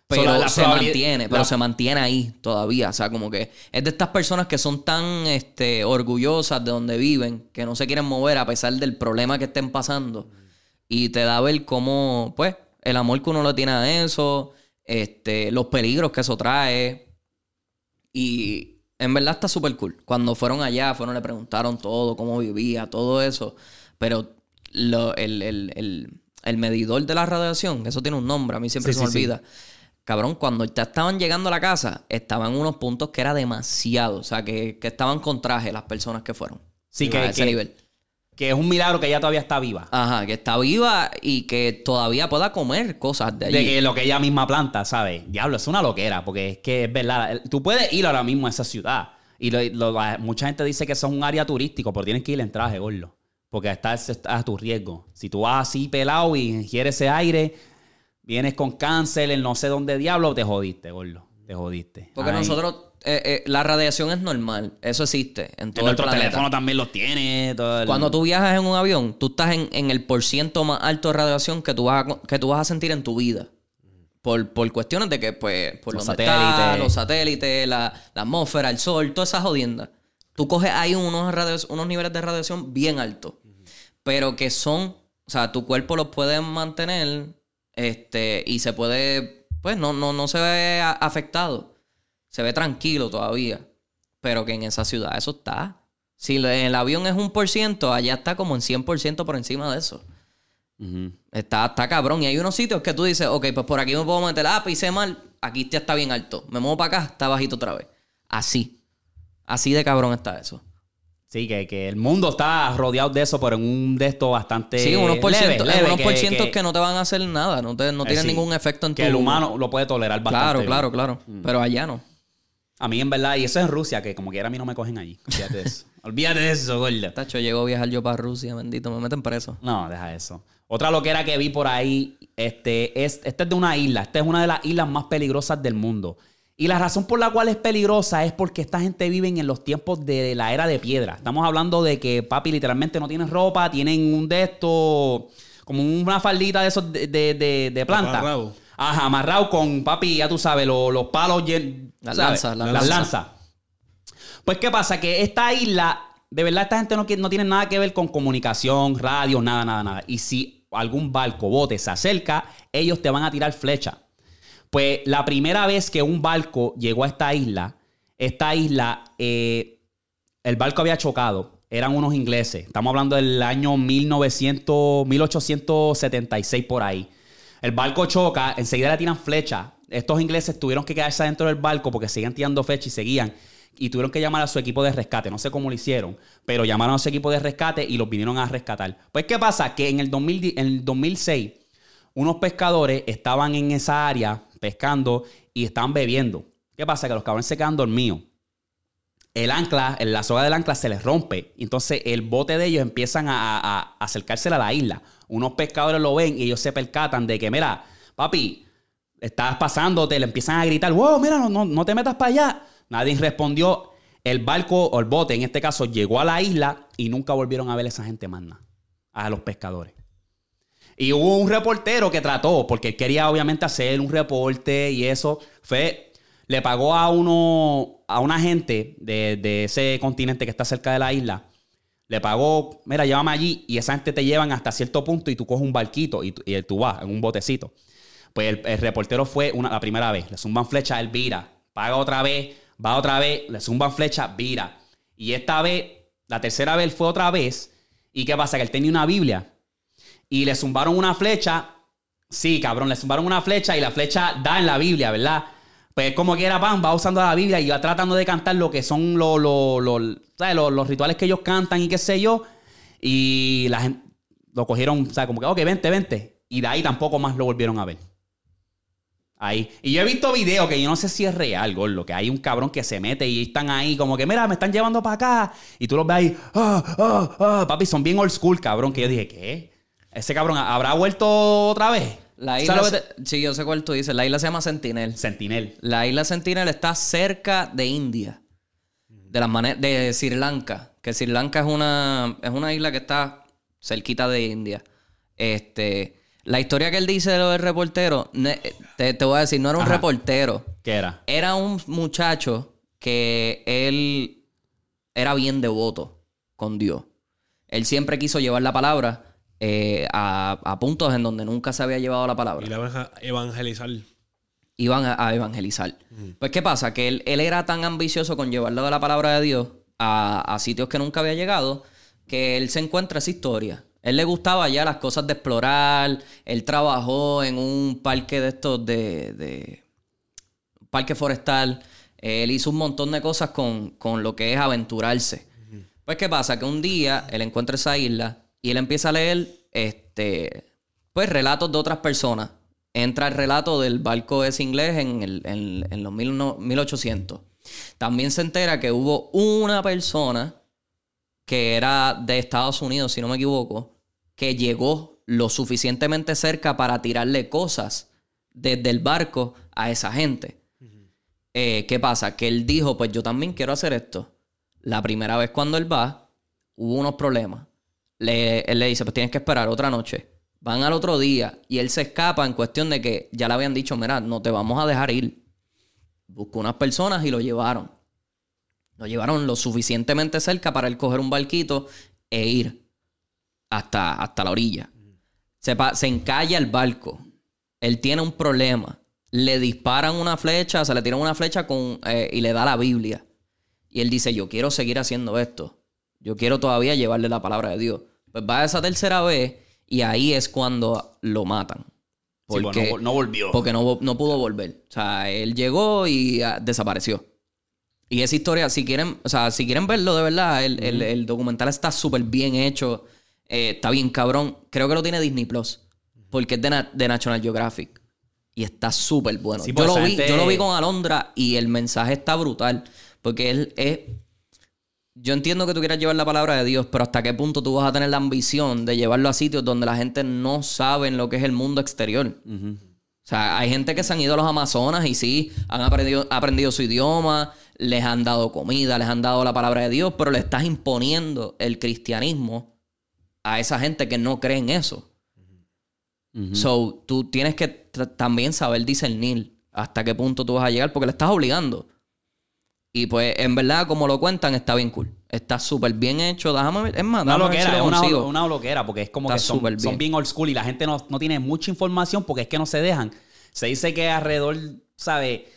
Pero la- se mantiene, pero se mantiene ahí todavía. O sea, como que es de estas personas que son tan este, orgullosas de donde viven, que no se quieren mover a pesar del problema que estén pasando. Y te da ver cómo, pues, el amor que uno le tiene a eso, este, los peligros que eso trae. Y en verdad está súper cool. Cuando fueron allá, fueron, le preguntaron todo, cómo vivía, todo eso. Pero lo- el, el- el- el medidor de la radiación, eso tiene un nombre, a mí siempre Sí, se me sí, sí. Cabrón, cuando ya estaban llegando a la casa, estaban unos puntos que era demasiado. O sea, que, que estaban con traje las personas que fueron. Sí, A que, ese que- nivel. que es un milagro que ella todavía está viva. Ajá, que está viva y que todavía pueda comer cosas de allí. De que lo que ella misma planta, ¿sabes? Diablo, es una loquera, porque es que es verdad. Tú puedes ir ahora mismo a esa ciudad. Y lo- mucha gente dice que eso es un área turístico, pero tienes que ir en traje, gordo. Porque estás, estás a tu riesgo. Si tú vas así pelado y ingieres ese aire, vienes con cáncer en no sé dónde diablo, te jodiste, gordo. Te jodiste. Porque nosotros, eh, eh, la radiación es normal. Eso existe en En todo el nuestro planeta. teléfono también los tiene. todo el- Cuando tú viajas en un avión, tú estás en, en el porciento más alto de radiación que tú vas a, que tú vas a sentir en tu vida. Por, por cuestiones de que, pues, por Los satélites. está, los satélites, la, la atmósfera, el sol, toda esa jodienda. Tú coges ahí unos, unos niveles de radiación bien altos. Pero que son, o sea, tu cuerpo los puede mantener este, y se puede, pues, no, no, no se ve afectado. Se ve tranquilo todavía. Pero que en esa ciudad eso está. Si el avión es un por ciento, allá está como en 100% por encima de eso. Está, está cabrón. Y hay unos sitios que tú dices, ok, pues por aquí me puedo meter. Ah, pisé mal. Aquí ya está bien alto. Me muevo para acá, está bajito otra vez. Así. Así de cabrón está eso. Sí, que, que el mundo está rodeado de eso, pero en un de estos bastante. Sí, unos por ciento, leve, unos que- por cientos que- que, no te van a hacer nada. No, te, no Eh, tienen sí. ningún efecto en tu... Que el humano lo puede tolerar bastante. Claro, bien. claro, claro. Pero allá no. A mí, en verdad, y eso es en Rusia, que como quiera a mí no me cogen allí. Olvídate de eso. Olvídate de eso, gorda. Tacho, llego a viajar yo para Rusia, bendito. Me meten preso. No, deja eso. Otra loquera que vi por ahí, este es, esta es de una isla. Esta es una de las islas más peligrosas del mundo. Y la razón por la cual es peligrosa es porque esta gente vive en los tiempos de la era de piedra. Estamos hablando de que, papi, literalmente no tienen ropa, tienen un de estos, como una faldita de esos de, de, de- de planta. Amarrado. Ajá, amarrado con, papi, ya tú sabes, los, los palos, Las lanzas, las las lanzas. lanzas. Pues, ¿qué pasa? Que esta isla, de verdad, esta gente no, no tiene nada que ver con comunicación, radio, nada, nada, nada. Y si algún barco, bote se acerca, ellos te van a tirar flecha. Pues la primera vez que un barco llegó a esta isla, esta isla, eh, el barco había chocado. Eran unos ingleses. Estamos hablando del año 1900, 1876 por ahí. El barco choca, enseguida le tiran flecha. Estos ingleses tuvieron que quedarse dentro del barco porque seguían tirando flechas y seguían. y tuvieron que llamar a su equipo de rescate. No sé cómo lo hicieron, pero llamaron a su equipo de rescate y los vinieron a rescatar. Pues, ¿qué pasa? Que en el, 2000 en el 2006, unos pescadores estaban en esa área pescando y estaban bebiendo. ¿Qué pasa? Que los cabrones se quedan dormidos. El ancla, la soga del ancla se les rompe. Entonces el bote de ellos empiezan a, a, a acercarse a la isla. Unos pescadores lo ven y ellos se percatan de que, mira, papi, estás pasándote, le empiezan a gritar, wow, mira, no, no, no te metas para allá. Nadie respondió. El barco o el bote, en este caso, llegó a la isla y nunca volvieron a ver a esa gente más nada. A los pescadores. Y hubo un reportero que trató, porque él quería obviamente hacer un reporte y eso. Fue, le pagó a uno, a una gente de, de ese continente que está cerca de la isla. Le pagó, mira, llévame allí y esa gente te llevan hasta cierto punto y tú coges un barquito y, y tú vas en un botecito. Pues el, el reportero fue una, la primera vez, le zumban flecha, él vira, paga otra vez, va otra vez, le zumban flecha, vira. Y esta vez, la tercera vez fue otra vez. ¿Y qué pasa? Que él tenía una Biblia y le zumbaron una flecha. Sí, cabrón, le zumbaron una flecha y la flecha da en la Biblia, ¿verdad? Pues como que era pan, va usando la Biblia y va tratando de cantar lo que son los, los, los, los rituales que ellos cantan y qué sé yo. Y la gente lo cogieron, o sea, como que, ok, vente, vente. Y de ahí tampoco más lo volvieron a ver. Ahí. Y yo he visto videos que yo no sé si es real, lo que hay un cabrón que se mete y están ahí como que, mira, me están llevando para acá. Y tú los ves ahí, ah, ah, ah. papi, son bien old school, cabrón, que yo dije, ¿qué? Ese cabrón habrá vuelto otra vez. La ¿Sabes isla, se- sí, yo sé cuál tú dices. La isla se llama Sentinel. Sentinel. La isla Sentinel está cerca de India. De las de Sri Lanka. Que Sri Lanka es una, es una isla que está cerquita de India. Este, la historia que él dice de lo del reportero, te, te voy a decir, no era un Ajá. reportero. ¿Qué era? Era un muchacho que él era bien devoto con Dios. Él siempre quiso llevar la palabra eh, a, a puntos en donde nunca se había llevado la palabra Y la van a evangelizar. iban a, a evangelizar. Pues, ¿qué pasa? Que él, él era tan ambicioso con llevarlo de la palabra de Dios a, a sitios que nunca había llegado, que él se encuentra esa historia. Él le gustaba ya las cosas de explorar. Él trabajó en un parque de estos de. de- parque forestal. Él hizo un montón de cosas con, con lo que es aventurarse. Pues, ¿qué pasa? Que un día él encuentra esa isla y él empieza a leer este, pues, relatos de otras personas. Entra el relato del barco ese inglés en, el- en- en los mil no- 1800. También se entera que hubo una persona que era de Estados Unidos, si no me equivoco, que llegó lo suficientemente cerca para tirarle cosas desde el barco a esa gente. Eh, ¿Qué pasa? Que él dijo, pues yo también quiero hacer esto. La primera vez cuando él va, hubo unos problemas. Le- él le dice, pues tienes que esperar otra noche. Van al otro día y él se escapa en cuestión de que ya le habían dicho, mira, no te vamos a dejar ir. Buscó unas personas y lo llevaron. Lo llevaron lo suficientemente cerca para él coger un barquito e ir hasta, hasta la orilla. Se, se encalla el barco. Él tiene un problema. Le disparan una flecha, se le tiran una flecha con, eh, y le da la Biblia. Y él dice, yo quiero seguir haciendo esto. Yo quiero todavía llevarle la palabra de Dios. Pues va esa tercera vez y ahí es cuando lo matan. Sí, Porque, pues, no, no volvió. porque no, no pudo volver. O sea, él llegó y ah, desapareció. Y esa historia, si quieren, o sea, si quieren verlo de verdad, el, el- el documental está súper bien hecho. eh, está bien cabrón. Creo que lo tiene Disney Plus. Porque es de, Na- de National Geographic. Y está súper bueno. Sí, yo, pues lo vi, gente- yo lo vi con Alondra y el mensaje está brutal. Porque él es. Yo entiendo que tú quieras llevar la palabra de Dios, pero hasta qué punto tú vas a tener la ambición de llevarlo a sitios donde la gente no sabe lo que es el mundo exterior. O sea, hay gente que se han ido a los Amazonas y sí, han aprendido, aprendido su idioma, les han dado comida, les han dado la palabra de Dios, pero le estás imponiendo el cristianismo a esa gente que no cree en eso. So, tú tienes que también saber discernir hasta qué punto tú vas a llegar porque le estás obligando. Y pues, en verdad, como lo cuentan, está bien cool. Está súper bien hecho. Déjame ver. Es más, Una déjame ver si loquera, lo es una, una porque es como Está que son, súper son bien. bien old school y la gente no, no tiene mucha información porque es que no se dejan. Se dice que alrededor, ¿sabe?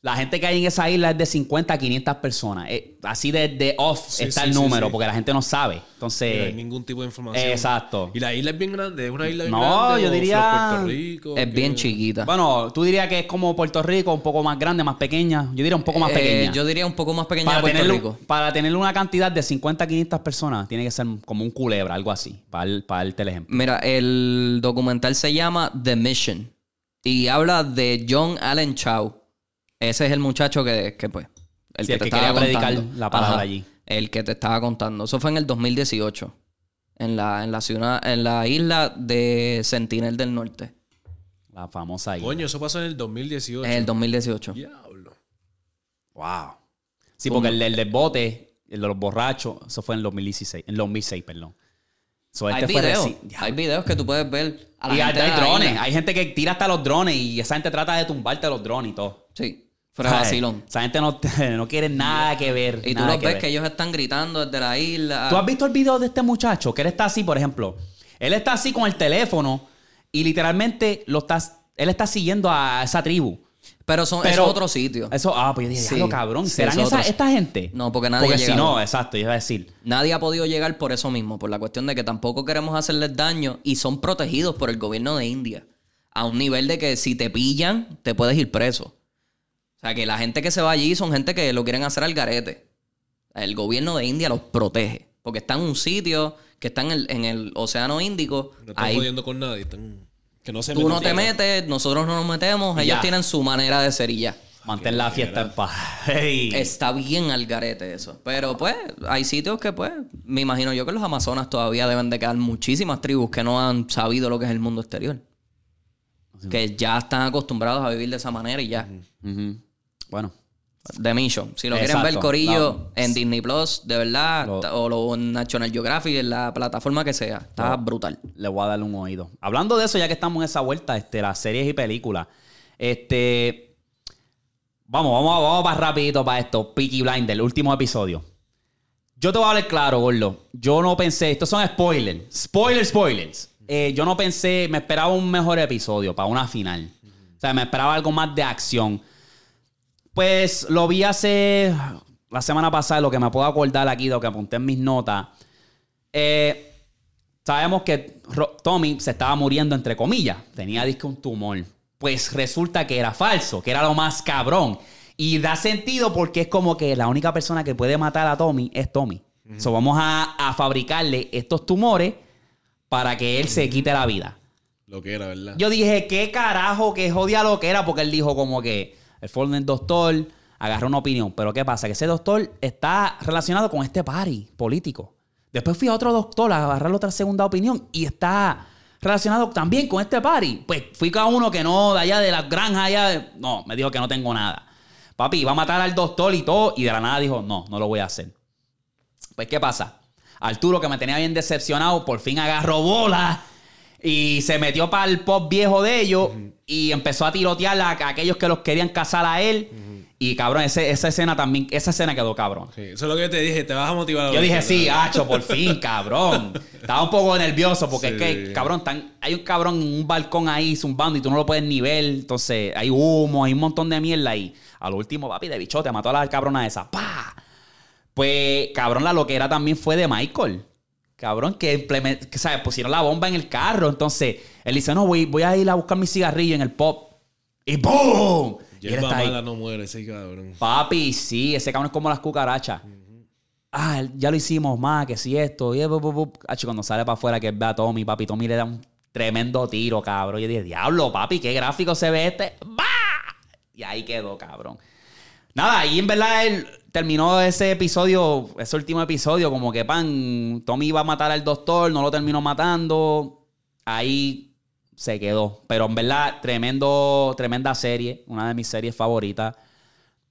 La gente que hay en esa isla es de 50 a 500 personas. Eh, así de, de off Sí, está sí, el número, sí. porque la gente no sabe. No hay Entonces, ningún tipo de información. exacto. Y la isla es bien grande, es una isla bien No, grande. yo o diría- Puerto Rico. Es bien chiquita. Bueno, tú dirías que es como Puerto Rico, un poco más grande, más pequeña. Yo diría un poco más Eh, pequeña. yo diría un poco más pequeña para, de Puerto tener, Rico. para tener una cantidad de 50 a 500 personas, tiene que ser como un culebra, algo así, para el, para el ejemplo. Mira, el documental se llama The Mission y habla de John Allen Chow. Ese es el muchacho que, que pues, el Sí, que el te que estaba quería predicar contando. la palabra allí. El que te estaba contando. Eso fue en el 2018. En la, en la ciudad, en la isla de Sentinel del Norte. La famosa isla. Coño, eso pasó en el 2018. En el 2018. Diablo. Wow. Sí, porque el, el del bote, el de los borrachos, eso fue en el 2016, en el 2006, perdón. So, Hay este fue videos. Hay videos que tú puedes ver. A la Y hay, gente hay drones, isla. hay gente que tira hasta los drones y esa gente trata de tumbarte los drones y todo. Sí. Esa gente no, no quiere nada que ver. Y tú los ves ver. que ellos están gritando desde la isla. ¿Tú has visto el video de este muchacho? Que él está así, por ejemplo. Él está así con el teléfono y literalmente lo estás, él está siguiendo a esa tribu. Pero son, Pero- eso es otro sitio. Eso, ah, pues yo dije, Sí, cabrón. ¿Serán esa- esta gente? No, porque nadie ha Porque si no, exacto, yo iba a decir. Nadie ha podido llegar por eso mismo, por la cuestión de que tampoco queremos hacerles daño y son protegidos por el gobierno de India. A un nivel de que si te pillan, te puedes ir preso. O sea, que la gente que se va allí son gente que lo quieren hacer al garete. El gobierno de India los protege. Porque están en un sitio que está en el, en el Océano Índico. No están Ahí jodiendo con nadie. Están... Que no se tú no te metes, nosotros no nos metemos. Ellos ya. tienen su manera de ser y ya. Mantén la fiesta en paz. Hey. Está bien al garete eso. Pero pues, hay sitios que pues, me imagino yo que los Amazonas todavía deben de quedar muchísimas tribus que no han sabido lo que es el mundo exterior. Que ya están acostumbrados a vivir de esa manera y ya. Ujú. Bueno, The Mission. Si lo quieren ver, Corillo, La- en Disney Plus, de verdad, Lo- o lo, en National Geographic, en la plataforma que sea. Está brutal. le voy a darle un oído. Hablando de eso, ya que estamos en esa vuelta, este, las series y películas. Este. Vamos, vamos, vamos para rapidito para esto. Peaky Blinder, el último episodio. Yo te voy a hablar claro, gordo. Yo no pensé, estos son spoilers. Spoilers, spoilers. Eh, yo no pensé, me esperaba un mejor episodio para una final. O sea, me esperaba algo más de acción. Pues lo vi hace la semana pasada, lo que me puedo acordar aquí, lo que apunté en mis notas. Eh, sabemos que Tommy se estaba muriendo, entre comillas. Tenía disque un tumor. Pues resulta que era falso, que era lo más cabrón. Y da sentido porque es como que la única persona que puede matar a Tommy es Tommy. So vamos a, a fabricarle estos tumores para que él se quite la vida. Lo que era, ¿verdad? Yo dije, ¿qué carajo? Que jodia lo que era, porque él dijo como que el del doctor agarró una opinión. Pero ¿qué pasa? Que ese doctor está relacionado con este party político. Después fui a otro doctor a agarrar otra segunda opinión y está relacionado también con este party. Pues fui a uno que no, de allá de las granjas, allá. No, me dijo que no tengo nada. Papi, iba a matar al doctor y todo, y de la nada dijo, no, no lo voy a hacer. Pues, ¿qué pasa? Arturo, que me tenía bien decepcionado, por fin agarró bola y se metió para el pop viejo de ellos y empezó a tirotear a, a aquellos que los querían casar a él. Y cabrón, ese- esa escena también, esa escena quedó cabrón. Sí, eso es lo que yo te dije, te vas a motivar. Yo dije, sí, hacho, por fin, cabrón. Estaba un poco nervioso porque es Sí. que, cabrón, tan- hay un cabrón en un balcón ahí zumbando y tú no lo puedes ni ver. Entonces, hay humo, hay un montón de mierda ahí. A lo último, papi, de bichote, mató a la cabrona esa. ¡Pah! Pues, cabrón, la loquera también fue de Michael. Cabrón, que, implement- que ¿sabes? pusieron la bomba en el carro. Entonces, él dice, no, voy, voy a ir a buscar mi cigarrillo en el pop. Y ¡boom! Y él está ahí. no muere, ese cabrón. Papi, sí, ese cabrón es como las cucarachas. Ah, ya lo hicimos más, que si esto. Y bu- bu- bu- cuando sale para afuera que ve a Tommy, papi, Tommy le da un tremendo tiro, cabrón. Y yo dije, diablo, papi, qué gráfico se ve este. ¡Bah! Y ahí quedó, cabrón. Nada, y en verdad él terminó ese episodio, ese último episodio, como que pan, Tommy iba a matar al doctor, no lo terminó matando. Ahí se quedó. Pero en verdad, tremendo, tremenda serie, una de mis series favoritas.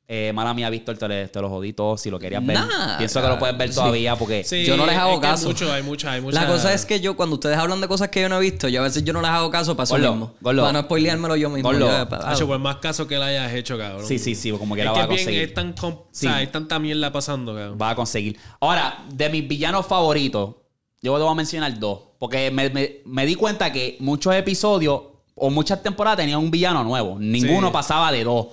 Eh, mala mía, Víctor, te, le- te lo jodí todo. Si lo querías ver, Nah, pienso que lo puedes ver sí. todavía porque Sí, Yo no les hago es que hay caso. mucho, hay mucha, hay mucha. La cosa es que yo, cuando ustedes hablan de cosas que yo no he visto, yo a veces yo no les hago caso para eso mismo. gordo. Para no spoileármelo yo mismo. Gordo. Yo, pa- Hacho, por más caso que le hayas hecho, cabrón. Sí, sí, sí, como que es la va a es bien, conseguir. es tan Sí. o sea, hay tanta mierda pasando, cabrón. va a conseguir. Ahora, de mis villanos favoritos, yo te voy a mencionar dos. Porque me, me- me di cuenta que muchos episodios o muchas temporadas tenían un villano nuevo. Ninguno Sí. pasaba de dos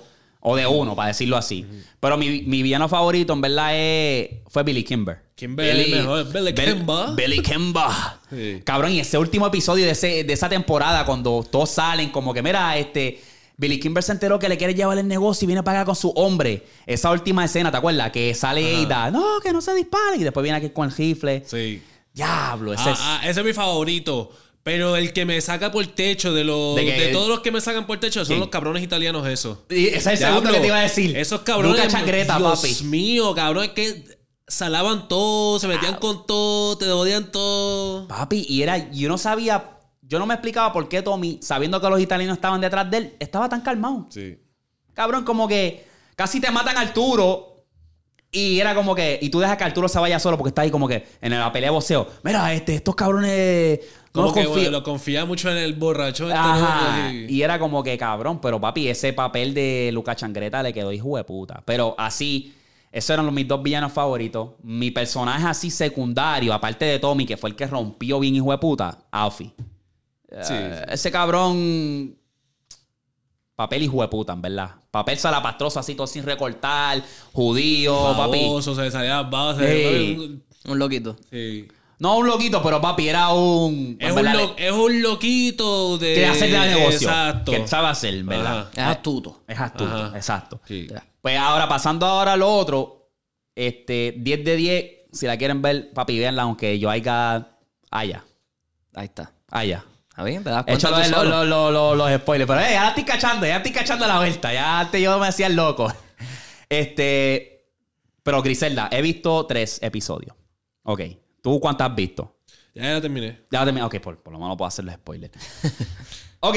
O de uno, para decirlo así. Pero mi, mi villano favorito, en verdad, es, fue Billy Kimber. Kimber, mejor. Billy Kimber. Billy Kimber. Sí. Cabrón, y ese último episodio de, ese- de esa temporada, cuando todos salen, como que, mira, este. Billy Kimber se enteró que le quiere llevar el negocio y viene a pagar con su hombre. Esa última escena, ¿te acuerdas? Que sale y da, no, que no se dispare. Y después viene aquí con el rifle. Sí. Diablo, ese Ah, es. ah, ese es mi favorito. Pero el que me saca por techo de los. ¿De todos los que me sacan por techo son ¿Quién? los cabrones italianos, esos. Y ese es el segundo que te iba a decir. Esos cabrones. Luca Changreta, Dios papi. mío, cabrón, es que salaban todo, se metían con todo, te odian todo. Papi, y era, yo no sabía, yo no me explicaba por qué Tommy, sabiendo que los italianos estaban detrás de él, estaba tan calmado. Sí. Cabrón, como que casi te matan a Arturo. Y era como que, y tú dejas que Arturo se vaya solo porque está ahí como que en la pelea de boxeo. Mira, este, estos cabrones Como que bueno, lo confía mucho en el borracho. Ajá. y- Y era como que cabrón, pero papi, ese papel de Luca Changreta le quedó hijo de puta. Pero así, esos eran los, mis dos villanos favoritos. Mi personaje así secundario, aparte de Tommy, que fue el que rompió bien hijo de puta, Alfie. Sí. Eh, ese cabrón. Papel hijo de puta, en verdad. Papel salapastroso, así todo sin recortar. Judío, papi. Se salía se- Ey. Un loquito. Sí. No un loquito, pero papi, era un. Es un, lo- es un loquito de. que hacer el negocio. Exacto. Que sabe hacer, ¿verdad? Ajá. Es astuto. Es astuto, Ajá. exacto. Sí. Pues ahora, pasando ahora a lo otro, este, 10 de 10, si la quieren ver, papi, véanla, aunque yo haya, haya, Ahí está. haya. ¿Está bien? ¿Te das He hecho los, los, los- los spoilers, pero eh, ya la estoy cachando, ya estoy cachando la vuelta, ya antes yo me hacía el loco. Este, pero Griselda, he visto tres episodios. Ok, ¿tú cuántas has visto? Ya, ya terminé. Ya terminé. Ok, por, por lo menos puedo hacer los spoilers. ok,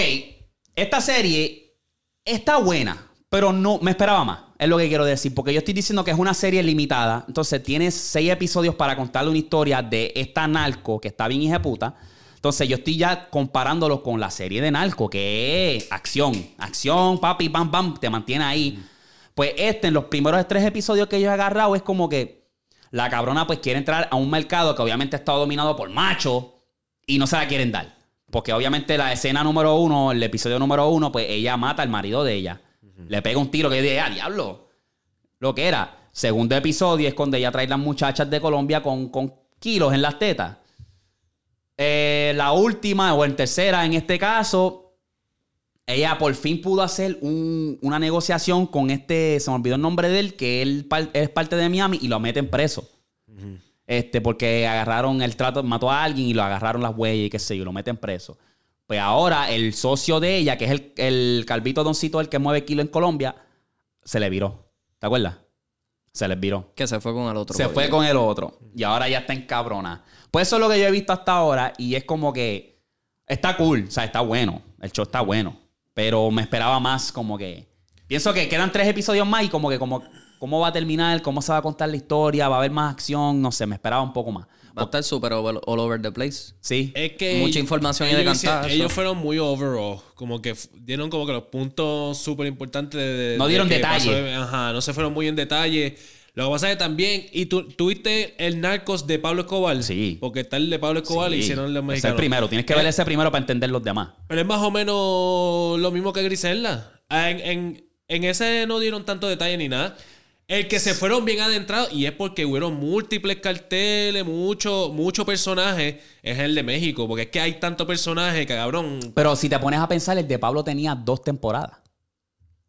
esta serie está buena, pero no me esperaba más. Es lo que quiero decir. Porque yo estoy diciendo que es una serie limitada. Entonces tienes seis episodios para contarle una historia de esta narco que está bien hija puta. Entonces yo estoy ya comparándolo con la serie de narco, que es acción. Acción, papi, pam, pam, te mantiene ahí. Pues este, en los primeros tres episodios que yo he agarrado, es como que la cabrona pues quiere entrar a un mercado que obviamente está dominado por machos y no se la quieren dar. Porque obviamente la escena número uno, el episodio número uno, pues ella mata al marido de ella. Le pega un tiro que yo dije, ah, diablo. Lo que era. Segundo episodio es cuando ella trae las muchachas de Colombia con, con kilos en las tetas. Eh, la última, o en tercera en este caso, ella por fin pudo hacer un- una negociación con este, se me olvidó el nombre de él, que él par- es parte de Miami y lo meten preso. Este, porque agarraron el trato, mató a alguien y lo agarraron las huellas y qué sé yo, lo meten preso. Pues ahora el socio de ella, que es el, el calvito doncito, el que mueve kilo en Colombia, se le viró. ¿Te acuerdas? Se les viró. Que se fue con el otro. Se fue con el otro. Y ahora ya está encabrona. Pues eso es lo que yo he visto hasta ahora. Y es como que está cool. O sea, está bueno. El show está bueno. Pero me esperaba más como que... Pienso que quedan tres episodios más y como que como... ¿Cómo va a terminar? ¿Cómo se va a contar la historia? ¿Va a haber más acción? No sé, me esperaba un poco más. Va a estar súper all, all over the place. Sí. Es que Mucha información y de cantazo. ellos fueron muy overall. Como que dieron como que los puntos súper importantes de, de- No dieron que detalle. pasó. Ajá, no se fueron muy en detalle. Lo que pasa es que también, y tú tuviste el Narcos de Pablo Escobar. Sí. Porque está el de Pablo Escobar y hicieron el de Ese es el primero. Tienes que Eh, ver ese primero para entender los demás. Pero es más o menos lo mismo que Griselda. Ah, En, en- en ese no dieron tanto detalle ni nada. El que se fueron bien adentrados, y es porque hubieron múltiples carteles, muchos mucho personajes, es el de México. Porque es que hay tanto personaje que, cabrón. Pero si te pones a pensar, el de Pablo tenía dos temporadas.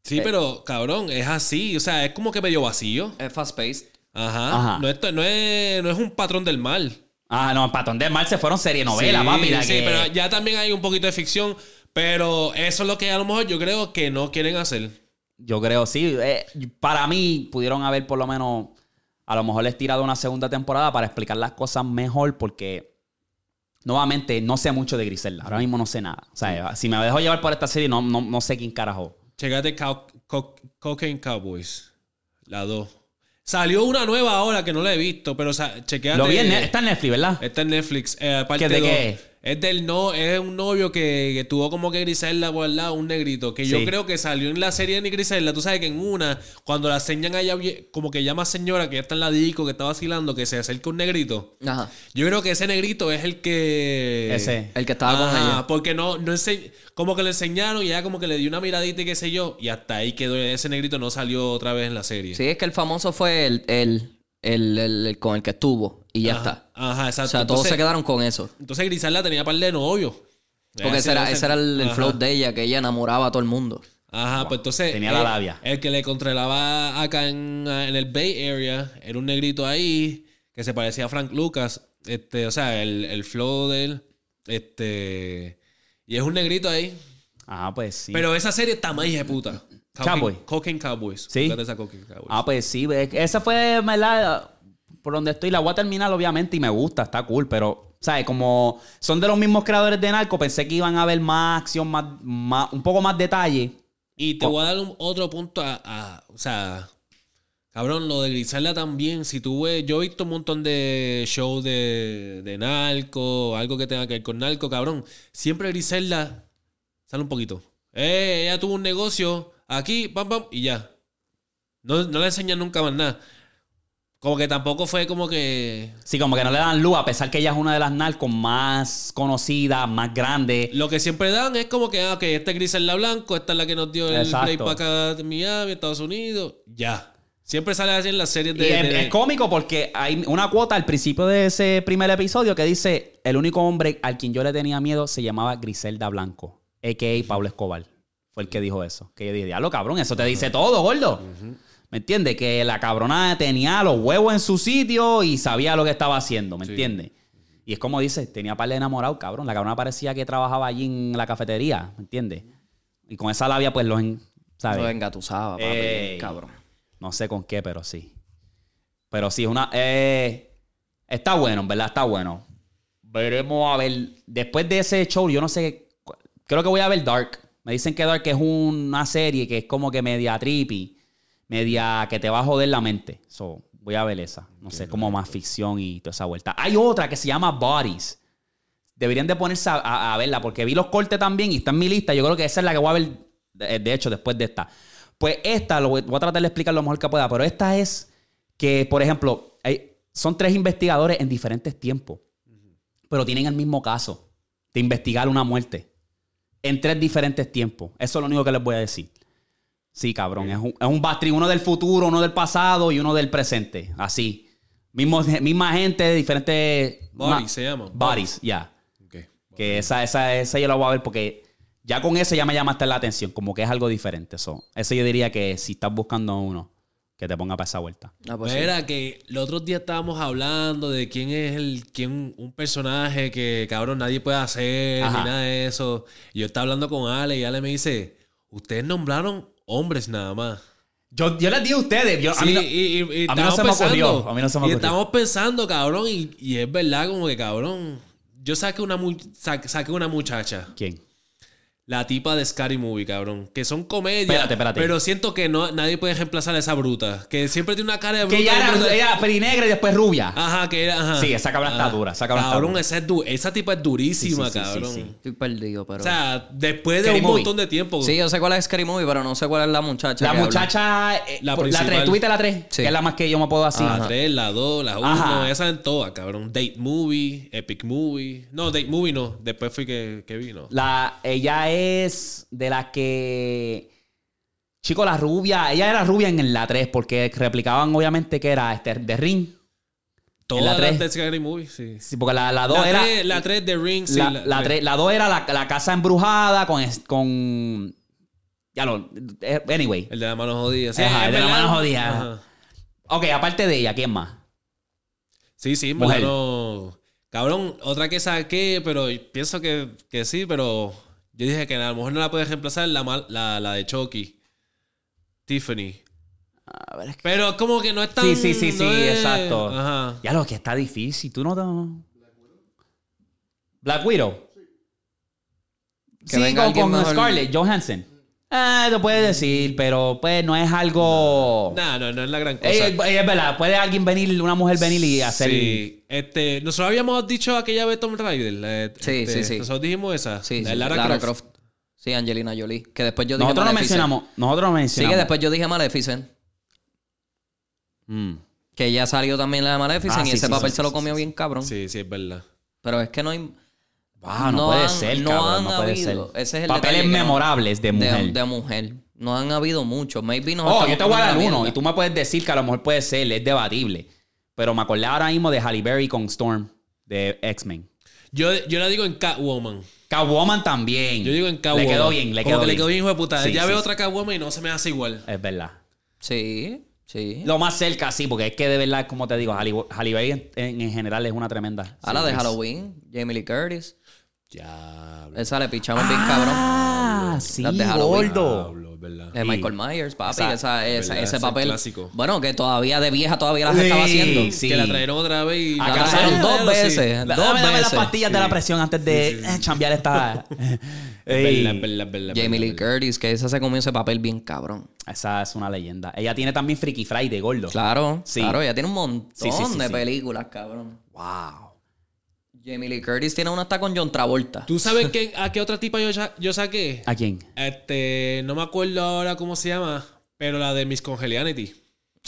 Sí, pero, cabrón, es así. O sea, es como que medio vacío. Es fast paced. Ajá. Ajá. No, es, no, es, no es un patrón del mal. Ah, no, en Patón de Mar se fueron serie novela, sí, papi. sí, que- pero ya también hay un poquito de ficción. Pero eso es lo que a lo mejor yo creo que no quieren hacer. Yo creo, sí. Eh, para mí, pudieron haber por lo menos, a lo mejor les tirado una segunda temporada para explicar las cosas mejor, porque nuevamente no sé mucho de Griselda. Ahora mismo no sé nada. O sea, si me dejo llevar por esta serie, no, no, no sé quién carajo. Checate Cow- Co- Cocaine Cowboys. La 2. Salió una nueva ahora que no la he visto, pero chequeate. Lo vi en está en Netflix, ¿verdad? Está en Netflix. Eh, ¿Qué, de dos. qué? Es del no, es un novio que, que tuvo como que Griselda por el lado, un negrito. Que yo Sí. creo que salió en la serie de Griselda. Tú sabes que en una, cuando la enseñan a ella, vie- como que llama señora que ya está en la disco, que está vacilando, que se acerca un negrito. Ajá. Yo creo que ese negrito es el que. Ese. El que estaba con Ajá, ella. Porque no, no ense- como que le enseñaron y ella como que le dio una miradita y qué sé yo. Y hasta ahí quedó. Ese negrito no salió otra vez en la serie. Sí, es que el famoso fue el, el, el, el- el con el que estuvo. Y ya Ajá, está. Ajá, exacto. O sea, todos Entonces- se quedaron con eso. Entonces Griselda tenía par de novios. Porque ese era, ese era el, flow de ella, que ella enamoraba a todo el mundo. Ajá, pues entonces. Tenía la labia. El que le controlaba acá en, en el Bay Area era un negrito ahí que se parecía a Frank Lucas. Este, o sea, el, el flow de él. Este. Y es un negrito ahí. Ah, pues sí. Pero esa serie está más hija de puta. Cowboy. Cocaine Cowboys. Sí. Esa Cocaine Cowboys. Ah, pues sí. Esa fue, ¿verdad? Por donde estoy. La voy a terminar, obviamente, y me gusta, está cool, pero, ¿sabes? Como son de los mismos creadores de Narco, pensé que iban a haber más acción, más, más, un poco más detalle. Y te voy a dar un- otro punto a, a- O sea. Cabrón, lo de Griselda también. Si tú ves. Yo he visto un montón de shows de, de narco. Algo que tenga que ver con narco, cabrón. Siempre Griselda sale un poquito. Eh, ella tuvo un negocio aquí, pam, pam, y ya. No, no le enseñan nunca más nada. Como que tampoco fue como que. Sí, como que no le dan luz, a pesar que ella es una de las narcos más conocidas, más grandes. Lo que siempre dan es como que, ah, ok, esta es Griselda Blanco, esta es la que nos dio el Exacto. play para acá de Miami, Estados Unidos. Ya. Siempre sale así en las series Y de. es, de- es cómico porque hay una cuota al principio de ese primer episodio que dice: El único hombre al quien yo le tenía miedo se llamaba Griselda Blanco, a.k.a. Pablo Escobar. Fue el que dijo eso. Que yo dije: Diablo, cabrón, eso te dice todo, gordo. ¿Me entiendes? Que la cabrona tenía los huevos en su sitio y sabía lo que estaba haciendo, ¿me entiendes? Y es como dice: Tenía par de enamorado, cabrón. La cabrona parecía que trabajaba allí en la cafetería, ¿me entiendes? Y con esa labia, pues los. en- ¿sabes? Lo engatusaba, papi. Cabrón. No sé con qué, pero sí. Pero sí, es una. eh, está bueno, en verdad, está bueno. Veremos a ver. Después de ese show, yo no sé. Creo que voy a ver Dark. Me dicen que Dark es una serie que es como que media trippy. Media que te va a joder la mente. So, voy a ver esa. No sé, como más ficción y toda esa vuelta. Hay otra que se llama Bodies. Deberían de ponerse a, a- a verla porque vi los cortes también y está en mi lista. Yo creo que esa es la que voy a ver, de, de hecho, después de esta. Pues esta, lo voy, voy a tratar de explicar lo mejor que pueda, pero esta es que, por ejemplo, hay- son tres investigadores en diferentes tiempos, pero tienen el mismo caso de investigar una muerte en tres diferentes tiempos. Eso es lo único que les voy a decir. Sí, cabrón, es un, es un uno del futuro, uno del pasado y uno del presente. Así. Mismo, misma gente, diferentes... Bodies una- se llama. Bodies, ya. Ok. Que esa, esa, esa yo la voy a ver porque ya con ese ya me llamaste la atención, como que es algo diferente. So, ese yo diría que si estás buscando uno, que te ponga para esa vuelta. Ah, pues sí. Era que los otros días estábamos hablando de quién es el quién un personaje que cabrón nadie puede hacer Ajá. ni nada de eso. Y yo estaba hablando con Ale y Ale me dice, "Ustedes nombraron hombres nada más." Yo, yo les di a ustedes. Yo, a mí Sí, no- y, y- y a mí no se me ocurrió, a mí no se me Y ocurrió. estamos pensando, cabrón, y, y es verdad como que cabrón. Yo saqué una saqué una muchacha, ¿Quién? La tipa de Scary Movie, cabrón, que son comedias, Espérate, espérate. pero siento que no nadie puede reemplazar a esa bruta, que siempre tiene una cara de bruta. Que ella era, bruta. ella era pelinegra y después rubia. Ajá, que era. Ajá. Sí, esa cabrona está dura, esa Cabrón, dura. esa, es du- esa tipa es durísima, Sí, sí, sí, sí, cabrón. sí. Estoy perdido, pero... O sea, después de Scary un Movie. montón de tiempo. sí, yo sé cuál es Scary Movie, pero no sé cuál es la muchacha. la muchacha. eh, La por- la, principal. 3, ¿tuviste la 3? Sí. Que es la más que yo me puedo así. La 3, la 2, la 1, Ajá. esas en todas, cabrón. Date Movie, Epic Movie. No, Date Movie no. Después fui que, que vino. La, ella es de las que. Chico, la rubia. Ella era rubia en la 3 porque replicaban, obviamente, que era este, de Ring. Todas la las tres. de Scary Movie, sí. Sí, porque la 2 La era. 3, la 3 de Ring, sí. la, la la, tres. tres- la dos era la, la casa embrujada con. con ya lo. eh, Anyway. El de la mano jodida. Sí, Ajá, el de la mano jodida. Ajá. Ok, aparte de ella, ¿quién más? Sí, sí, Mujer. verdad no. Cabrón, otra que saqué, pero pienso que, que sí, pero yo dije que a lo mejor no la puedes reemplazar la, mal- la, la de Chucky. Tiffany. A ver, es que- Pero como que no es tan. Sí, sí, sí, sí, no es- exacto. Ajá. Ya lo que está difícil. Tú no te. Black Widow. Que sí, venga con, con. Scarlett Johansson. Eh, te puedes decir, pero pues no es algo... No, no, no es la gran cosa. Eh, eh, es verdad, puede alguien venir, una mujer venir y hacer... Sí. Este, nosotros habíamos dicho aquella vez Tomb Raider. la- Sí, este, sí, sí. Nosotros dijimos esa. Sí, la sí, de Lara, Croft. Sí, Angelina Jolie. Que después yo dije Nosotros no mencionamos, nosotros no Sí, mencionamos. que después yo dije Maleficent. Mm. Que ella salió también la de Maleficent Ah, y sí, ese sí, papel sí, se lo sí, comió sí, bien cabrón. Sí, sí, es verdad. Pero es que no hay... Ah, no, No puede han- ser, no cabrón, han no puede habido. ser. Ese es el Papeles que memorables de mujer. De, de mujer. No han habido muchos. Maybe no oh, yo te voy a dar uno y tú me puedes decir que a lo mejor puede ser, es debatible. Pero me acordé ahora mismo de Halle Berry con Storm de X-Men. Yo, yo la digo en Catwoman. Catwoman también. Yo digo en Catwoman. Le quedó bien, le Como quedó que bien. le quedó bien, hijo de puta. Sí, ya sí, veo sí. otra Catwoman y no se me hace igual. Es verdad. Sí, sí. Lo más cerca, sí, porque es que de verdad, como te digo, Halle, Halle Berry en, en- en general es una tremenda. A la de Halloween, Jamie Lee Curtis. Ya. Esa le pichamos bien cabrón. Ah, sí, Las de Halloween. gordo. Verdad. De Michael Myers, papi. Esa- esa, esa- verdad, ese ese papel. clásico. Bueno, que todavía de vieja todavía las Sí, estaba haciendo. sí. Que la trajeron otra vez y... La trajeron dos Sí. veces. La- dos dame, dame las veces. pastillas de la presión antes de eh, chambear esta. Ey. verdad, verdad, Jamie Lee verdad. Curtis, que esa se comió ese papel bien cabrón. Esa es una leyenda. Ella tiene también Freaky Friday, gordo. Claro, Sí. claro, ella tiene un montón Sí, sí, sí, de sí. películas, cabrón. Wow. Jamie Lee Curtis tiene una hasta con John Travolta. ¿Tú sabes qué- a qué otra tipa yo, sa- yo saqué? ¿A quién? Este, no me acuerdo ahora cómo se llama, pero la de Miss Congeniality.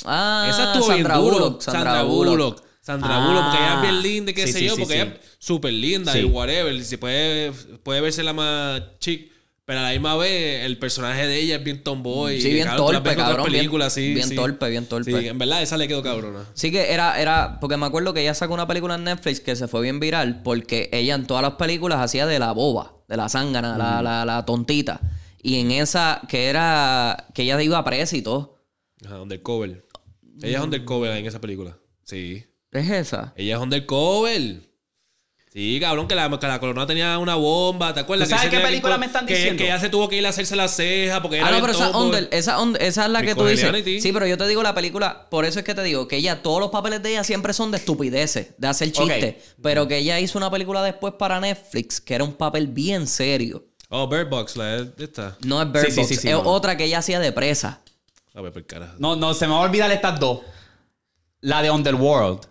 Ah, Esa estuvo Sandra bien duro. Bullock. Sandra, Bullock. Sandra Ah. Bullock, porque ella es bien linda, y qué Sí, sé sí, yo, sí, porque sí. ella es súper linda Sí. y whatever. y Se puede, puede verse la más chic, pero a la misma vez el personaje de ella es bien tomboy. Sí, bien cabrón, torpe, cabrón, bien- películas, sí, bien sí. torpe, bien torpe. Sí, en verdad esa le quedó cabrona. Sí que era, era, porque me acuerdo que ella sacó una película en Netflix que se fue bien viral porque ella en todas las películas hacía de la boba, de la zángana, la, la, la tontita. Y en esa, que era, que ella iba presa y todo. Ajá, undercover. Ella es undercover en esa película. Sí. ¿Es esa? Ella es undercover. Sí, cabrón, que la, que la corona tenía una bomba, ¿te acuerdas? ¿Tú sabes qué película me están diciendo? Que ella se tuvo que ir a hacerse la ceja porque era Ah, no, pero esa, under- esa, und- esa es la que tú dices. Sí, pero yo te digo la película, por eso es que te digo que ella, todos los papeles de ella siempre son de estupideces, de hacer chistes. Pero que ella hizo una película después para Netflix que era un papel bien serio. Oh, Bird Box, la de esta. No es Bird Sí, sí, Box, sí, sí, es no. otra que ella hacía de presa. A ver, por carajo. No, no, se me va a olvidar estas dos. La de Underworld.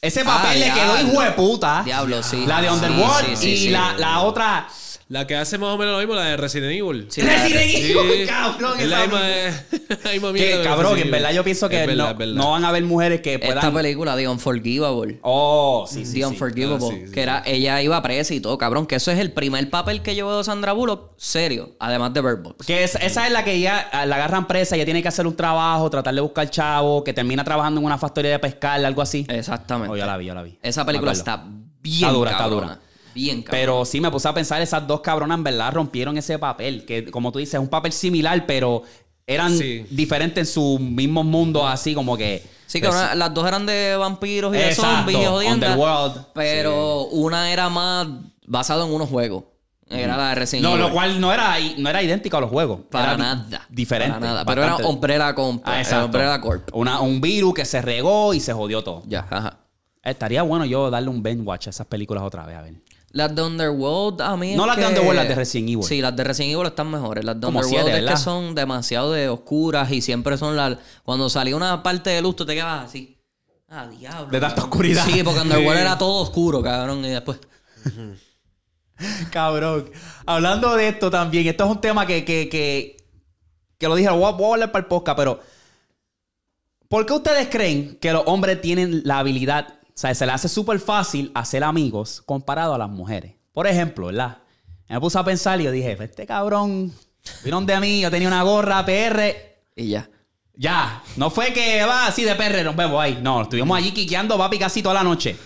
Ese papel Ah, le quedó hijo de puta. Diablo, sí. La de Underworld sí, sí, y. La, la otra. La que hace más o menos lo mismo, la de Resident Evil. Sí, Resident Sí. Evil, cabrón. Es esa la misma, la misma Que, mierda de cabrón, en verdad yo pienso que verdad, no, no van a haber mujeres que Esta puedan. película, The Unforgivable. Oh, sí, sí. The sí. Unforgivable. Ah, sí, sí. Que era, ella iba presa y todo, cabrón. Que eso es el primer papel que llevó Sandra Bullock, serio. Además de Bird Box. Que es- esa es la que ya la agarran presa, ella tiene que hacer un trabajo, tratar de buscar chavo, que termina trabajando en una factoría de pescar, algo así. Exactamente. Oh, yo la vi, yo la vi. Esa película está bien Está dura, está dura. Bien. Pero sí me puse a pensar, esas dos cabronas en verdad rompieron ese papel. Que como tú dices, es un papel similar, pero eran Sí. diferentes en sus mismos mundos, así como que. Sí, cabrón, las dos eran de vampiros y de zombies. Underworld. Pero una era más basado en unos juegos. Era la de Resident No, Evil. lo cual no era, no era idéntico a los juegos. Para Era nada. Diferente. Para nada. Pero era. Umbrella Corp. Ah, eh, exacto. Umbrella Corp. Una- un virus que se regó y se jodió todo. Ya, ajá. Estaría bueno yo darle un bench watch a esas películas otra vez, a ver. Las de Underworld, a mí. No las de que- Underworld, las de Resident Evil. Sí, las de Resident Evil están mejores. Las de Como Underworld siete, es que son demasiado de oscuras y siempre son las. Cuando salía una parte de luz, tú te quedabas así. Ah, diablo. De tanta oscuridad. Sí, porque Underworld era todo oscuro, cabrón. Y después. Cabrón. Hablando de esto también, esto es un tema que, que, que, que lo dije, voy a, voy a hablar para el podcast, pero ¿por qué ustedes creen que los hombres tienen la habilidad, sea, se les hace súper fácil hacer amigos comparado a las mujeres? Por ejemplo, ¿verdad? Me puse a pensar y yo dije, este cabrón, vieron de mí, yo tenía una gorra PR, Y ya. ya, no fue que va así de PR, nos vemos ahí. No, estuvimos allí quiqueando papi casi toda la noche.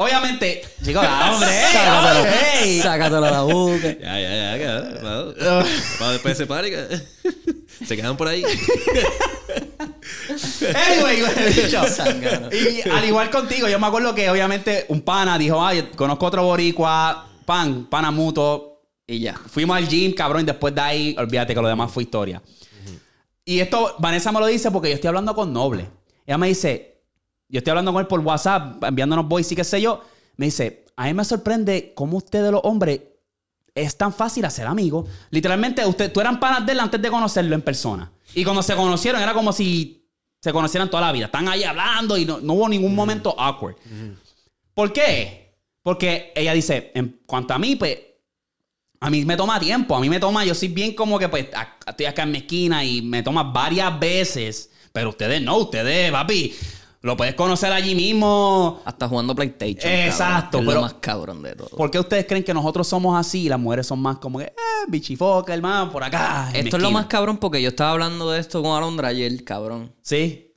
Obviamente, chicos, ah, hombre, ey, Sácatelo. ey. Sácatelo a la boca. Ya, ya, ya. Para, para después se pare. Se quedan por ahí. Anyway. Zángano. Y al igual contigo, yo me acuerdo que obviamente un pana dijo, ay, conozco otro boricua, pan, pana mutuo. Y ya. Fuimos al gym, cabrón, y después de ahí, olvídate que lo demás fue historia. Y esto, Vanessa me lo dice porque yo estoy hablando con Noble. Ella me dice, yo estoy hablando con él por WhatsApp, enviándonos voice y qué sé yo. Me dice, a mí me sorprende cómo ustedes los hombres es tan fácil hacer amigos. Literalmente, usted, tú eran panas de él antes de conocerlo en persona. Y cuando se conocieron, era como si se conocieran toda la vida. Están ahí hablando y no, no hubo ningún momento awkward. ¿Por qué? Porque ella dice, en cuanto a mí, pues, a mí me toma tiempo. A mí me toma, yo soy bien como que, pues, estoy acá en mi esquina y me toma varias veces. Pero ustedes no, ustedes, papi, lo puedes conocer allí mismo. Hasta jugando PlayStation. Exacto, cabrón, que es pero- lo más cabrón de todo. ¿Por qué ustedes creen que nosotros somos así y las mujeres son más como que, eh, bichifoca, hermano, por acá? Esto es lo esquina"? más cabrón porque yo estaba hablando de esto con Alondra ayer, cabrón. Sí.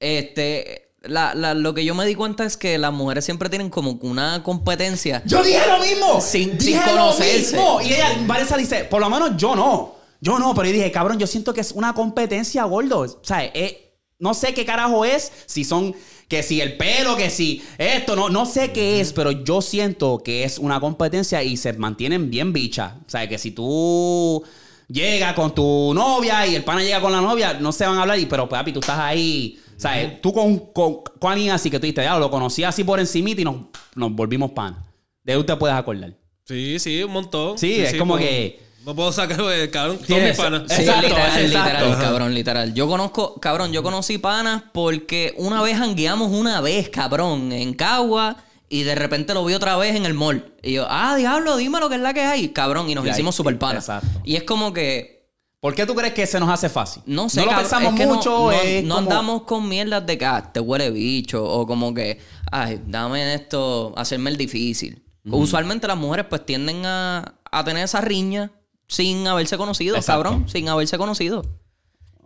Este, la, la- lo que yo me di cuenta es que las mujeres siempre tienen como una competencia. Yo dije lo mismo. Sin- dije sin conocerse. Lo mismo. Y ella, Vanessa dice, por lo menos yo no. Yo no, pero yo dije, cabrón, yo siento que es una competencia, gordo. O sea, eh, no sé qué carajo es. Si son, que si el pelo, que si esto, no, no sé qué es, pero yo siento que es una competencia y se mantienen bien bichas. O sea, que si tú llegas con tu novia y el pana llega con la novia, no se van a hablar, y, pero papi, tú estás ahí. O sea, tú con, con, con alguien así que tú dices, ya lo conocí así por encimita y nos, nos volvimos pan. De ahí te puedes acordar. Sí, sí, un montón. Sí, es como que- No puedo sacar, cabrón, todos Tienes- mis panas. Sí, Exacto, literal, exacto. literal, cabrón, literal. Yo conozco, cabrón, yo conocí panas porque una vez hangueamos una vez, cabrón, en Cagua y de repente lo vi otra vez en el mall. Y yo, ah, diablo, dime lo que es la que hay, cabrón, y nos Y ahí- hicimos super panas. exacto. Y es como que, ¿Por qué tú crees que se nos hace fácil? no sé, No lo cabrón, pensamos es que no- mucho. No, es no como- andamos con mierdas de que ah, te huele bicho o como que, ay, dame esto, hacerme el difícil. Usualmente las mujeres pues tienden a, a tener esa riña sin haberse conocido, Exacto. cabrón, sin haberse conocido.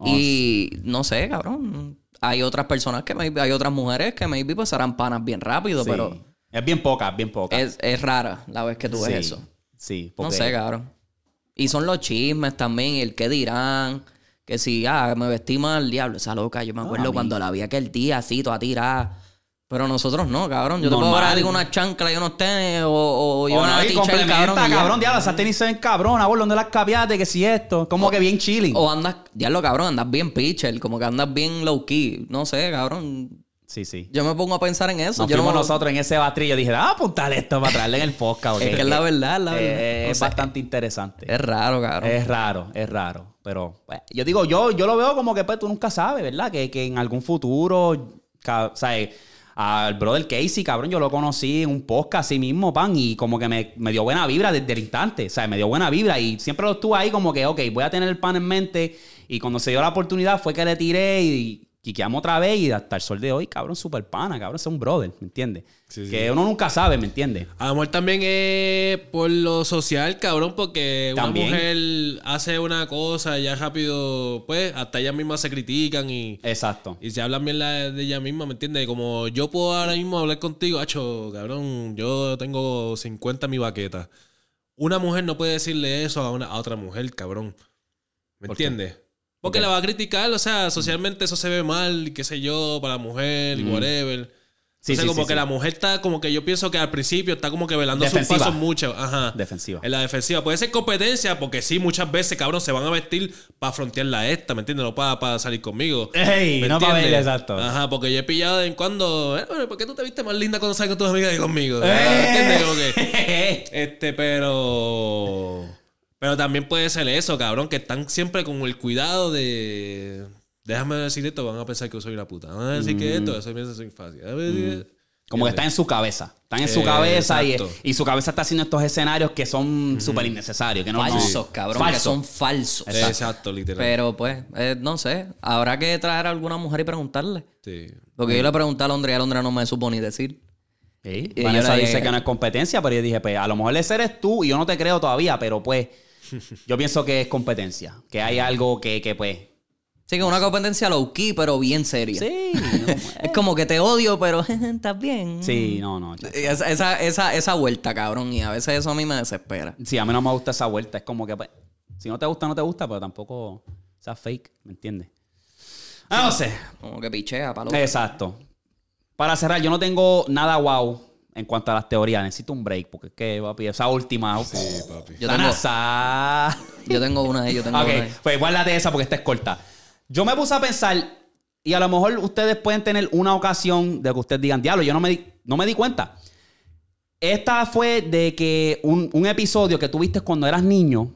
Y no sé, cabrón. Hay otras personas que maybe, hay otras mujeres que maybe pues harán panas bien rápido, Sí. pero Es bien poca, bien poca. es, es rara la vez que tú ves Sí, eso. Sí, No porque- sé, cabrón. Y son los chismes también, el qué dirán. Que si, ah, me vestí mal, diablo, esa loca. Yo me acuerdo cuando la vi aquel día así, toda tirada. Pero nosotros no, cabrón. Yo te puedo Normal. ti con una chancla y unos tenis o, o, y O una no, complementa, cabrón. ya. cabrón, diablo, esas tenis se ven cabrón, abuelo, ¿dónde las capiaste? Que si esto, como que bien chilling. O andas, diablo, cabrón, andas bien pitcher, como que andas bien low key. No sé, cabrón. Sí, sí. Yo me pongo a pensar en eso. Nos yo fuimos no- nosotros en ese batrillo. Dije, ah, apuntarle esto para traerle en el podcast. porque Es que es la verdad, es la eh, verdad. Es O sea, bastante interesante. Es raro, cabrón. Es raro, es raro. Pero pues, yo digo, yo, yo lo veo como que pues, tú nunca sabes, ¿verdad? Que, que en algún futuro, o sea, al brother Casey, cabrón, yo lo conocí en un podcast así mismo, pan, y como que me, me dio buena vibra desde el instante. O sea, me dio buena vibra y siempre lo estuve ahí como que, ok, voy a tener el pan en mente. Y cuando se dio la oportunidad fue que le tiré y quiqueamos otra vez y hasta el sol de hoy, cabrón, super pana, cabrón, es un brother, ¿me entiendes? Sí, sí. Que uno nunca sabe, ¿me entiendes? A lo mejor también es por lo social, cabrón, porque También. una mujer hace una cosa y ya rápido, pues, hasta ellas mismas se critican y, Exacto. y se hablan bien la- de ella misma, ¿me entiendes? Como yo puedo ahora mismo hablar contigo, hacho, cabrón, yo tengo 50 en mi baqueta. Una mujer no puede decirle eso a, una, a otra mujer, cabrón. ¿Me entiendes? Porque la va a criticar, o sea, socialmente eso se ve mal, y qué sé yo, para la mujer y whatever. Sí, Entonces, sí, como sí, que la mujer está, como que yo pienso que al principio está como que velando sus Defensiva. pasos mucho. Ajá. Defensiva. En la defensiva. Puede ser competencia, porque sí, muchas veces, cabrón, se van a vestir para frontearla a esta, ¿me entiendes? No para, salir conmigo. Ey, ¿Me no para verla, exacto. Ajá, porque yo he pillado de vez en cuando. eh, ¿Por qué tú te viste más linda cuando sales con tus amigas que conmigo? ¿Me entiendes? Como que, este, pero. Pero también puede ser eso, cabrón, que están siempre con el cuidado de. Déjame decir esto, van a pensar que yo soy una puta. Van a decir que esto, eso piensa soy fácil. Ver, Como que está en su cabeza. Están en su Eh, cabeza y, su cabeza está haciendo estos escenarios que son súper innecesarios. Que no, no- falsos, cabrón, que Falsos. son falsos. Exacto, literal. Pero pues, eh, no sé. Habrá que traer a alguna mujer y preguntarle. Sí. Porque yo le pregunté a Londra y a Londra no me supo ni decir. Sí, Y Vanessa yo le dice que no es competencia, pero yo dije, pues a lo mejor ese eres tú y yo no te creo todavía, pero pues yo pienso que es competencia. Que hay algo que, que pues... Sí, que una competencia low key, pero bien seria. Sí, no, Es como que te odio, pero estás bien. sí, no, no. chacho. Esa, esa, esa, esa vuelta, cabrón. Y a veces eso a mí me desespera. Sí, a mí no me gusta esa vuelta. Es como que, pues, si no te gusta, no te gusta, pero tampoco sea fake, ¿me entiendes? Ah, no sé. Como que pichea, palo. Exacto. Para cerrar, yo no tengo nada wow en cuanto a las teorías. Necesito un break porque es que, papi, esa última. Sí, papi. Yo la tengo- NASA. Yo tengo una ahí, yo tengo ok, una ahí. pues guárdate esa porque esta es corta. Yo me puse a pensar, y a lo mejor ustedes pueden tener una ocasión de que ustedes digan, diablo, yo no me di, no me di cuenta. esta fue de que un, un episodio que tuviste cuando eras niño,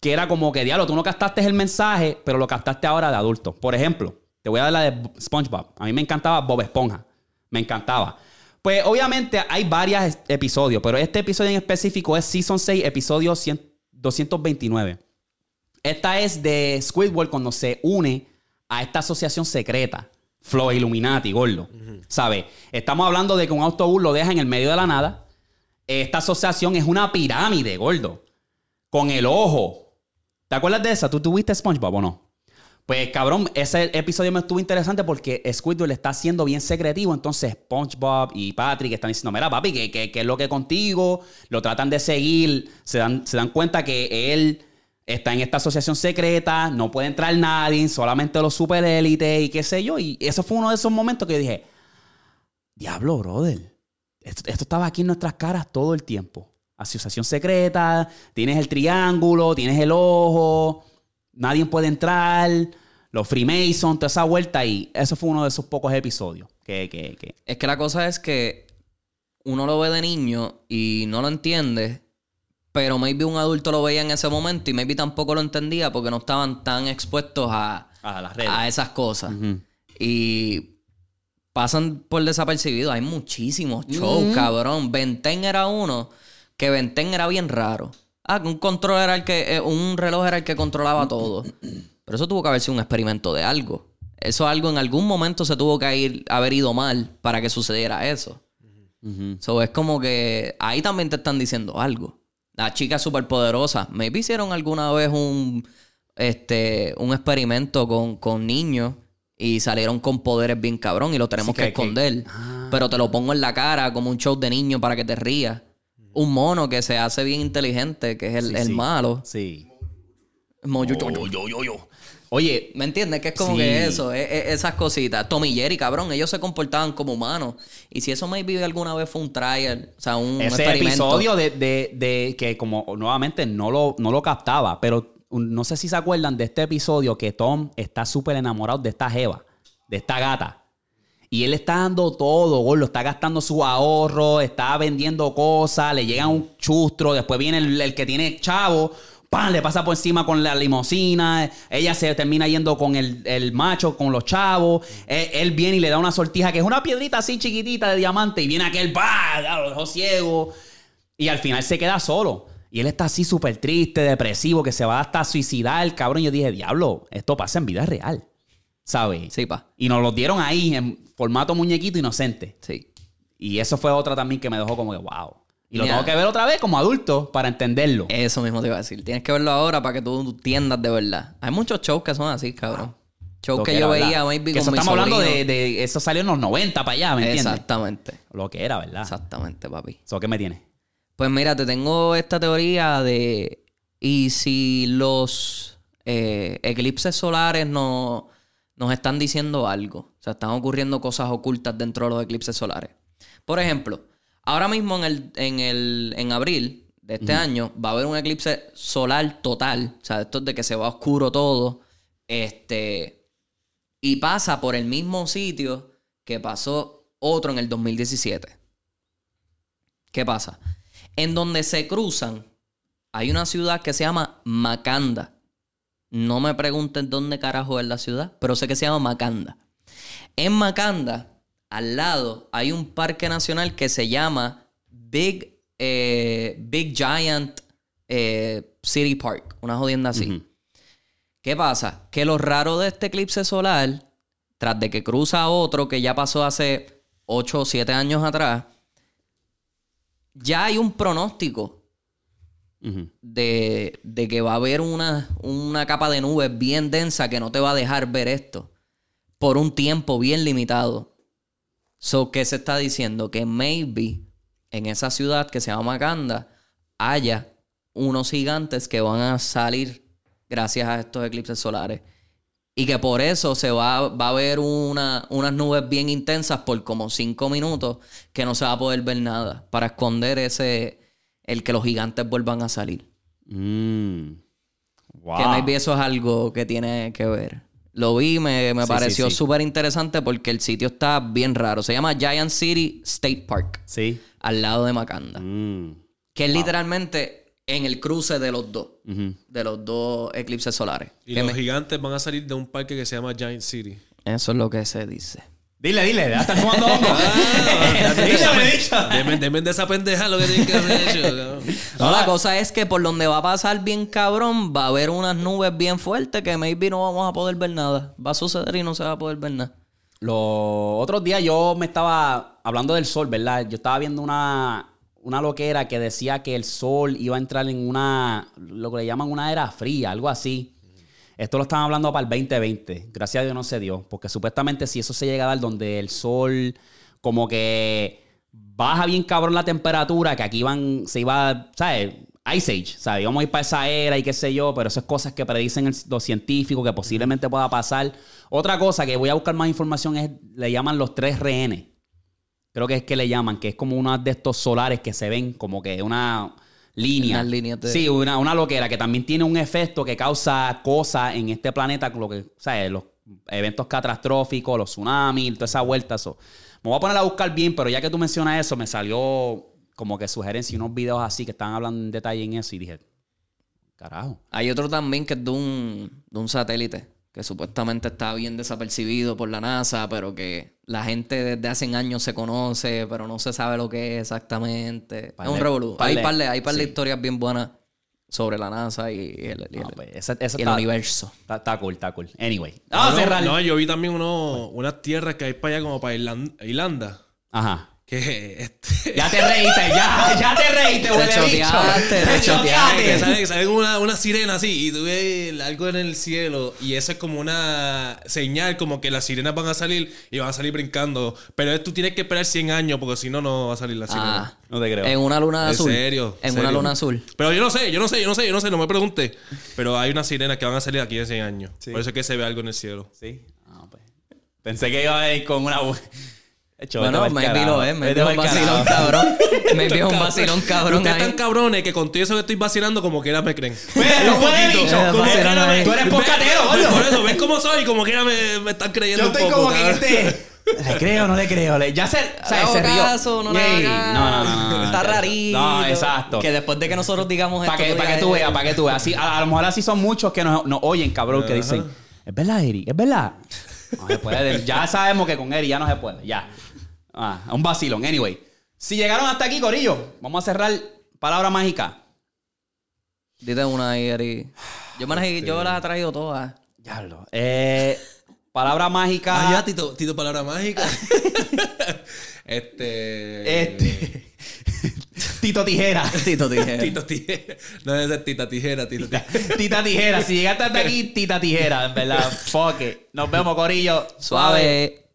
que era como que, diablo, tú no captaste el mensaje, pero lo captaste ahora de adulto. Por ejemplo, te voy a dar la de SpongeBob. A mí me encantaba Bob Esponja. Me encantaba. Pues obviamente hay varios episodios, pero este episodio en específico es Season 6, episodio 100 229. Esta es de Squidward cuando se une a esta asociación secreta. Flow Illuminati, gordo. ¿Sabes? Estamos hablando de que un autobús lo deja en el medio de la nada. Esta asociación es una pirámide, gordo. Con el ojo. ¿Te acuerdas de esa? ¿Tú tuviste SpongeBob o no? Pues cabrón, ese episodio me estuvo interesante porque Squidward está siendo bien secretivo. Entonces SpongeBob y Patrick están diciendo, mira papi, ¿qué, es lo que contigo? Lo tratan de seguir. Se dan, se dan cuenta que él está en esta asociación secreta, no puede entrar nadie, solamente los super élites y qué sé yo. Y eso fue uno de esos momentos que dije, diablo, brother. Esto estaba aquí en nuestras caras todo el tiempo. Asociación secreta, tienes el triángulo, tienes el ojo, nadie puede entrar, los Freemason, toda esa vuelta. Y eso fue uno de esos pocos episodios que, que, que Es que la cosa es que uno lo ve de niño y no lo entiende, pero maybe un adulto lo veía en ese momento y maybe tampoco lo entendía porque no estaban tan expuestos a, a las redes. a esas cosas. Y pasan por desapercibido. Hay muchísimos shows, cabrón. Benten era uno que Benten era bien raro. Ah, que un control era el que, eh, un reloj era el que controlaba todo. Pero eso tuvo que haber sido un experimento de algo. Eso algo en algún momento se tuvo que ir, haber ido mal para que sucediera eso. Ujú. So, es como que ahí también te están diciendo algo. Las chicas superpoderosas, maybe hicieron alguna vez un, este, un experimento con, con niños y salieron con poderes bien cabrón y lo tenemos que, esconder. Pero te lo pongo en la cara como un show de niño para que te rías. Un mono que se hace bien inteligente, que es el, Sí, el sí. malo. Sí. Moyo- Oye, ¿Me entiendes? Que es como Sí. que eso, e- e- esas cositas. Tommy y Jerry, cabrón, ellos se comportaban como humanos. Y si eso maybe alguna vez fue un trial, o sea, un ese experimento. episodio de, de- de que como nuevamente no lo, no lo captaba, pero no sé si se acuerdan de este episodio que Tom está súper enamorado de esta jeva, de esta gata. Y él está dando todo, gordo. Está gastando su ahorro, está vendiendo cosas, le llega un chustro, después viene el, el que tiene chavo, ¡pam! Le pasa por encima con la limosina. Ella se termina yendo con el, el macho, con los chavos. Él, él viene y le da una sortija que es una piedrita así chiquitita de diamante. Y viene aquel. Ya Lo dejó ciego. Y al final se queda solo. Y él está así súper triste, depresivo, que se va hasta a suicidar, cabrón. Yo dije, diablo, esto pasa en vida real. ¿Sabes? Sí, pa. Y nos lo dieron ahí en formato muñequito inocente. Sí. Y eso fue otra también que me dejó como que, wow. Y lo tengo que ver otra vez como adulto para entenderlo. Eso mismo te iba a decir. Tienes que verlo ahora para que tú entiendas de verdad. Hay muchos shows que son así, cabrón. Shows Lo que yo ¿verdad? veía, maybe Que con eso mi estamos hablando de, Eso salió en los 90 para allá, ¿me entiendes? Exactamente. Lo que era, ¿verdad? Exactamente, papi. ¿Eso qué me tiene? Pues mira, te tengo esta teoría de... ¿Y si los eh, eclipses solares no, nos están diciendo algo? O sea, están ocurriendo cosas ocultas dentro de los eclipses solares. Por ejemplo, ahora mismo en, el, en, el, en abril de este año va a haber un eclipse solar total. O sea, esto es de que se va oscuro todo. Este... Y pasa por el mismo sitio que pasó otro en el 2017. ¿Qué pasa? En donde se cruzan, hay una ciudad que se llama Macanda. No me pregunten dónde carajo es la ciudad, pero sé que se llama Macanda. En Macanda, al lado, hay un parque nacional que se llama Big, eh, Big Giant eh, City Park. Una jodienda así. ¿Qué pasa? Que lo raro de este eclipse solar, tras de que cruza otro que ya pasó hace 8 o 7 años atrás, ya hay un pronóstico de, de que va a haber una, una capa de nubes bien densa que no te va a dejar ver esto por un tiempo bien limitado. So, ¿qué se está diciendo? Que maybe en esa ciudad que se llama Macanda haya unos gigantes que van a salir gracias a estos eclipses solares. Y que por eso se va, va a ver una, unas nubes bien intensas por como cinco minutos que no se va a poder ver nada para esconder ese, el que los gigantes vuelvan a salir. Mm. Wow. Que maybe eso es algo que tiene que ver. Lo vi, me, me Sí, pareció sí, sí. súper interesante porque el sitio está bien raro. Se llama Giant City State Park, Sí. al lado de Macanda. Mm. Que es literalmente en el cruce de los dos. De los dos eclipses solares. Y Que los me- gigantes van a salir de un parque que se llama Giant City. Eso es lo que se dice. Dile, dile, ya estás fumando hongo. Dígame, dicho. Deme, deme de esa pendeja lo que tienen que haber hecho. cabrón. No, la cosa es que por donde va a pasar bien cabrón, va a haber unas nubes bien fuertes que maybe no vamos a poder ver nada. Va a suceder y no se va a poder ver nada. Los otros días yo me estaba hablando del sol, ¿verdad? Yo estaba viendo una, una loquera que decía que el sol iba a entrar en una, lo que le llaman una era fría, algo así. Esto lo estaban hablando para el 2020. Gracias a Dios no se dio. Porque supuestamente si eso se llega a dar donde el sol como que baja bien cabrón la temperatura, que aquí van, se iba, ¿sabes? Ice Age, ¿sabes? Íbamos a ir para esa era y qué sé yo, pero eso es cosas que predicen los científicos que posiblemente pueda pasar. Otra cosa que voy a buscar más información es, le llaman los tres rehenes. Creo que es que le llaman, que es como uno de estos solares que se ven como que una líneas de- Sí, una, una loquera que también tiene un efecto que causa cosas en este planeta, lo que, ¿sabes? Los eventos catastróficos, los tsunamis, toda esa vuelta. Eso. Me voy a poner a buscar bien, pero ya que tú mencionas eso, me salió como que sugerencia y unos videos así que estaban hablando en detalle en eso y dije, carajo. Hay otro también que es de un, de un satélite que supuestamente está bien desapercibido por la NASA, pero que la gente desde hace años se conoce, pero no se sabe lo que es exactamente. Es un revolú. Hay par de, hay sí. historias bien buenas sobre la NASA y el, y el- No, pues, esa- esa y el está- universo. Está, está cool, está cool. Anyway. Vamos a no, no, yo vi también uno, unas tierras que hay para allá como para Irlan- Irlanda. Ajá. Que este, Ya te reíste, ya, ya te reíste, Te huele bicho. choteaste, te choteaste. que sale, sale como una, una sirena así y tú ves algo en el cielo y eso es como una señal como que las sirenas van a salir y van a salir brincando. Pero tú tienes que esperar 100 años porque si no, no va a salir la sirena. Ah, No te creo. en una luna ¿En azul. serio? En ¿Serio? una luna azul. Pero yo no sé, yo no sé, yo no sé, yo no sé, no me pregunte. Pero hay unas sirenas que van a salir aquí en 100 años. Sí. Por eso es que se ve algo en el cielo. Sí. Ah, pues. Pensé que iba a ir con una. Hecho, Bueno, maybe lo es, maybe es un vacilón cabrón. Maybe es un vacilón cabrón Ustedes están cabrones que con todo eso que estoy vacilando como quiera me creen. Pero, Un poquito. Eh, Tú eres poscatero. Por eso, ves cómo soy y como quiera me, me están creyendo Yo un estoy poco. como que este. ¿Le creo o no le creo? Le- Ya se, o sea, se rió. caso, no le no, no, no, no. Está rarito. No, exacto. Que después de que nosotros digamos Para esto. que, tú pa' que tú eh, veas, para que tú veas. Así, a, a lo mejor así son muchos que nos, nos oyen, cabrón, que dicen, ¿es verdad, Eri? ¿Es verdad? No se puede. Ya sabemos que con Eri ya no se puede. Ya. Ah, un vacilón. Anyway. Si llegaron hasta aquí, Corillo, vamos a cerrar palabra mágica. Dite una ahí, Eri. Yo, me las, he- yo las he traído todas. Diablo. Eh, palabra mágica. Ah, ya, Tito, Tito Palabra Mágica. este. Este. Tito Tijera. Tito dije. Tito Tijera. No debe ser Tita Tijera, Tito Tijera. Tita Tijera. Si llegaste hasta aquí, Tita Tijera, en verdad. Fuck it. Nos vemos, Corillo. Suave.